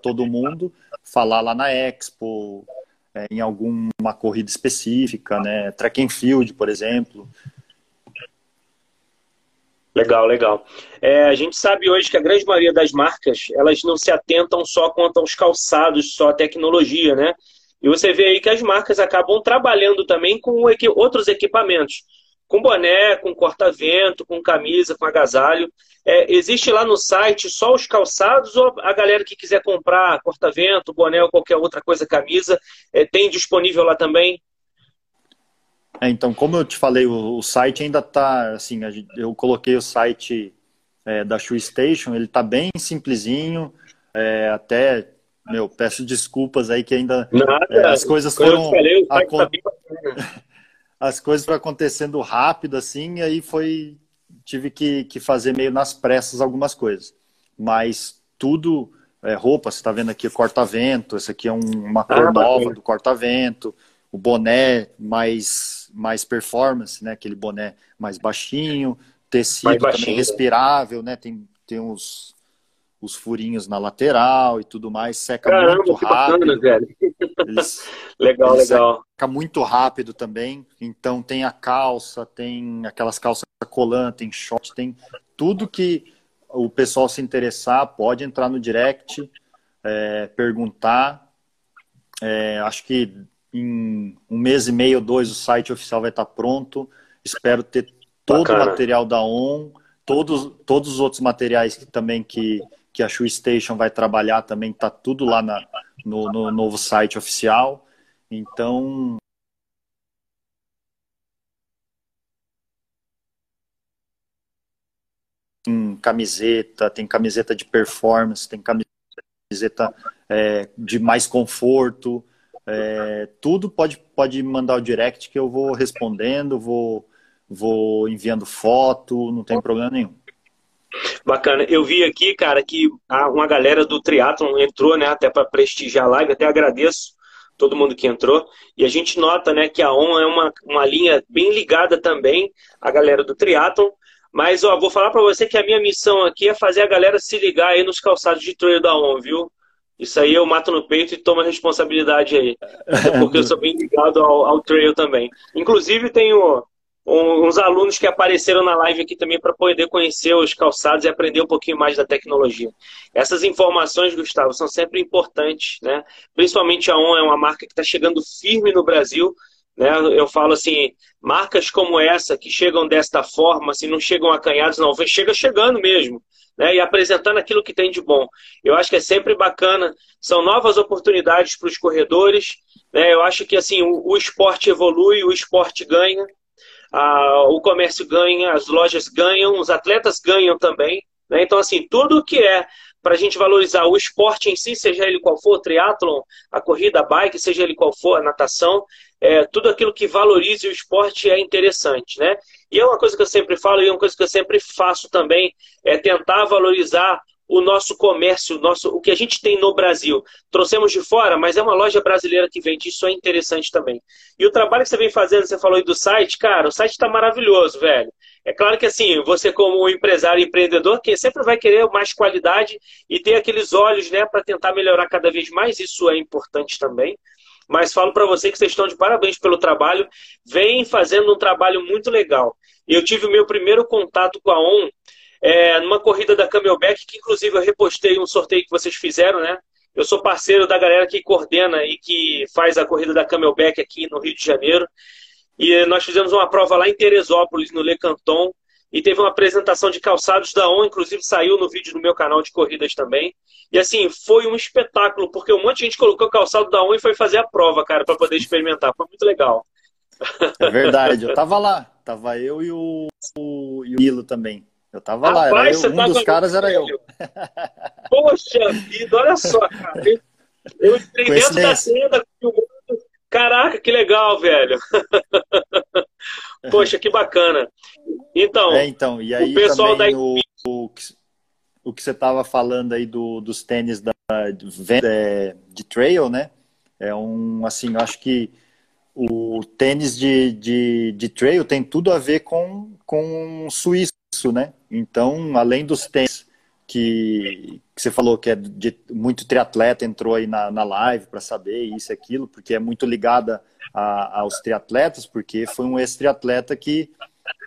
todo mundo, falar lá na Expo, é, em alguma corrida específica, né? Track and field, por exemplo. Legal, legal. É, a gente sabe hoje que a grande maioria das marcas, elas não se atentam só quanto aos calçados, só à tecnologia, né? E você vê aí que as marcas acabam trabalhando também com outros equipamentos, com boné, com corta-vento, com camisa, com agasalho. É, existe lá no site só os calçados ou a galera que quiser comprar corta-vento, boné ou qualquer outra coisa, camisa, é, tem disponível lá também? É, então, como eu te falei, o, o site ainda está, assim, eu coloquei o site é, da Shoe Station, ele está bem simplesinho, é, até meu, peço desculpas aí que ainda Nada, é, as coisas foram falei, tá as coisas foram acontecendo rápido assim, e aí foi tive que, que fazer meio nas pressas algumas coisas. Mas tudo é, roupa, você está vendo aqui corta-vento, esse aqui é um, uma cor ah, nova do corta-vento, o boné mais mais performance, né? Aquele boné mais baixinho, tecido mais baixinho. também respirável, né? Tem tem uns os furinhos na lateral e tudo mais, seca Caramba, muito rápido. Bacana, velho. Eles, legal, eles legal. Seca muito rápido também. Então tem a calça, tem aquelas calças colã, tem short, tem tudo que o pessoal se interessar, pode entrar no direct, é, perguntar. É, acho que em um mês e meio, dois, o site oficial vai estar pronto. Espero ter todo Bacana. o material da ON, todos, todos os outros materiais que, também que, que a Shoe Station vai trabalhar também, está tudo lá na, no, no novo site oficial. Então, tem camiseta, tem camiseta de performance, tem camiseta é, de mais conforto, é, tudo pode, pode mandar o direct que eu vou respondendo, vou, vou enviando foto, não tem problema nenhum. Bacana. Eu vi aqui, cara, que uma galera do triatlon entrou, né, até para prestigiar a live, até agradeço todo mundo que entrou. E a gente nota né, que a ON é uma, uma linha bem ligada também à galera do triatlon. Mas ó, vou falar para você que a minha missão aqui é fazer a galera se ligar aí nos calçados de trail da ON, viu? Isso aí eu mato no peito e tomo a responsabilidade aí. Porque eu sou bem ligado ao, ao trail também. Inclusive, tenho uns alunos que apareceram na live aqui também para poder conhecer os calçados e aprender um pouquinho mais da tecnologia. Essas informações, Gustavo, são sempre importantes, né? Principalmente a ON é uma marca que está chegando firme no Brasil. Né? Eu falo assim, marcas como essa que chegam desta forma, assim, não chegam acanhados, não, chega chegando mesmo né, e apresentando aquilo que tem de bom. Eu acho que é sempre bacana, são novas oportunidades para os corredores. Né, eu acho que assim o, o esporte evolui, o esporte ganha, a, o comércio ganha, as lojas ganham, os atletas ganham também. Né, então, assim, tudo que é para a gente valorizar o esporte em si, seja ele qual for, o triatlon, a corrida, a bike, seja ele qual for, a natação, é, tudo aquilo que valorize o esporte é interessante, né? E é uma coisa que eu sempre falo e é uma coisa que eu sempre faço também, é tentar valorizar o nosso comércio, o, nosso, o que a gente tem no Brasil. Trouxemos de fora, mas é uma loja brasileira que vende, isso é interessante também. E o trabalho que você vem fazendo, você falou aí do site, cara, o site está maravilhoso, velho. É claro que assim, você como empresário empreendedor, que sempre vai querer mais qualidade e ter aqueles olhos, né, para tentar melhorar cada vez mais, isso é importante também. Mas falo para você que vocês estão de parabéns pelo trabalho, vem fazendo um trabalho muito legal. Eu tive o meu primeiro contato com a ON é, numa corrida da Camelback, que inclusive eu repostei um sorteio que vocês fizeram, né? Eu sou parceiro da galera que coordena e que faz a corrida da Camelback aqui no Rio de Janeiro. E nós fizemos uma prova lá em Teresópolis, no Le Canton, e teve uma apresentação de calçados da ON, inclusive saiu no vídeo do meu canal de corridas também. E assim, foi um espetáculo, porque um monte de gente colocou o calçado da ON e foi fazer a prova, cara, para poder experimentar. Foi muito legal. É verdade, eu tava lá. Tava eu e o, o, e o Milo também. Eu tava Rapaz, lá, era eu, um dos caras era eu. Poxa vida, olha só, cara. Eu, entrei dentro da tenda filmando Caraca, que legal, velho. Poxa, que bacana. Então, é, então e aí o pessoal da o, o, o que você estava falando aí do, dos tênis da, de, é, de trail, né? É um, assim, eu acho que o tênis de, de, de trail tem tudo a ver com, com suíço, né? Então, além dos tênis que, que você falou que é de muito triatleta entrou aí na, na live para saber isso e aquilo, porque é muito ligada a, aos triatletas, porque foi um ex-triatleta que,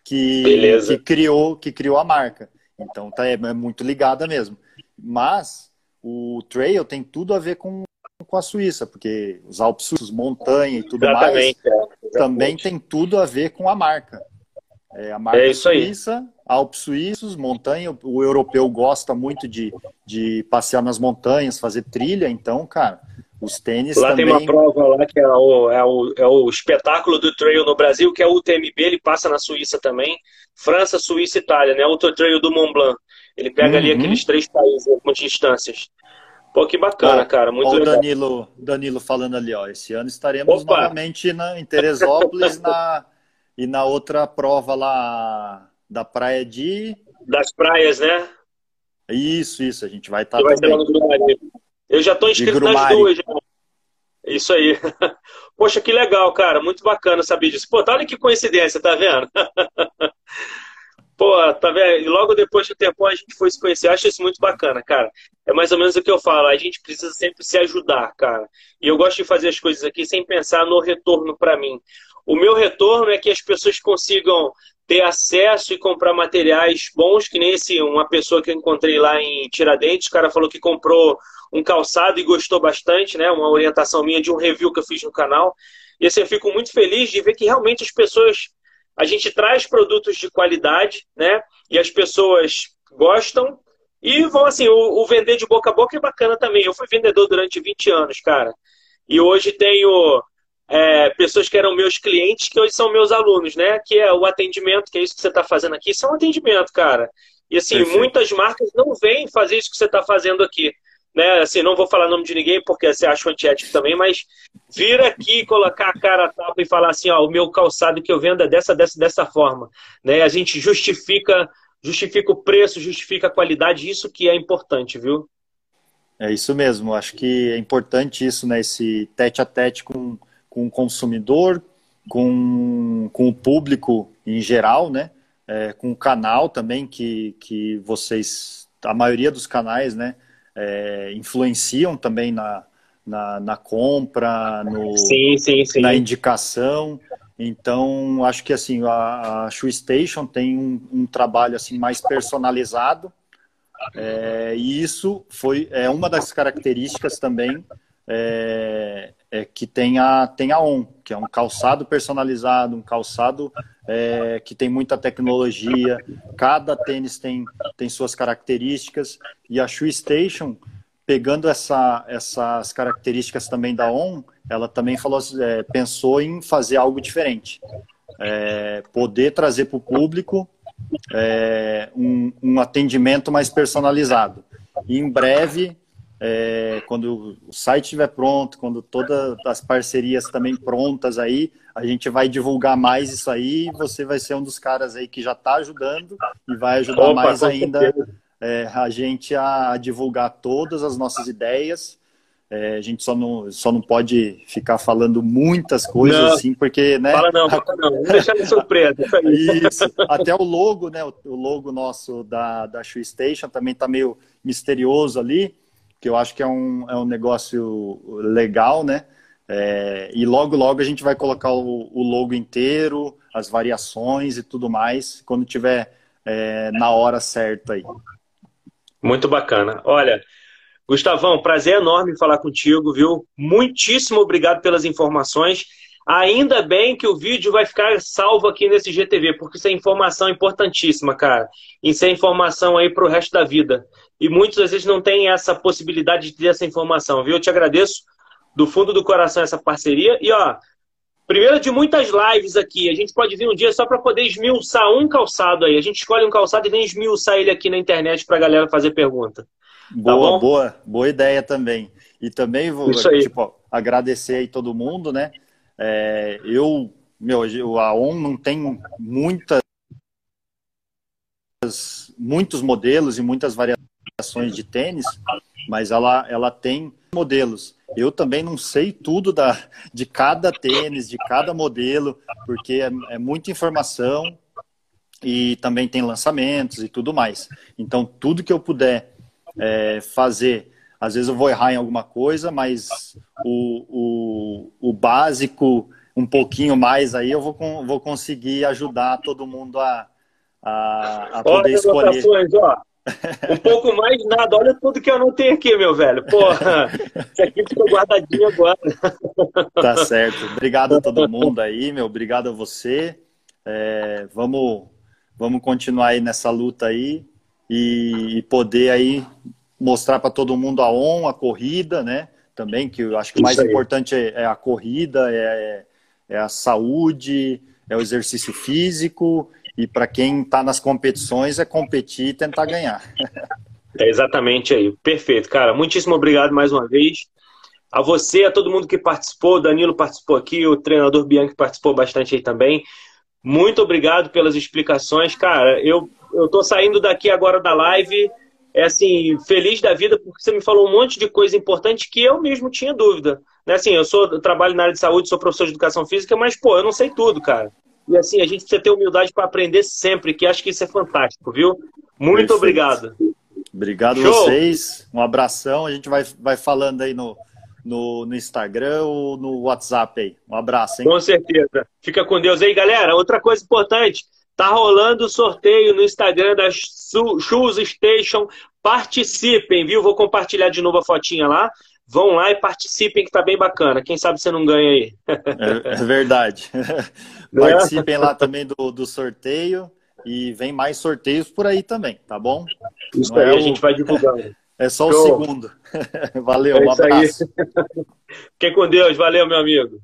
que, que, criou, que criou a marca. Então tá, é, é muito ligada mesmo. Mas o trail tem tudo a ver com, com a Suíça, porque os Alpes Suíços, montanha e tudo exatamente, mais, é, também tem tudo a ver com a marca. É, a marca é suíça, aí. Alpes suíços, montanha. O europeu gosta muito de, de passear nas montanhas, fazer trilha. Então, cara, os tênis lá também... tem uma prova lá que é o, é, o, é o espetáculo do trail no Brasil, que é o UTMB, ele passa na Suíça também. França, Suíça e Itália, né? O Trail do Mont Blanc. Ele pega uhum. ali aqueles três países, algumas distâncias. Pô, que bacana, ó, cara. Muito ó, legal. Danilo, Danilo falando ali, ó. Esse ano estaremos Opa. novamente na, em Teresópolis na e na outra prova lá da praia de. Das praias, né? Isso, isso, a gente vai estar tá também. Eu já estou inscrito nas duas. Já. Isso aí. Poxa, que legal, cara. Muito bacana saber disso. Pô, tá, olha que coincidência, tá vendo? Pô, tá vendo? E logo depois do tempo a gente foi se conhecer. Eu acho isso muito bacana, cara. É mais ou menos o que eu falo. A gente precisa sempre se ajudar, cara. E eu gosto de fazer as coisas aqui sem pensar no retorno para mim. O meu retorno é que as pessoas consigam ter acesso e comprar materiais bons, que nem esse, uma pessoa que eu encontrei lá em Tiradentes, o cara falou que comprou um calçado e gostou bastante, né? Uma orientação minha de um review que eu fiz no canal. E assim, eu fico muito feliz de ver que realmente as pessoas. A gente traz produtos de qualidade, né? E as pessoas gostam. E vão assim, o, o vender de boca a boca é bacana também. Eu fui vendedor durante 20 anos, cara. E hoje tenho é, pessoas que eram meus clientes, que hoje são meus alunos, né? Que é o atendimento, que é isso que você está fazendo aqui. Isso é um atendimento, cara. E assim, Perfeito. muitas marcas não vêm fazer isso que você está fazendo aqui. Né? Assim, não vou falar nome de ninguém porque você acha antiético também, mas vir aqui, colocar a cara a tapa e falar assim, ó, o meu calçado que eu vendo é dessa, dessa, dessa forma. Né? A gente justifica, justifica o preço, justifica a qualidade, isso que é importante, viu? É isso mesmo, acho que é importante isso, né? Esse tete a tete com, com o consumidor, com, com o público em geral, né? É, com o canal também, que, que vocês, a maioria dos canais, né? É, influenciam também na, na, na compra, no, sim, sim, sim. na indicação. Então, acho que assim, a, a Shoe Station tem um, um trabalho assim mais personalizado, é, e isso foi é uma das características também é, é, que tem a, ON, que é um calçado personalizado, um calçado é, que tem muita tecnologia, cada tênis tem, tem suas características, e a Shoe Station, pegando essa, essas características também da ON, ela também falou, é, pensou em fazer algo diferente. É, poder trazer para o público é, um, um, atendimento mais personalizado. E em breve, é, quando o site estiver pronto, quando todas as parcerias também prontas aí, a gente vai divulgar mais isso aí. Você vai ser um dos caras aí que já está ajudando e vai ajudar Opa, mais ainda é, a gente a divulgar todas as nossas ideias é, a gente só não, só não pode ficar falando muitas coisas não, assim, porque, né? Fala não, fala não, vamos deixar de surpresa. Isso, até o logo, né? O logo nosso da, da Shoe Station também tá meio misterioso ali, que eu acho que é um, é um negócio legal, né? É, e logo, logo a gente vai colocar o, o, logo inteiro, as variações e tudo mais, quando tiver é, na hora certa aí. Muito bacana. Olha, Gustavão, prazer enorme falar contigo, viu? Muitíssimo obrigado pelas informações. Ainda bem que o vídeo vai ficar salvo aqui nesse GTV, porque isso é informação importantíssima, cara. Isso é informação aí para o resto da vida. E muitos às vezes não têm essa possibilidade de ter essa informação, viu? Eu te agradeço do fundo do coração essa parceria. E ó, primeiro de muitas lives aqui, a gente pode vir um dia só para poder esmiuçar um calçado aí. A gente escolhe um calçado e vem esmiuçar ele aqui na internet para a galera fazer pergunta. Boa, tá boa, boa ideia também. E também vou tipo, agradecer aí todo mundo, né? É, eu, meu, a ON não tem muitas, muitos modelos e muitas variações de tênis, mas ela, ela tem modelos. Eu também não sei tudo da, de cada tênis, de cada modelo, porque é, é muita informação e também tem lançamentos e tudo mais. Então, tudo que eu puder é, fazer. Às vezes eu vou errar em alguma coisa, mas o, o, o básico, um pouquinho mais aí, eu vou, vou conseguir ajudar todo mundo a, a, a poder escolher. Ó. Um pouco mais nada, olha tudo que eu não tenho aqui, meu velho. Porra, isso aqui ficou guardadinho agora. Tá certo. Obrigado a todo mundo aí, meu. Obrigado a você. É, vamos, vamos continuar aí nessa luta aí e, poder aí mostrar para todo mundo a on, a corrida, né? Também, que eu acho que o mais importante é, é, a corrida, é, é a saúde, é o exercício físico, e para quem está nas competições é competir e tentar ganhar. É exatamente aí. Perfeito, cara. Muitíssimo obrigado mais uma vez. A você, a todo mundo que participou, o Danilo participou aqui, o treinador Bianchi participou bastante aí também. Muito obrigado pelas explicações. Cara, eu eu tô saindo daqui agora da live, é assim, feliz da vida, porque você me falou um monte de coisa importante que eu mesmo tinha dúvida. Né? Assim, eu sou eu trabalho na área de saúde, sou professor de educação física, mas, pô, eu não sei tudo, cara. E assim, a gente precisa ter humildade para aprender sempre, que acho que isso é fantástico, viu? Muito Perfeito. obrigado. Obrigado a vocês. Um abração. A gente vai, vai falando aí no, no, no Instagram ou no WhatsApp aí. Um abraço, hein? Com certeza. Fica com Deus aí, galera. Outra coisa importante. Tá rolando o sorteio no Instagram da Shoes Station. Participem, viu? Vou compartilhar de novo a fotinha lá. Vão lá e participem, que tá bem bacana. Quem sabe você não ganha aí. É, é verdade. Participem lá também do, do sorteio. E vem mais sorteios por aí também, tá bom? Isso não aí é a gente vai divulgando. É só Show. o segundo. Valeu, é um abraço. Fiquem com Deus. Valeu, meu amigo.